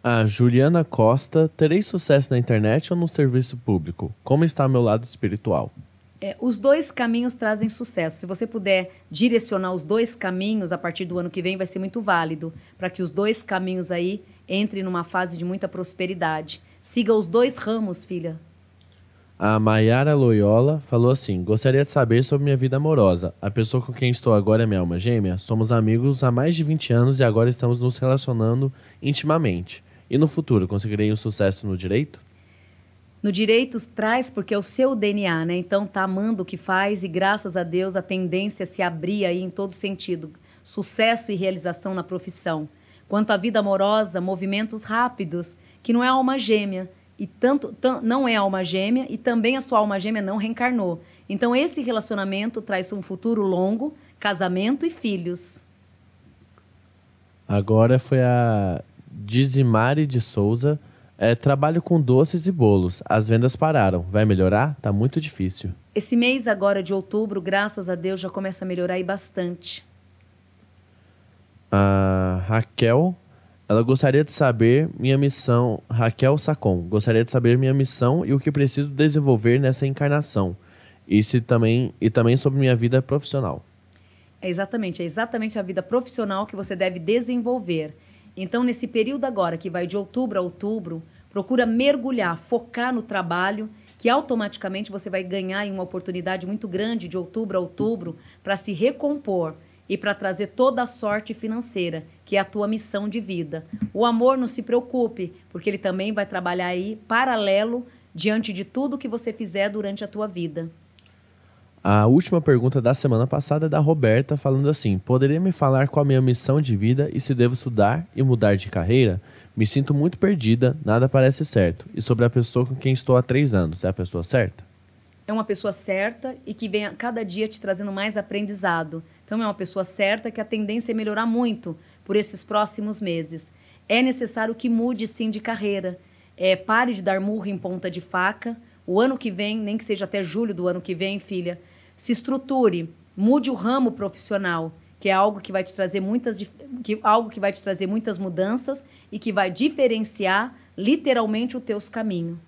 A Juliana Costa, terei sucesso na internet ou no serviço público? Como está meu lado espiritual? É, os dois caminhos trazem sucesso. Se você puder direcionar os dois caminhos a partir do ano que vem, vai ser muito válido para que os dois caminhos aí entrem numa fase de muita prosperidade. Siga os dois ramos, filha. A Mayara Loyola falou assim: Gostaria de saber sobre minha vida amorosa. A pessoa com quem estou agora é minha alma gêmea. Somos amigos há mais de 20 anos e agora estamos nos relacionando intimamente. E no futuro, conseguirei um sucesso no direito? No direito traz porque é o seu DNA, né? Então tá amando o que faz e graças a Deus a tendência se abrir aí em todo sentido. Sucesso e realização na profissão. Quanto à vida amorosa, movimentos rápidos, que não é alma gêmea. E tanto não é alma gêmea e também a sua alma gêmea não reencarnou. Então esse relacionamento traz um futuro longo, casamento e filhos. Agora foi a Dizimari de Souza é, trabalho com doces e bolos. As vendas pararam. Vai melhorar? Tá muito difícil. Esse mês agora de outubro, graças a Deus, já começa a melhorar aí bastante. A Raquel, ela gostaria de saber minha missão. Raquel Sacon, gostaria de saber minha missão e o que preciso desenvolver nessa encarnação. E, se também, e também sobre minha vida profissional. É exatamente, é exatamente a vida profissional que você deve desenvolver. Então, nesse período agora, que vai de outubro a outubro, procura mergulhar, focar no trabalho, que automaticamente você vai ganhar uma oportunidade muito grande de outubro a outubro para se recompor e para trazer toda a sorte financeira, que é a tua missão de vida. O amor não se preocupe, porque ele também vai trabalhar aí paralelo diante de tudo que você fizer durante a tua vida. A última pergunta da semana passada é da Roberta, falando assim: Poderia me falar qual a minha missão de vida e se devo estudar e mudar de carreira? Me sinto muito perdida, nada parece certo. E sobre a pessoa com quem estou há três anos, é a pessoa certa? É uma pessoa certa e que vem a cada dia te trazendo mais aprendizado. Então, é uma pessoa certa que a tendência é melhorar muito por esses próximos meses. É necessário que mude sim de carreira. É, pare de dar murro em ponta de faca O ano que vem, nem que seja até julho do ano que vem, filha, se estruture, mude o ramo profissional, que é algo que vai te trazer muitas que algo que vai te trazer muitas mudanças e que vai diferenciar literalmente os teus caminhos.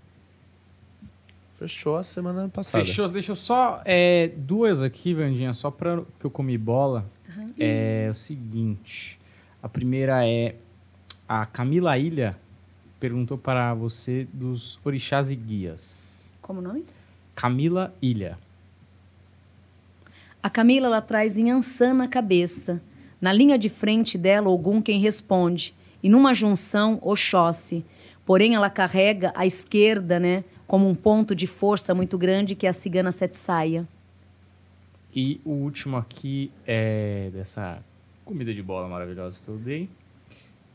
Fechou a semana passada. Fechou. Deixa eu só é, duas aqui, Vandinha, só para que eu comi bola. Uhum. É o seguinte. A primeira é a Camila Ilha perguntou para você dos orixás e guias. Como o nome? Camila Ilha. A Camila ela traz Inhansã na cabeça. Na linha de frente dela, Ogum quem responde. E numa junção, Oxóssi. Porém, ela carrega a esquerda, né? como um ponto de força muito grande que é a cigana sete saia. E o último aqui é dessa comida de bola maravilhosa que eu dei.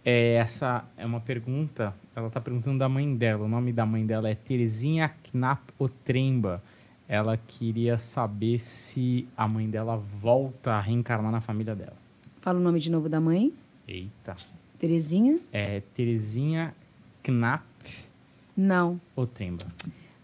É, essa é uma pergunta, ela está perguntando da mãe dela. O nome da mãe dela é Terezinha Knap Otremba. Ela queria saber se a mãe dela volta a reencarnar na família dela. Fala o nome de novo da mãe. Eita. Terezinha? É Terezinha Knap não. O Temba.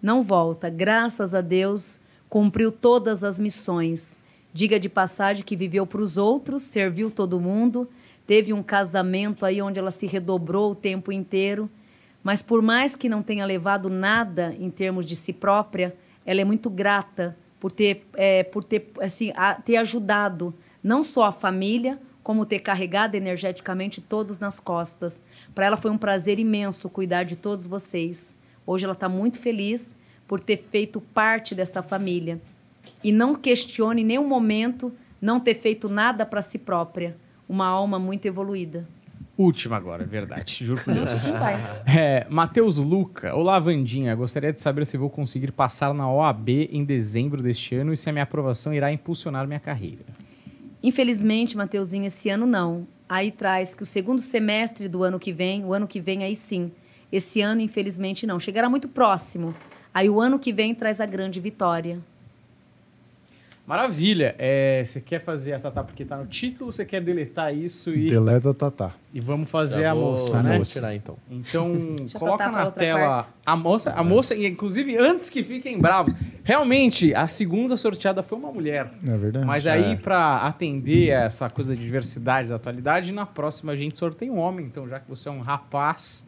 Não volta. Graças a Deus, cumpriu todas as missões. Diga de passagem que viveu para os outros, serviu todo mundo, teve um casamento aí onde ela se redobrou o tempo inteiro. Mas por mais que não tenha levado nada em termos de si própria, ela é muito grata por ter, é, por ter, assim, a, ter ajudado não só a família, como ter carregado energeticamente todos nas costas. Para ela foi um prazer imenso cuidar de todos vocês. Hoje ela está muito feliz por ter feito parte dessa família. E não questione em nenhum momento não ter feito nada para si própria. Uma alma muito evoluída. Última agora, é verdade. Juro por Deus. é, Matheus Luca. Olá, Vandinha. Gostaria de saber se vou conseguir passar na OAB em dezembro deste ano e se a minha aprovação irá impulsionar minha carreira. Infelizmente, Mateuzinho, esse ano não. Aí traz que o segundo semestre do ano que vem, o ano que vem aí sim. Esse ano, infelizmente, não. Chegará muito próximo. Aí o ano que vem traz a grande vitória. Maravilha. É, você quer fazer a Tatá porque está no título ou você quer deletar isso e. Deleta a Tatá. E vamos fazer Já a moça, né? Tirar então. Então, coloca na tela a moça. A moça, inclusive, antes que fiquem bravos, realmente a segunda sorteada foi uma mulher. É verdade. Mas aí, é. para atender essa coisa de diversidade da atualidade, na próxima a gente sorteia um homem. Então, já que você é um rapaz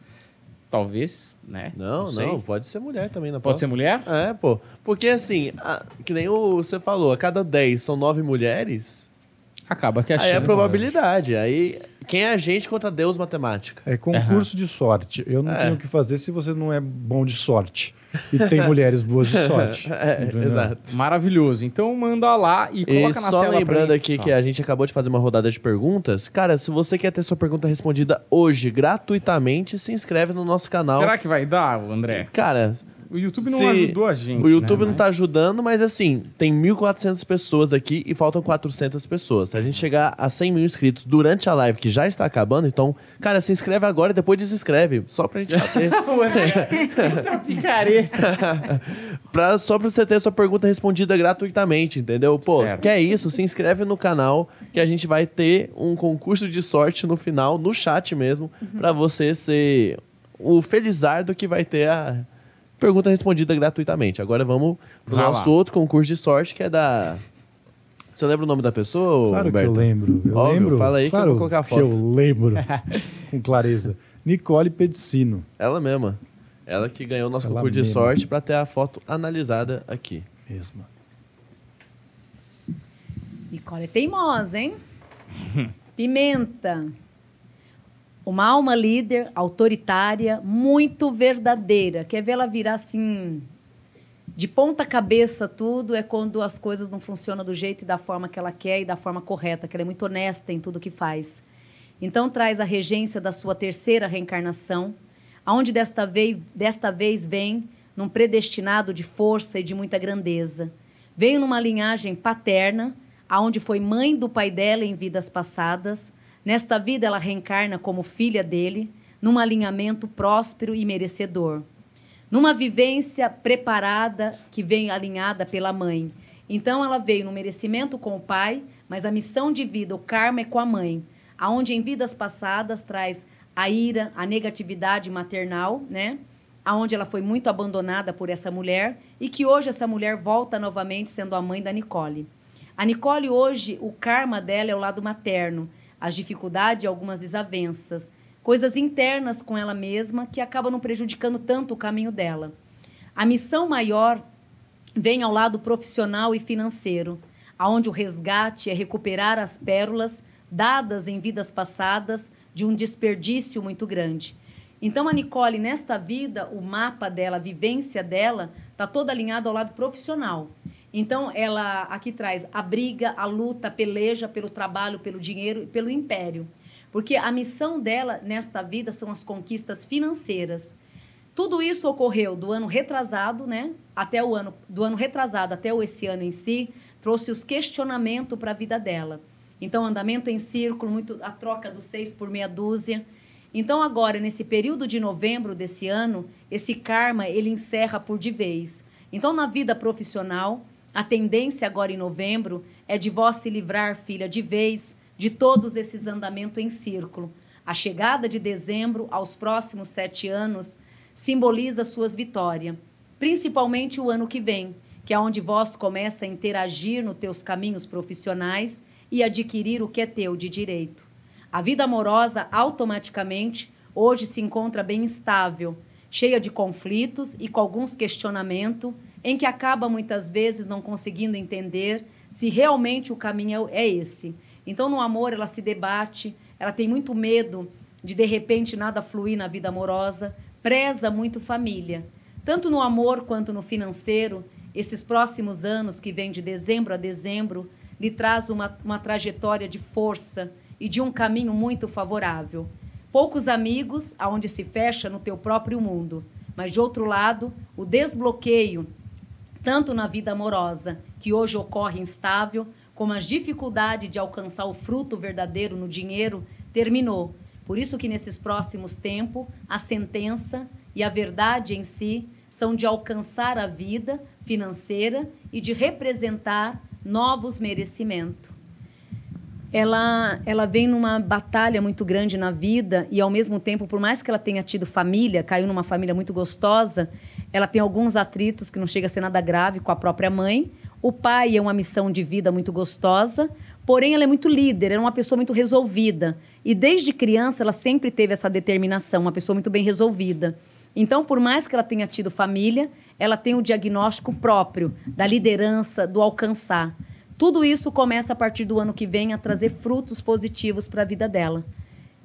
Talvez, né? Não, não, não, pode ser mulher também. Não pode ser mulher? É, pô. Porque assim, a, que nem o, você falou, a cada 10 são 9 mulheres. Acaba que a aí chance... é a probabilidade. Aí quem é a gente contra Deus matemática? É concurso uhum. de sorte. Eu não é. tenho o que fazer se você não é bom de sorte. E tem mulheres boas de sorte. é, exato. Maravilhoso. Então manda lá e coloca e na só tela. Só lembrando aqui que a gente acabou de fazer uma rodada de perguntas. Cara, se você quer ter sua pergunta respondida hoje gratuitamente, se inscreve no nosso canal. Será que vai dar, André? Cara, o YouTube não Se... ajudou a gente. O YouTube né? não tá ajudando, mas assim, tem 1.400 pessoas aqui e faltam 400 pessoas. Se a gente chegar a 100 mil inscritos durante a live, que já está acabando, então, cara, se inscreve agora e depois desinscreve. Só pra gente bater. tá picareta. pra, só pra você ter sua pergunta respondida gratuitamente, entendeu? Pô, certo. quer isso? Se inscreve no canal que a gente vai ter um concurso de sorte no final, no chat mesmo, uhum. pra você ser o felizardo que vai ter a Pergunta respondida gratuitamente. Agora vamos pro Vai nosso lá. outro concurso de sorte, que é da. Você lembra o nome da pessoa, Claro Humberto? que eu lembro. Eu Óbvio, lembro. fala aí claro que eu vou colocar a foto. Que eu lembro com clareza. Nicole Pedicino. Ela mesma. Ela que ganhou o nosso Ela concurso mesma. de sorte para ter a foto analisada aqui. Mesma. Nicole é teimosa, hein? Pimenta. Uma alma líder, autoritária, muito verdadeira. Quer ver ela virar assim, de ponta cabeça tudo, é quando as coisas não funcionam do jeito e da forma que ela quer e da forma correta, que ela é muito honesta em tudo que faz. Então traz a regência da sua terceira reencarnação, aonde desta vez, desta vez vem num predestinado de força e de muita grandeza. Veio numa linhagem paterna, aonde foi mãe do pai dela em vidas passadas, Nesta vida, ela reencarna como filha dele, num alinhamento próspero e merecedor. Numa vivência preparada que vem alinhada pela mãe. Então, ela veio no merecimento com o pai, mas a missão de vida, o karma, é com a mãe. Aonde em vidas passadas traz a ira, a negatividade maternal, né? aonde ela foi muito abandonada por essa mulher e que hoje essa mulher volta novamente sendo a mãe da Nicole. A Nicole hoje, o karma dela é o lado materno, as dificuldades e algumas desavenças, coisas internas com ela mesma que acabam não prejudicando tanto o caminho dela. A missão maior vem ao lado profissional e financeiro, aonde o resgate é recuperar as pérolas dadas em vidas passadas de um desperdício muito grande. Então a Nicole nesta vida, o mapa dela, a vivência dela, está toda alinhada ao lado profissional. Então ela aqui traz a briga, a luta, a peleja pelo trabalho, pelo dinheiro e pelo império. Porque a missão dela nesta vida são as conquistas financeiras. Tudo isso ocorreu do ano retrasado, né? Até o ano do ano retrasado até esse ano em si, trouxe os questionamentos para a vida dela. Então, andamento em círculo, muito a troca dos seis por meia dúzia. Então, agora, nesse período de novembro desse ano, esse karma ele encerra por de vez. Então, na vida profissional, a tendência agora em novembro é de vós se livrar, filha, de vez de todos esses andamentos em círculo. A chegada de dezembro aos próximos sete anos simboliza suas vitórias, principalmente o ano que vem, que é onde vós começa a interagir nos teus caminhos profissionais e adquirir o que é teu de direito. A vida amorosa automaticamente hoje se encontra bem estável, cheia de conflitos e com alguns questionamentos, em que acaba muitas vezes não conseguindo entender se realmente o caminho é esse. Então, no amor, ela se debate, ela tem muito medo de de repente nada fluir na vida amorosa, preza muito família. Tanto no amor quanto no financeiro, esses próximos anos que vêm de dezembro a dezembro lhe traz uma, uma trajetória de força e de um caminho muito favorável. Poucos amigos, aonde se fecha no teu próprio mundo, mas de outro lado, o desbloqueio, tanto na vida amorosa, que hoje ocorre instável, como as dificuldades de alcançar o fruto verdadeiro no dinheiro, terminou. Por isso que nesses próximos tempos, a sentença e a verdade em si são de alcançar a vida financeira e de representar novos merecimentos. Ela, ela vem numa batalha muito grande na vida e, ao mesmo tempo, por mais que ela tenha tido família, caiu numa família muito gostosa, ela tem alguns atritos que não chega a ser nada grave com a própria mãe. O pai é uma missão de vida muito gostosa, porém ela é muito líder, é uma pessoa muito resolvida. E desde criança ela sempre teve essa determinação, uma pessoa muito bem resolvida. Então, por mais que ela tenha tido família, ela tem o diagnóstico próprio da liderança, do alcançar. Tudo isso começa a partir do ano que vem a trazer frutos positivos para a vida dela.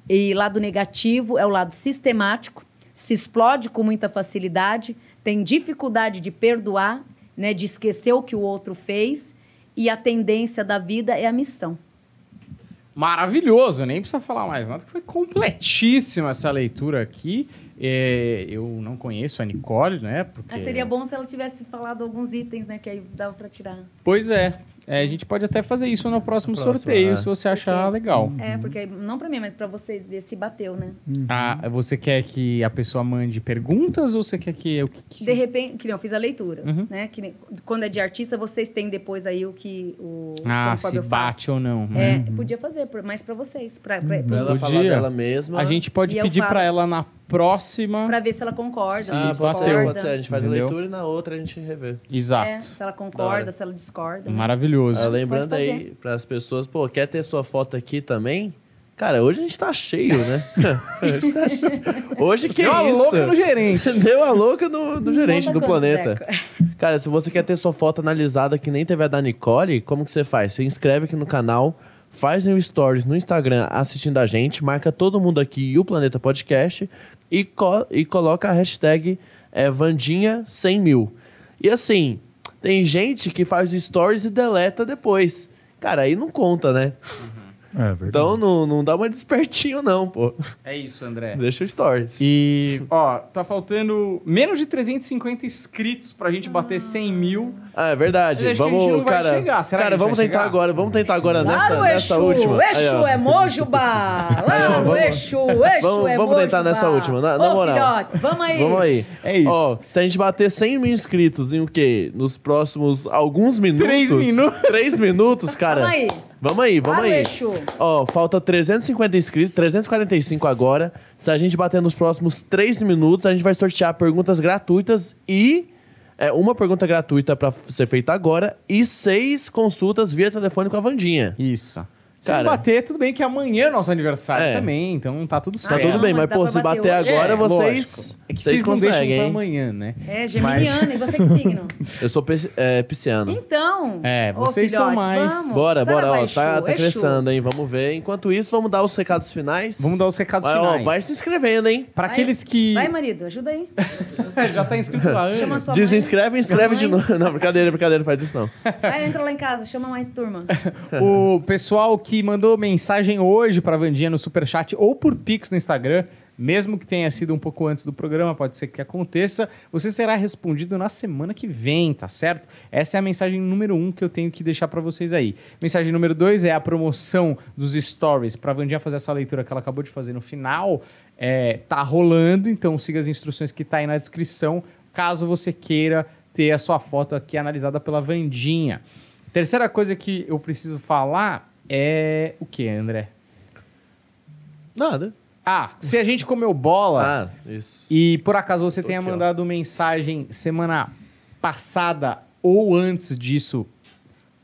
E lado negativo é o lado sistemático, se explode com muita facilidade, tem dificuldade de perdoar, né, de esquecer o que o outro fez, e a tendência da vida é a missão. Maravilhoso, nem precisa falar mais nada, foi completíssima essa leitura aqui. É, eu não conheço a Nicole, né? Porque... Mas seria bom se ela tivesse falado alguns itens, né? Que aí dava para tirar. Pois é. É, a gente pode até fazer isso no próximo, no próximo sorteio, é. se você achar porque, legal. É, porque não para mim, mas para vocês ver se bateu, né? Uhum. Ah, você quer que a pessoa mande perguntas ou você quer que eu que, De repente, que não, eu fiz a leitura, uhum. né? Que quando é de artista, vocês têm depois aí o que o Ah, se bate ou não. Né? É, uhum. podia fazer, mais para vocês, para pra, pra ela falar dela mesma. A gente pode pedir para ela na próxima. Para ver se ela concorda. Se ah, pode ser, pode ser. A gente faz Entendeu? a leitura e na outra a gente revê. Exato. É, se ela concorda, se ela discorda. Maravilhoso. Ah, lembrando aí para as pessoas, pô, quer ter sua foto aqui também? Cara, hoje a gente tá cheio, né? hoje, tá cheio. hoje que Deu é isso? Deu a louca no gerente. Deu a louca no, no gerente do planeta. Cara, se você quer ter sua foto analisada que nem teve a da Nicole, como que você faz? Você inscreve aqui no canal, faz um stories no Instagram assistindo a gente, marca todo mundo aqui e o Planeta Podcast e, co e coloca a hashtag é, Vandinha 100 mil. E assim, tem gente que faz stories e deleta depois. Cara, aí não conta, né? Uhum. É verdade. Então não, não dá uma despertinho, não, pô. É isso, André. Deixa o stories. E, ó, tá faltando menos de 350 inscritos pra gente bater 100 mil. Ah, é verdade. Vamos, cara. Chegar. Será cara, vamos tentar chegar? agora. Vamos tentar agora nessa, Exu, nessa última. Exu aí, é Mojuba! Lá no Exu, Exu vamos, é Vamos tentar nessa última, na, na Ô, moral. Filhotes, vamos aí. Vamos aí. É isso. Ó, se a gente bater 100 mil inscritos em o quê? Nos próximos alguns minutos. Três minutos. Três minutos, cara. Vamos aí. Vamos aí, vamos Para aí. Exu. Ó, falta 350 inscritos, 345 agora. Se a gente bater nos próximos 3 minutos, a gente vai sortear perguntas gratuitas e é, uma pergunta gratuita pra ser feita agora e seis consultas via telefone com a Vandinha. Isso. Se Cara- não bater, tudo bem que amanhã é nosso aniversário É. também, então tá tudo Tá certo. tudo bem, mas mas pô, pra se bater hoje. agora, É, vocês, lógico. É que vocês vocês não deixam conseguem, pra hein? amanhã, né? É, geminiano. E você que signo? Eu sou é, pisciano. Então. É, ô, vocês são filhotes, mais- vamos. Bora, bora, ó, tá, tá Exu. crescendo, hein? Vamos ver. Enquanto isso, vamos dar os recados finais. Vamos dar os recados Vai, ó, finais. vai se inscrevendo, hein? Pra Vai- aqueles que... Vai, marido, ajuda aí. Já tá inscrito lá, Chama sua. Desinscreve e inscreve de novo. Não, brincadeira, brincadeira, faz isso não. Vai, entra lá em casa, chama mais turma. O pessoal que mandou mensagem hoje pra Vandinha no Superchat ou por Pix no Instagram, mesmo que tenha sido um pouco antes do programa, pode ser que aconteça, você será respondido na semana que vem, tá certo? Essa é a mensagem número um que eu tenho que deixar pra vocês aí. Mensagem número dois é a promoção dos stories pra Vandinha fazer essa leitura que ela acabou de fazer no final. É, tá rolando, então siga as instruções que tá aí na descrição, caso você queira ter a sua foto aqui analisada pela Vandinha. Terceira coisa que eu preciso falar é o que, André? Nada. Ah, se a gente comeu bola Ah, isso. e por acaso você Tô tenha aqui, ó. mandado mensagem semana passada ou antes disso,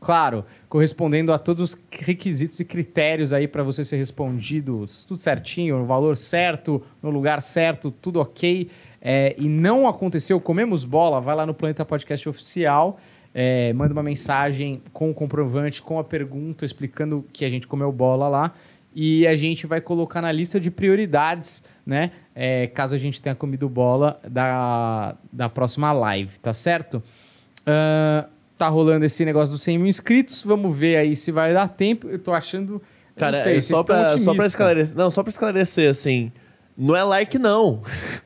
claro, correspondendo a todos os requisitos e critérios aí para você ser respondido, tudo certinho, no valor certo, no lugar certo, tudo ok, é, e não aconteceu, comemos bola, vai lá no Planeta Podcast Oficial, é, manda uma mensagem com o comprovante, com a pergunta, explicando que a gente comeu bola lá, e a gente vai colocar na lista de prioridades, né? é, caso a gente tenha comido bola da, da próxima live, tá certo? Ah, tá rolando esse negócio dos 100 mil inscritos, vamos ver aí se vai dar tempo. Eu tô achando. Cara, sei, é só pra, só pra esclarecer. Não, só pra esclarecer, assim. Não é like, não.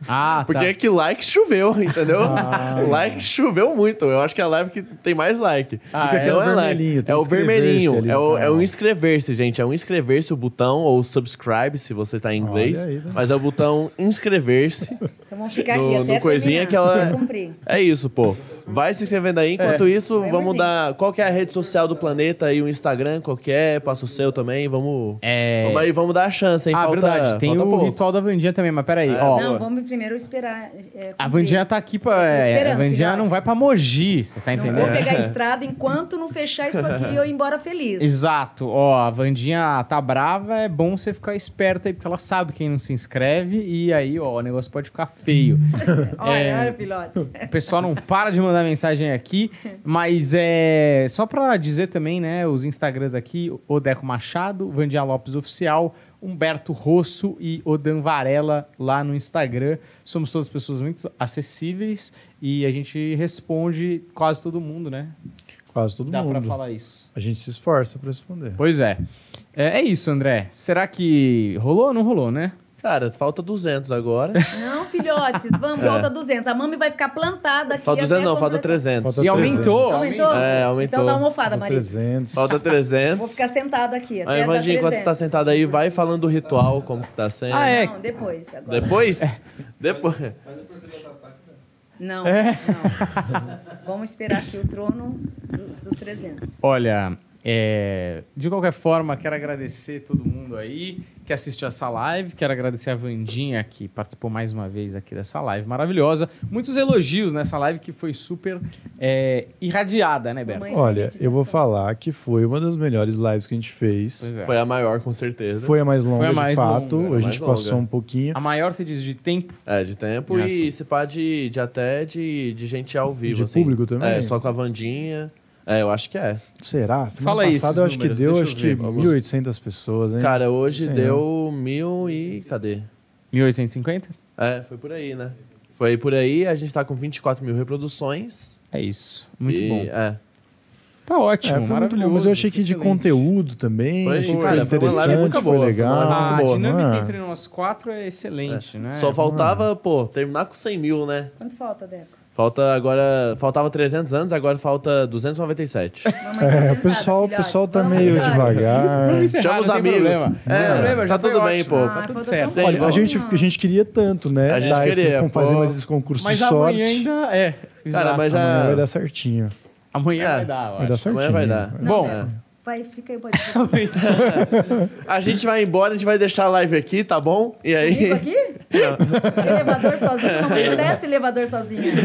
Ah, Porque tá. é que like choveu, entendeu? Ah. like choveu muito. Eu acho que é a live que tem mais like. Ah, é? Não o vermelhinho, like. É o que inscrever-se vermelhinho. ali É no o, é o inscrever-se, gente. É o inscrever-se o botão, ou subscribe, se você tá em inglês. Aí, né? Mas é o botão inscrever-se. Então vamos ficar No- aqui no até coisinha terminar, que ela- cumprir. É isso, pô. Vai se inscrevendo aí. Enquanto isso, Vai, vamos amorzinho. dar. Qual que é a rede social do planeta aí? O Instagram, qualquer. Passa o seu também. Vamos. É... Vamos aí, vamos dar a chance, hein? Ah, Falta- verdade. Tem falta o pouco. ritual da Vandinha também, mas peraí. É, ó, Não, vamos primeiro esperar. é, a. Vandinha tá aqui pra. É, a Vandinha não vai pra Mogi, você tá Não entendendo? vou pegar a estrada enquanto não fechar isso aqui e eu ir embora feliz. Exato. Ó, a Vandinha tá brava, é bom você ficar esperto aí, porque ela sabe quem não se inscreve e aí, ó, o negócio pode ficar feio. Olha, É. olha, filhotes. O pessoal não para de mandar mensagem aqui, mas é só pra dizer também, né, os Instagrams aqui, o Deco Machado, Vandinha Lopes Oficial, Humberto Rosso e Odan Varela lá no Instagram. Somos todas pessoas muito acessíveis e a gente responde quase todo mundo, né? Quase todo Dá pra mundo. falar isso. A gente se esforça pra responder. Pois é. é. é isso, André. Será que rolou ou não rolou, né? Cara, falta 200 agora. Não, filhotes, vamos, volta 200. A mami vai ficar plantada aqui. Falta 200 até não, falta vai- 300. Falta E aumentou. Aumentou? É, aumentou. Então dá uma almofada, Falta marido. 300. Falta 300. Vou ficar sentado aqui até Aí, Vandinha, enquanto você 300. tá sentado aí, vai falando do ritual, como que tá sendo. Ah, é. Não, depois, agora. Depois? Depois. Não, É. não. Vamos esperar aqui o trono dos, dos 300. Olha, é, de qualquer forma, quero agradecer todo mundo aí que assistiu essa live. Quero agradecer a Vandinha que participou mais uma vez aqui dessa live maravilhosa. Muitos elogios nessa live que foi super é, irradiada, né? Mamãe. Olha, eu vou falar que foi uma das melhores lives que a gente fez. Pois é. Foi a maior, com certeza. Foi a mais longa, Foi a mais de fato. longa, a a gente passou longa. um pouquinho. A maior, se diz, de tempo. É, de tempo É e assim. se pá de, de até de, de gente ao vivo. De assim. público também? É, só com a Vandinha. É, eu acho que é. Será? Semana Fala aí passada esses eu acho que números, deu deixa acho que ver. Alguns- 1.800 pessoas, hein? Cara, hoje Sei deu mil e. Cadê? 1850? É, foi por aí, né? Foi por aí, a gente tá com 24 mil reproduções. É isso. Muito e, bom. É. Tá É, ótimo, foi muito maravilhoso. bom, mas eu achei que de excelente. conteúdo também, Foi, achei que cara, foi foi interessante, muito foi boa, foi legal. live A muito boa. dinâmica entre nós quatro é excelente, né? Só faltava, pô, terminar com 100 mil, né? Quanto falta, Deco? Falta agora. Faltava 300 anos, agora falta 297. Mamãe tá É, o pessoal, o pessoal tá meio devagar. Vamos encerrar, Chama os não tem amigos. Problema. É, Não tem problema, já tá foi tudo bem, ótimo. pô. Tá Ah, tudo falta certo. Olha, a gente, a gente queria tanto, né? A gente dar esse- queria, fazer pô. mais esse concurso Mas de amanhã sorte. ainda é. Cara, mas já- Amanhã vai dar certinho. Amanhã É, vai dar, eu Vai dar acho. certinho. Amanhã vai dar. Bom, É. Vai, fica aí, pode A gente vai embora, a gente vai deixar a live aqui, tá bom? E aí. Comigo aqui? Elevador sozinho, não, não desce elevador sozinho.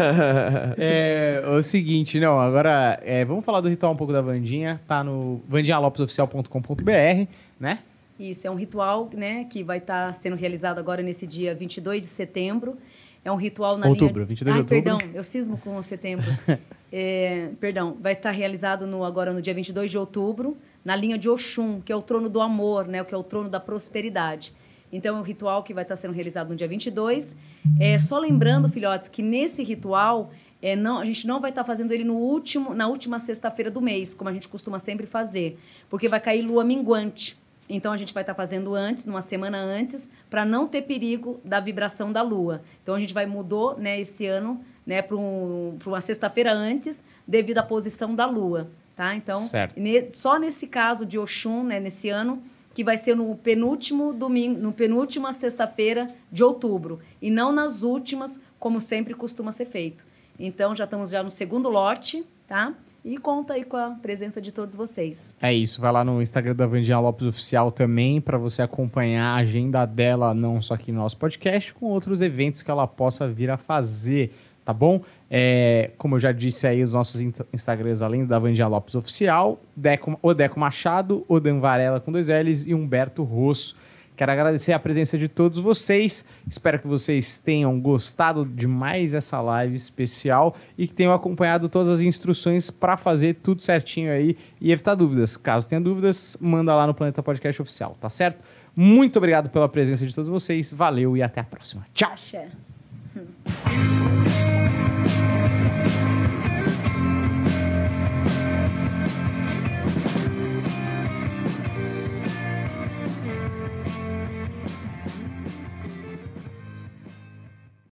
É o seguinte, não, agora é, vamos falar do ritual um pouco da Vandinha, tá no vandinhalopesoficial.com.br, né? Isso, é um ritual né, que vai estar sendo realizado agora nesse dia 22 de setembro. É um ritual na Outubro, linha... 22 de Ai, outubro. perdão, eu cismo com setembro. É, perdão, vai estar realizado no, agora no dia 22 de outubro, na linha de Oxum, que é o trono do amor, né, que é o trono da prosperidade. Então, é um ritual que vai estar sendo realizado no dia 22. É, só lembrando, filhotes, que nesse ritual, é, não, a gente não vai estar fazendo ele no último, na última sexta-feira do mês, como a gente costuma sempre fazer, porque vai cair lua minguante. Então, a gente vai estar fazendo antes, numa semana antes, para não ter perigo da vibração da lua. Então, a gente vai mudou né, esse ano né, para um, uma sexta-feira antes, devido à posição da lua. Tá? Então, ne- só nesse caso de Oxum, né, nesse ano, que vai ser no penúltimo domingo, no penúltima sexta-feira de outubro, e não nas últimas, como sempre costuma ser feito. Então, já estamos já no segundo lote, tá? E conta aí com a presença de todos vocês. É isso, vai lá no Instagram da Vandinha Lopes Oficial também para você acompanhar a agenda dela, não só aqui no nosso podcast, com outros eventos que ela possa vir a fazer, tá bom? É, como eu já disse aí, os nossos in- Instagrams, além do da Vandinha Lopes Oficial, Deco, o Deco Machado, o Dan Varela com dois L's e Humberto Rosso. Quero agradecer a presença de todos vocês. Espero que vocês tenham gostado de mais essa live especial e que tenham acompanhado todas as instruções para fazer tudo certinho aí e evitar dúvidas. Caso tenha dúvidas, manda lá no Planeta Podcast Oficial, tá certo? Muito obrigado pela presença de todos vocês. Valeu e até a próxima. Tchau! Mm-hmm.